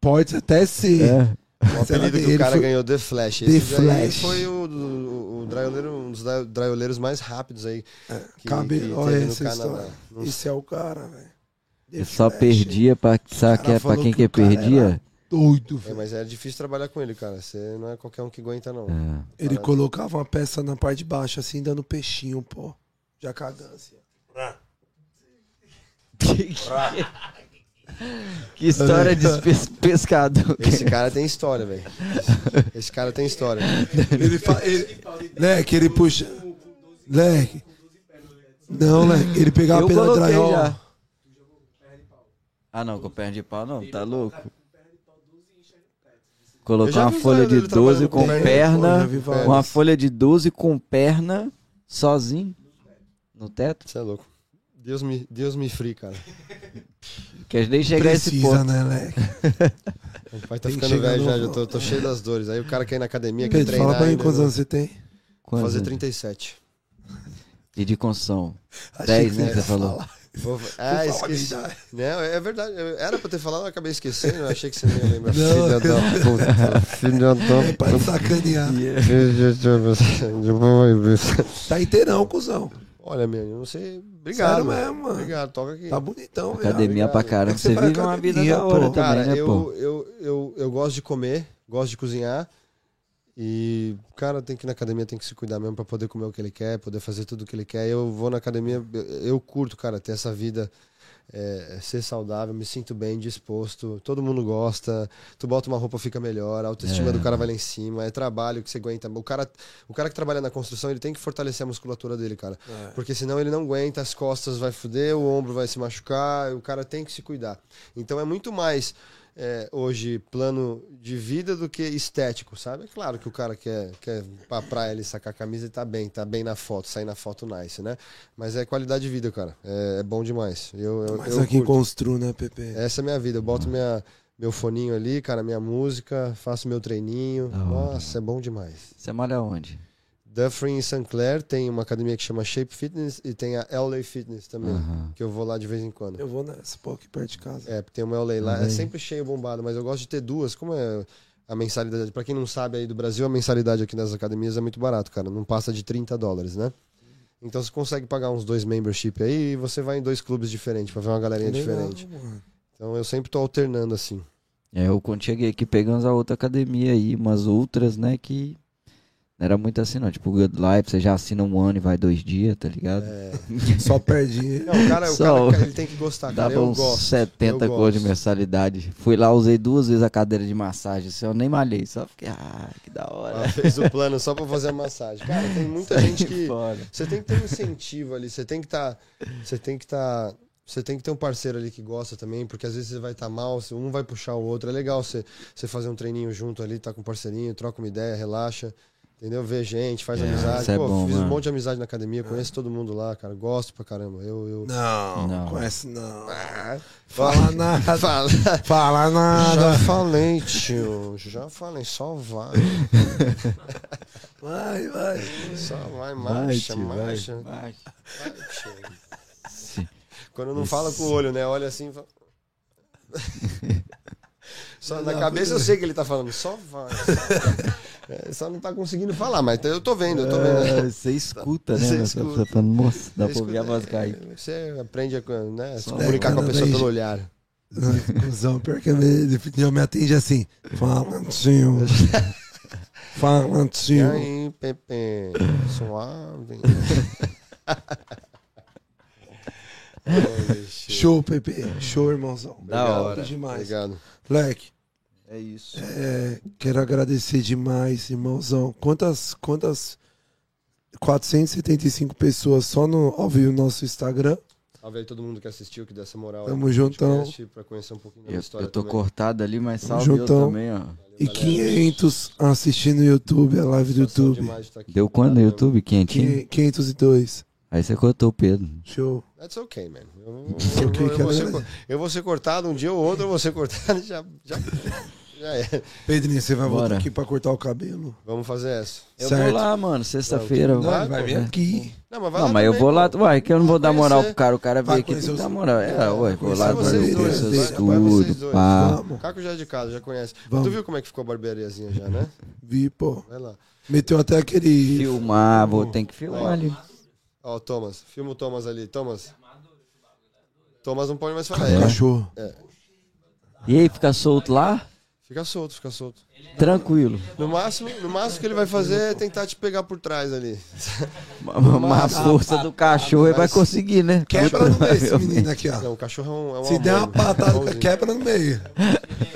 Pode até ser. É. O apelido que o cara foi- ganhou The Flash. The Esse daí Flash. foi o, o, o draioleiro, um dos dra- draioleiros mais rápidos aí. Que, Cabe... que Olha essa Canadá. história. Esse é o cara, velho. The Ele só perdia pra. Sabe que é pra falou quem que que perdia? era- Doido, É, velho. mas é difícil trabalhar com ele, cara. Você não é qualquer um que aguenta, não. É. Ele colocava uma peça na parte de baixo, assim, dando peixinho, pô. Já cagando, assim. ó. Que história de pes- pescador. Esse cara tem história, velho. Esse cara tem história. Ele fa... ele... Leque, ele puxa... Leque. Não, Leque. Ele pegava pela coloquei draiol. já. Ah, não, com perna de pau não, tá louco? Colocar uma folha de trabalhando 12 com perna, uma folha de 12 com perna, sozinho, no teto. Você é louco. Deus me, Deus me free, cara. Quer nem chegar a esse Precisa, ponto. né, Leque? O pai tá ficando velho já, já tô, tô cheio das dores. Aí o cara quer ir na academia, quer Pedro, treinar. fala pra mim quantos né? anos você tem. Vou Quantos fazer anos? 37. E de construção? Achei 10, que né, você que você falou. falar. Vou... Fala Ah, esqueci. Não, é verdade. Eu- Era pra ter falado, eu acabei esquecendo. Eu achei que você não ia lembrar. Filha da puta. Filha da Pra sacanear. puta. Tá inteirão, cuzão. Olha, meu, eu não sei. Obrigado. Sério mano. mesmo, mano. Obrigado, toca aqui. Tá bonitão, velho. Academia obrigado. pra caramba. que você vive uma vida da hora pô. Cara, também, né, eu, pô? eu, eu, eu gosto de comer, gosto de cozinhar. E, cara, tem que ir na academia, tem que se cuidar mesmo pra poder comer o que ele quer, poder fazer tudo o que ele quer. Eu vou na academia, eu, eu curto, cara, ter essa vida, é, ser saudável, me sinto bem, disposto. Todo mundo gosta. Tu bota uma roupa, fica melhor. A autoestima É. do cara vai lá em cima. É trabalho que você aguenta. O cara, o cara que trabalha na construção, ele tem que fortalecer a musculatura dele, cara. É. Porque senão ele não aguenta, as costas vai fuder, o ombro vai se machucar, o cara tem que se cuidar. Então é muito mais é, hoje plano de vida do que estético, sabe? É claro que o cara quer, quer ir pra praia ele sacar a camisa e tá bem, tá bem na foto, sair na foto nice, né? Mas é qualidade de vida, cara. É, é bom demais. Eu, eu, Mas eu aqui em curto. Constru, né, Pepe? Essa é a minha vida. Eu boto minha, meu foninho ali, cara, minha música, faço meu treininho. Nossa, é bom demais. Você mora onde? Dufferin em St. Clair tem uma academia que chama Shape Fitness e tem a LA Fitness também, Aham. que eu vou lá de vez em quando. Eu vou nessa, pô, aqui perto de casa. É, porque tem uma LA lá, LA. é sempre cheio bombado, mas eu gosto de ter duas. Como é a mensalidade? Pra quem não sabe aí do Brasil, a mensalidade aqui nas academias é muito barato, cara. Não passa de 30 dólares, né? Então você consegue pagar uns dois membership aí e você vai em dois clubes diferentes pra ver uma galerinha Legal, diferente. mano. Então eu sempre tô alternando assim. É, eu quando cheguei aqui pegamos a outra academia aí, umas outras, né, que não era muito assim não. Tipo, Good Life, você já assina um ano e vai dois dias, tá ligado? É... Só perdi. Não, o cara, o Só- cara ele tem que gostar, cara. Dava Eu uns gosto. 70 eu cor de mensalidade. Fui lá, usei duas vezes a cadeira de massagem, assim, eu nem malhei, só fiquei, ah, que da hora. Ela fez o plano só pra fazer a massagem. Cara, tem muita gente que. Fora. Você tem que ter um incentivo ali, você tem que estar. você tem que estar. você tem que ter um parceiro ali que gosta também, porque às vezes você vai estar mal, se um vai puxar o outro. É legal você, você fazer um treininho junto ali, tá com um parceirinho, troca uma ideia, relaxa. Entendeu? Vê gente, faz É, amizade. é Pô, bom, fiz um mano. monte de amizade na academia, conheço todo mundo lá, cara. Gosto pra caramba. Eu. eu... Não, Não. conhece não. Ah, Fala nada. Fala. Fala Já nada. falei, tio. Já falei, só vai. Vai, vai. Só vai, Vai, marcha, tio, vai, marcha. vai. Vai, tio. Sim. Quando não Isso. fala com o olho, né? Olha assim. e fala- Só na Não, cabeça eu sei que ele tá falando, só vai. Só, vai. É, só não tá conseguindo falar, mas eu tô vendo, eu tô vendo. É, Você escuta, né? Você escuta. tá falando, moça, dá pra ouvir a voz é, cair. Você aprende a né, se comunicar com a pessoa pelo olhar. Cusão, pior que ele definiu, me atende assim. Fala, tio. Fala, E aí, Pepe, suave. Show, Pepe. Show, irmãozão. Da Obrigado, hora. demais. Obrigado. Leque, É isso. é, quero agradecer demais, irmãozão. Quantas, quantas 475 pessoas só no, ao vivo no nosso Instagram. Salve aí todo mundo que assistiu, que deu essa moral. aí Tamo juntão. Pra conhecer um pouquinho da Eu, história eu tô também. cortado ali, mas Tamo salve eu juntão. também, ó. E Valeu, 500 assistindo no YouTube, a live do YouTube. aqui. Deu quanto no. YouTube? Quentinho? Quin- 502. Aí você cortou o Pedro. Show. That's okay, man. Eu, Isso eu- eu é vou ser, co- eu vou ser cortado um dia ou outro, eu vou ser cortado já. já Já é. Pedrinho, você vai voltar aqui pra cortar o cabelo? Vamos fazer essa. Eu Certo. vou lá, mano, sexta-feira. Vai, vai vir é. aqui. Não, mas, vai Não, lá mas eu vou lá, uai, que eu não vou dar moral pro cara, o cara Vai veio aqui, tem que dar moral. É, ué, vou lá, vocês dois, vocês dois. pá. Vamos. O Caco já é de casa, já conhece. Vamos. Tu viu como é que ficou a barbeariazinha já, né? Vi, pô. Vai lá. Meteu até aquele. Filmar, vou ter que filmar ali. Ó, o Thomas. Filma o Thomas ali. Thomas. Thomas não pode mais falar. É. cachorro? E aí, fica solto lá? Fica solto, fica solto. Tranquilo. No máximo, no máximo que ele vai fazer é tentar te pegar por trás ali. Mas a força do cachorro ele vai conseguir, né? Quebra no meio esse menino aqui, ó. Não, o cachorro é um, é um Se amor, der uma né? patada, quebra no meio.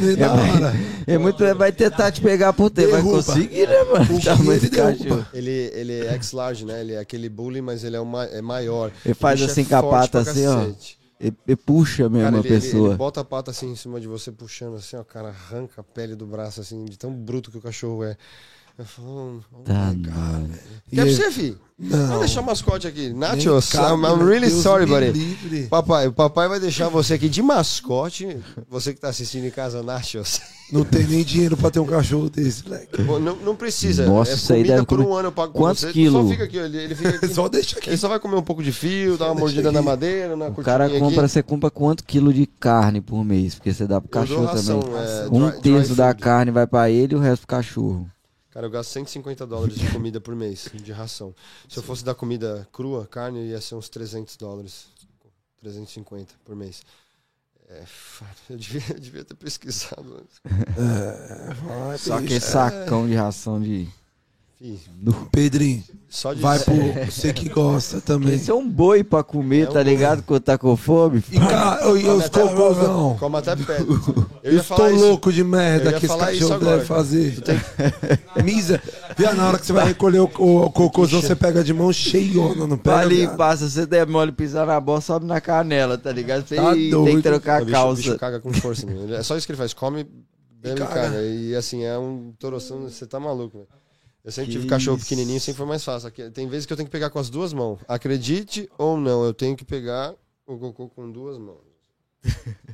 Meio da hora. É muito, vai tentar te pegar por ter, vai conseguir, né, mano? O que ele do cachorro. derruba. Ele, ele é X-Large, né? Ele é aquele bully, mas ele é, uma, é maior. Ele faz bicho assim com a pata, assim, ó. cacete. Ele, ele puxa mesmo Cara, a ele, ele- pessoa. ele bota a pata assim em cima de você, puxando assim, ó, cara, arranca a pele do braço, assim, de tão bruto que o cachorro é. Eu falo, "Hum, oh Tá, my God, mano. velho." E Quer pra ele- você, fi? Não. Vamos deixar o mascote aqui. Nachos, I'm, I'm really Deus sorry, buddy. livre. Papai, o papai vai deixar você aqui de mascote. Você que tá assistindo em casa, Nachos. Não tem nem dinheiro pra ter um cachorro desse, moleque. Não, não precisa. Nossa, é isso aí comida deve por comer- um ano eu pago Quantos você. Quilos? Só fica aqui, ele, ele fica aqui. Só deixa aqui. Ele só vai comer um pouco de fio, dar uma mordida aqui. na madeira, na O cara compra, aqui. você compra quanto quilo de carne por mês? Porque você dá pro Eu cachorro ração, também. é, um dry- terço dry da food. carne vai pra ele e o resto pro cachorro. Cara, eu gasto 150 dólares de comida por mês, de ração. Se eu fosse dar comida crua, carne, ia ser uns 300 dólares. 350 por mês. É, eu devia, eu devia ter pesquisado antes. Só que bicho. sacão de ração de. Fih, Pedrinho, só de vai pro. Você que gosta também. Esse é um boi pra comer, É um tá ligado? Quando tá com fome. E, cara, e Come os até- cocôzão? Come até pedra. Eu Eu ia estou falar isso. louco de merda Eu ia que esse falar isso cachorro agora, deve cara. fazer. Misa. Viu, na hora que você vai recolher o, o, o cocôzão, você pega de mão cheiona, não pega? Pra viado? limpar, se você der mole pisar na bola, sobe na canela, tá ligado? Você Tá tem doido. que trocar O a bicho, o bicho calça. caga com força. Ele- É só isso que ele faz. Come, bebe e caga. caga. E assim, é um toroção, você tá maluco, velho. Eu sempre Que tive cachorro isso. pequenininho, sempre foi mais fácil. Aqui- Tem vezes que eu tenho que pegar com as duas mãos. Acredite ou não, eu tenho que pegar o cocô com duas mãos.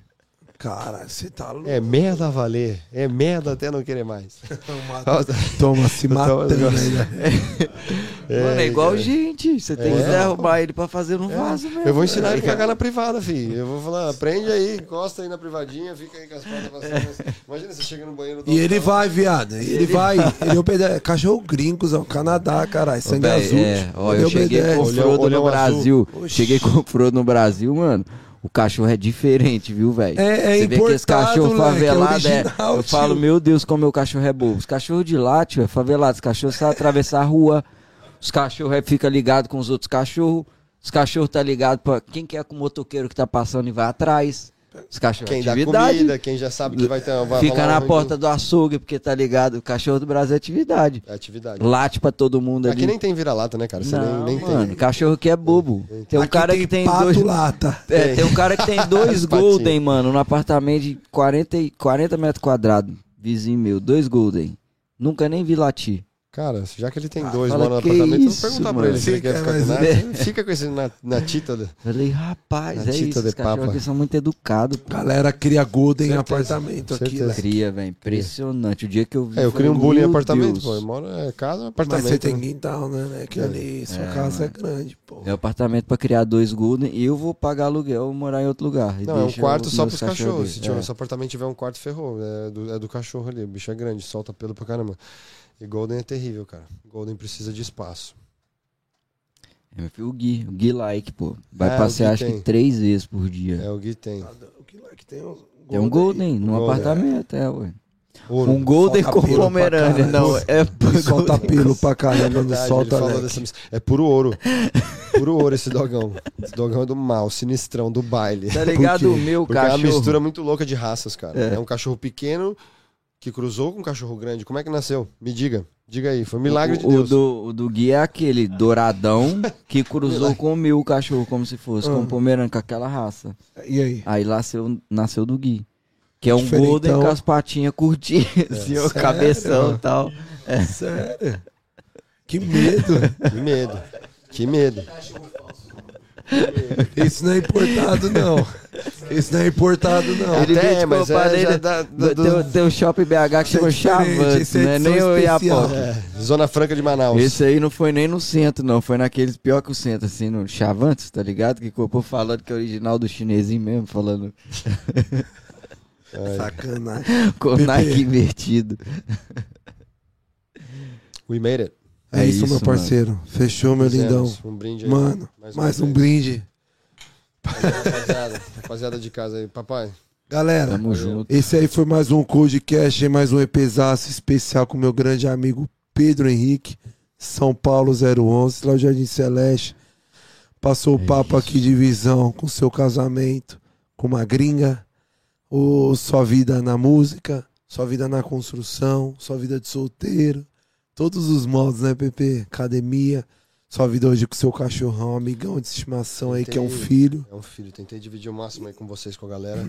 Cara, você tá louco. É merda a valer. É merda até não querer mais. Toma, se matando né? Mano, é igual cara. gente. Você tem que É. derrubar ele pra fazer no vaso mesmo. Eu vou ensinar ele a cagar na privada, filho. Eu vou falar, aprende aí, encosta aí na privadinha, fica aí com as patas. Imagina você chega no banheiro do E ele vai, viado. Ele vai. Ele obedece. Cachorro gringo, Zão. Canadá, caralho. Sangue azul. É, ó, Ele eu cheguei com o Frodo no Brasil. Cheguei com o Frodo no Brasil, mano. O cachorro é diferente, viu, velho? É- é Você vê que esse importado, cachorro é favelado é. original, Eu tio. falo, meu Deus, como meu cachorro é bobo. Os cachorros de lá, tio, é favelado. Os cachorros sabem atravessar a rua. Os cachorros é, fica ligado com os outros cachorros. Os cachorros tá ligado pra quem quer com o motoqueiro que tá passando e vai atrás. Os cachorros Quem dá comida, quem já sabe que vai ter vai Fica na um porta do açougue, porque tá ligado. O cachorro do Brasil é atividade. É atividade. Late pra todo mundo ali. Aqui nem tem vira-lata, né, cara? Você Não, nem, nem mano, tem. cachorro que é bobo. Tem um Aqui cara que tem pato dois. lata. É, Tem. tem um cara que tem dois. Golden, mano, no apartamento de 40, e- 40 metros quadrados. Vizinho meu, dois Golden. Nunca nem vi latir. Cara, já que ele tem dois fala, lá no "Que apartamento, eu isso, vou perguntar mano?" pra ele se ele Fica, quer ficar mas com é- nada. Fica com esse na, na tita. do- Falei, rapaz, Na é tita isso. de papa. aqui são muito educados. pô. Galera cria Golden em Certeza. apartamento aqui, né? Cria, velho. Impressionante. O dia que eu vi. É, eu crio um bullying em "Meu apartamento, Deus." pô. Eu moro é casa, Mas apartamento. você tem quintal, né? né? Que É. ali, sua É, casa mano. é grande, pô. É apartamento pra criar dois Golden e eu vou pagar aluguel e morar em outro lugar. E Não, é um quarto só pros cachorros. Se, ali. tiver, É. se o apartamento tiver um quarto, ferrou. É do, é do cachorro ali. O bicho é grande, solta pelo pra caramba. E Golden é terrível, cara. Golden precisa de espaço. É, meu filho, o Gui, o Gui Like, pô. Vai É, o passear Gui acho tem. que três vezes por dia. É o Gui tem. O que lá que tem um É um Golden, num Golden, apartamento, é, ué. Ouro. Um Golden solta com Pomerânia, não, é E solta pelo pra caramba, não Verdade, solta ele dessa É puro ouro. Puro ouro esse dogão. Esse dogão é do mal, sinistrão, do baile. Tá ligado o meu Porque é uma cachorro? mistura muito louca de raças, cara. É. É. um cachorro pequeno que cruzou com um cachorro grande. Como é que nasceu? Me diga. Diga aí. Foi um milagre de o, Deus. O do, o do Gui é aquele douradão que cruzou com o meu cachorro, como se fosse, com Ah. o Pomerânia, com aquela raça. E aí? Aí nasceu, nasceu do Gui. Que é um Diferentão. Golden com as patinhas curtinhas, assim, o cabeção e tal. Sério? Que medo. Que medo. Que medo. Isso não é importado, não. Isso não é importado, não. Ele- Até é, mas é já da- do- do- Tem, tem o shopping BH que é chama diferente, Chavantes, é né? Nem o. Iapoque. É, Zona Franca de Manaus. Esse aí não foi nem no centro, não. Foi naqueles pior que o centro, assim, no Chavantes, tá ligado? Que copou falando que é original do chinesinho mesmo, falando Sacanagem. com Pepe. Nike invertido. We made it. É, É isso, meu parceiro. Fechou, meu lindão. Um brinde aí. Mano, Mais mais um brinde. Rapaziada, rapaziada de casa aí. Papai, Galera, Tamo junto. esse aí foi mais um Codecast, mais um EPzaço especial com meu grande amigo Pedro Henrique, São Paulo 011, lá do Jardim Celeste. Passou o É papo isso. aqui de visão com seu casamento, com uma gringa, ou sua vida na música, sua vida na construção, sua vida de solteiro, todos os modos, né, Pepe? Academia, sua vida hoje com seu cachorrão, amigão de estimação aí, que é um Tentei- filho. é um filho. Tentei dividir o máximo aí com vocês, com a galera.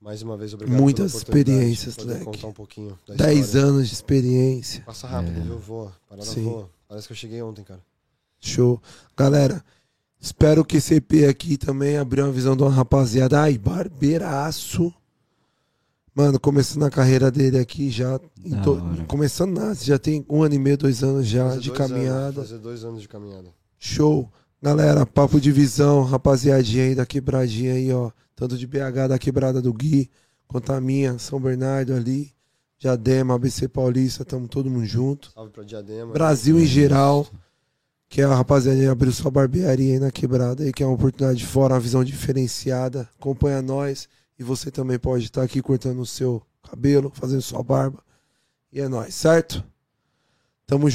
Mais uma vez, obrigado Muitas experiências, de poder leque. contar um pouquinho da 10 história. anos de experiência. Passa rápido, É. viu? Voa. Parada Sim. voa. Parece que eu cheguei ontem, cara. Show. Galera, espero que esse EP aqui também abriu uma visão de uma rapaziada. Ai, barbeiraço. Mano, começando a carreira dele aqui já. to-. Começando nada, já tem um ano e meio, dois anos já Fazer de dois anos, caminhada. fazer dois anos de caminhada. Show. Galera, papo de visão, rapaziadinha aí da quebradinha aí, ó. Tanto de BH da quebrada do Gui, quanto a minha, São Bernardo ali. Diadema, ABC Paulista, tamo todo mundo junto. Salve pra Diadema. Brasil em geral, que é a rapaziada abriu sua barbearia aí na quebrada aí, que é uma oportunidade de fora, uma visão diferenciada. Acompanha nós e você também pode estar aqui cortando o seu cabelo, fazendo sua barba. E é nóis, certo? Tamo junto.